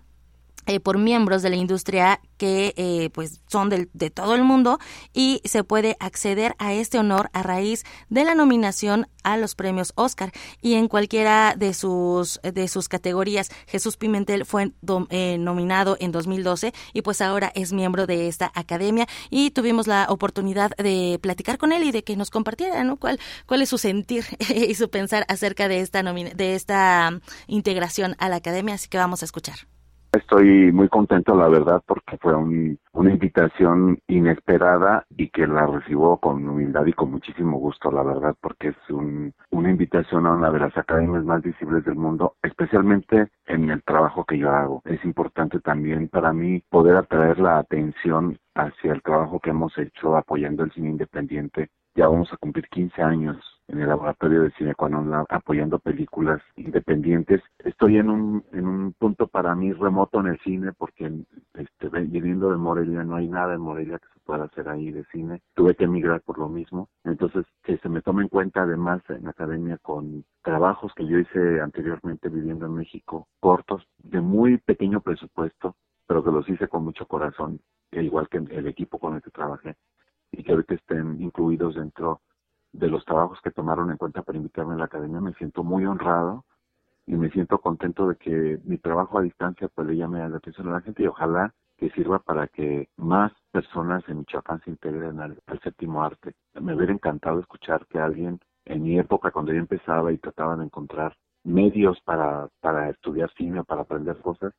eh, por miembros de la industria que eh, pues son de todo el mundo y se puede acceder a este honor a raíz de la nominación a los premios Oscar y en cualquiera de sus de sus categorías Jesús Pimentel fue eh, nominado en 2012 y pues ahora es miembro de esta academia. Y tuvimos la oportunidad de platicar con él y de que nos compartiera ¿no? cuál cuál es su sentir y su pensar acerca de esta de esta integración a la academia así que vamos a escuchar Estoy muy contento, la verdad, porque fue una invitación inesperada y que la recibo con humildad y con muchísimo gusto, la verdad, porque es una invitación a una de las academias más visibles del mundo, especialmente en el trabajo que yo hago. Es importante también para mí poder atraer la atención hacia el trabajo que hemos hecho apoyando el cine independiente. Ya vamos a cumplir 15 años en el laboratorio de cine cuando apoyando películas independientes. Estoy en un, en un punto para mí remoto en el cine porque este, viniendo de Morelia no hay nada en Morelia que se pueda hacer ahí de cine. Tuve que emigrar por lo mismo. Entonces, que se me tome en cuenta además en academia con trabajos que yo hice anteriormente viviendo en México, cortos, de muy pequeño presupuesto, pero que los hice con mucho corazón, igual que el equipo con el que trabajé, y que ahorita estén incluidos dentro de los trabajos que tomaron en cuenta para invitarme a la academia. Me siento muy honrado y me siento contento de que mi trabajo a distancia pues le llame la atención a la gente y ojalá que sirva para que más personas en Michoacán se integren al, séptimo arte. Me hubiera encantado escuchar que alguien en mi época cuando yo empezaba y trataba de encontrar medios para, para estudiar cine, para aprender cosas,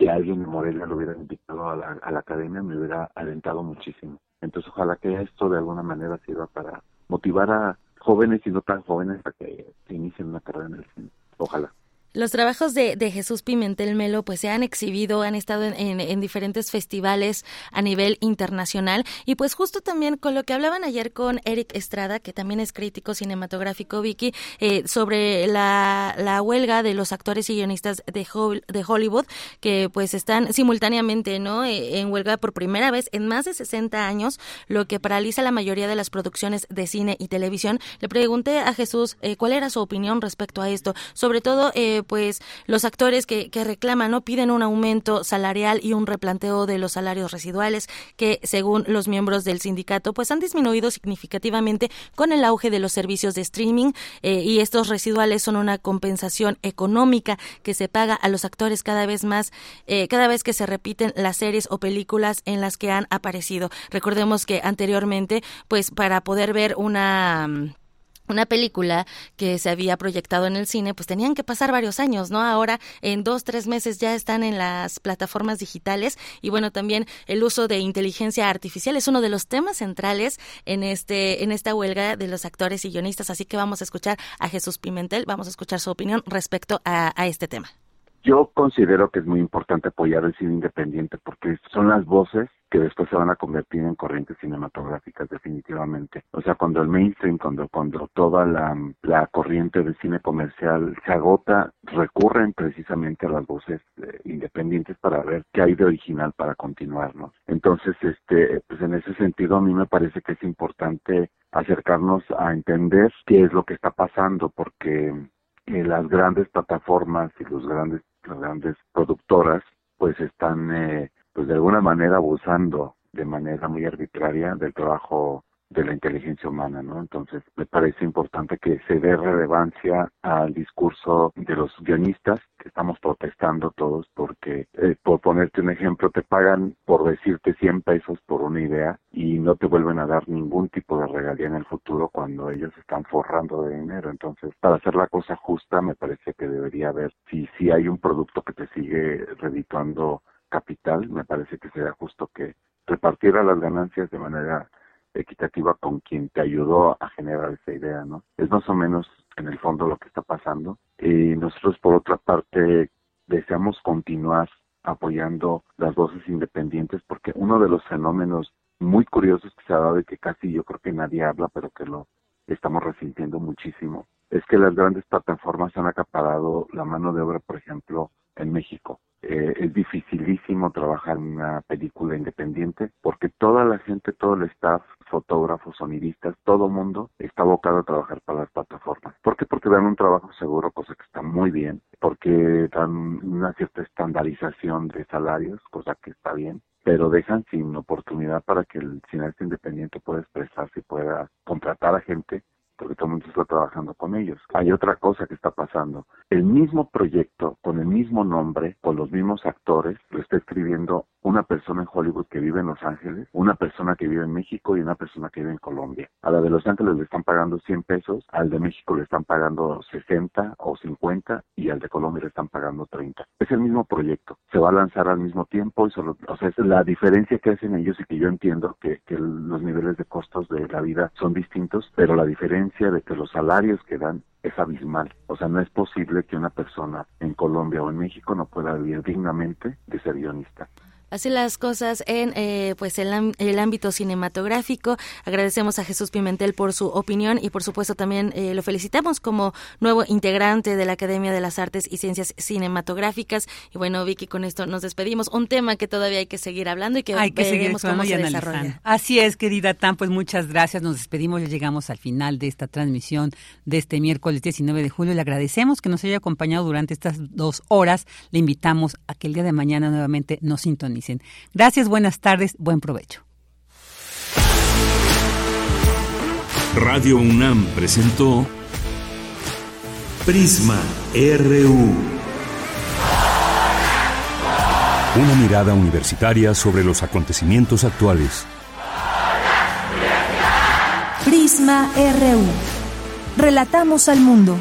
que alguien en Morelia lo hubiera invitado a la, a la academia me hubiera alentado muchísimo. Entonces ojalá que esto de alguna manera sirva para motivar a jóvenes y no tan jóvenes a que se inicien una carrera en el cine. Ojalá. Los trabajos de, Jesús Pimentel Melo pues se han exhibido, han estado en, diferentes festivales a nivel internacional. Y pues justo también con lo que hablaban ayer con Eric Estrada, que también es crítico cinematográfico, Vicky, eh, sobre la, huelga de los actores y guionistas de, de Hollywood que pues están simultáneamente no eh, en huelga por primera vez en más de 60 años, lo que paraliza la mayoría de las producciones de cine y televisión. Le pregunté a Jesús eh, cuál era su opinión respecto a esto, sobre todo eh, pues los actores que, reclaman, ¿no? Piden un aumento salarial y un replanteo de los salarios residuales que, según los miembros del sindicato, pues han disminuido significativamente con el auge de los servicios de streaming eh, y estos residuales son una compensación económica que se paga a los actores cada vez más, eh, cada vez que se repiten las series o películas en las que han aparecido. Recordemos que anteriormente, pues para poder ver una una película que se había proyectado en el cine, pues tenían que pasar varios años, ¿no? Ahora en dos, tres meses ya están en las plataformas digitales y bueno, también el uso de inteligencia artificial es uno de los temas centrales en este, en esta huelga de los actores y guionistas, así que vamos a escuchar a Jesús Pimentel, vamos a escuchar su opinión respecto a este tema. Yo considero que es muy importante apoyar el cine independiente porque son las voces que después se van a convertir en corrientes cinematográficas definitivamente. O sea, cuando el mainstream, cuando, cuando toda la, corriente del cine comercial se agota, recurren precisamente a las voces eh, independientes para ver qué hay de original para continuarnos. Entonces, este, pues en ese sentido a mí me parece que es importante acercarnos a entender qué es lo que está pasando porque eh, las grandes plataformas y los grandes las grandes productoras pues están eh, pues de alguna manera abusando de manera muy arbitraria del trabajo de la inteligencia humana, ¿no? Entonces, me parece importante que se dé relevancia al discurso de los guionistas, que estamos protestando todos porque, eh, por ponerte un ejemplo, te pagan por decirte 100 pesos por una idea y no te vuelven a dar ningún tipo de regalía en el futuro cuando ellos están forrando de dinero. Entonces, para hacer la cosa justa, me parece que debería haber, si, si hay un producto que te sigue redituando capital, me parece que sería justo que repartiera las ganancias de manera equitativa con quien te ayudó a generar esa idea, ¿no? Es más o menos en el fondo lo que está pasando. Y nosotros, por otra parte, deseamos continuar apoyando las voces independientes porque uno de los fenómenos muy curiosos que se ha dado y que casi yo creo que nadie habla, pero que lo estamos resintiendo muchísimo, es que las grandes plataformas han acaparado la mano de obra, por ejemplo, en México. Eh, es dificilísimo trabajar en una película independiente porque toda la gente, todo el staff, fotógrafos, sonidistas, todo mundo está abocado a trabajar para las plataformas. ¿Por qué? Porque dan un trabajo seguro, cosa que está muy bien, porque dan una cierta estandarización de salarios, cosa que está bien, pero dejan sin oportunidad para que el cineasta independiente pueda expresarse y pueda contratar a gente porque todo el mundo está trabajando con ellos. Hay otra cosa que está pasando. El mismo proyecto, con el mismo nombre, con los mismos actores, lo está escribiendo una persona en Hollywood que vive en Los Ángeles, una persona que vive en México y una persona que vive en Colombia. A la de Los Ángeles le están pagando 100 pesos, al de México le están pagando 60 o 50 y al de Colombia le están pagando 30. Es el mismo proyecto, se va a lanzar al mismo tiempo y solo, o sea, es la diferencia que hacen ellos y que yo entiendo que, que los niveles de costos de la vida son distintos, pero la diferencia de que los salarios que dan es abismal. O sea, no es posible que una persona en Colombia o en México no pueda vivir dignamente de ser guionista hace las cosas en eh, pues el, el, ámbito cinematográfico. Agradecemos a Jesús Pimentel por su opinión y por supuesto también eh, lo felicitamos como nuevo integrante de la Academia de las Artes y Ciencias Cinematográficas. Y bueno, Vicky, con esto nos despedimos. Un tema que todavía hay que seguir hablando y que, hay que seguir cómo se desarrolla. Así es, querida Tan, pues muchas gracias. Nos despedimos, ya llegamos al final de esta transmisión de este miércoles 19 de julio. Le agradecemos que nos haya acompañado durante estas dos horas. Le invitamos a que el día de mañana nuevamente nos sintonice Gracias, buenas tardes, buen provecho. Radio UNAM presentó Prisma RU. Una mirada universitaria sobre los acontecimientos actuales. Prisma RU. Relatamos al mundo.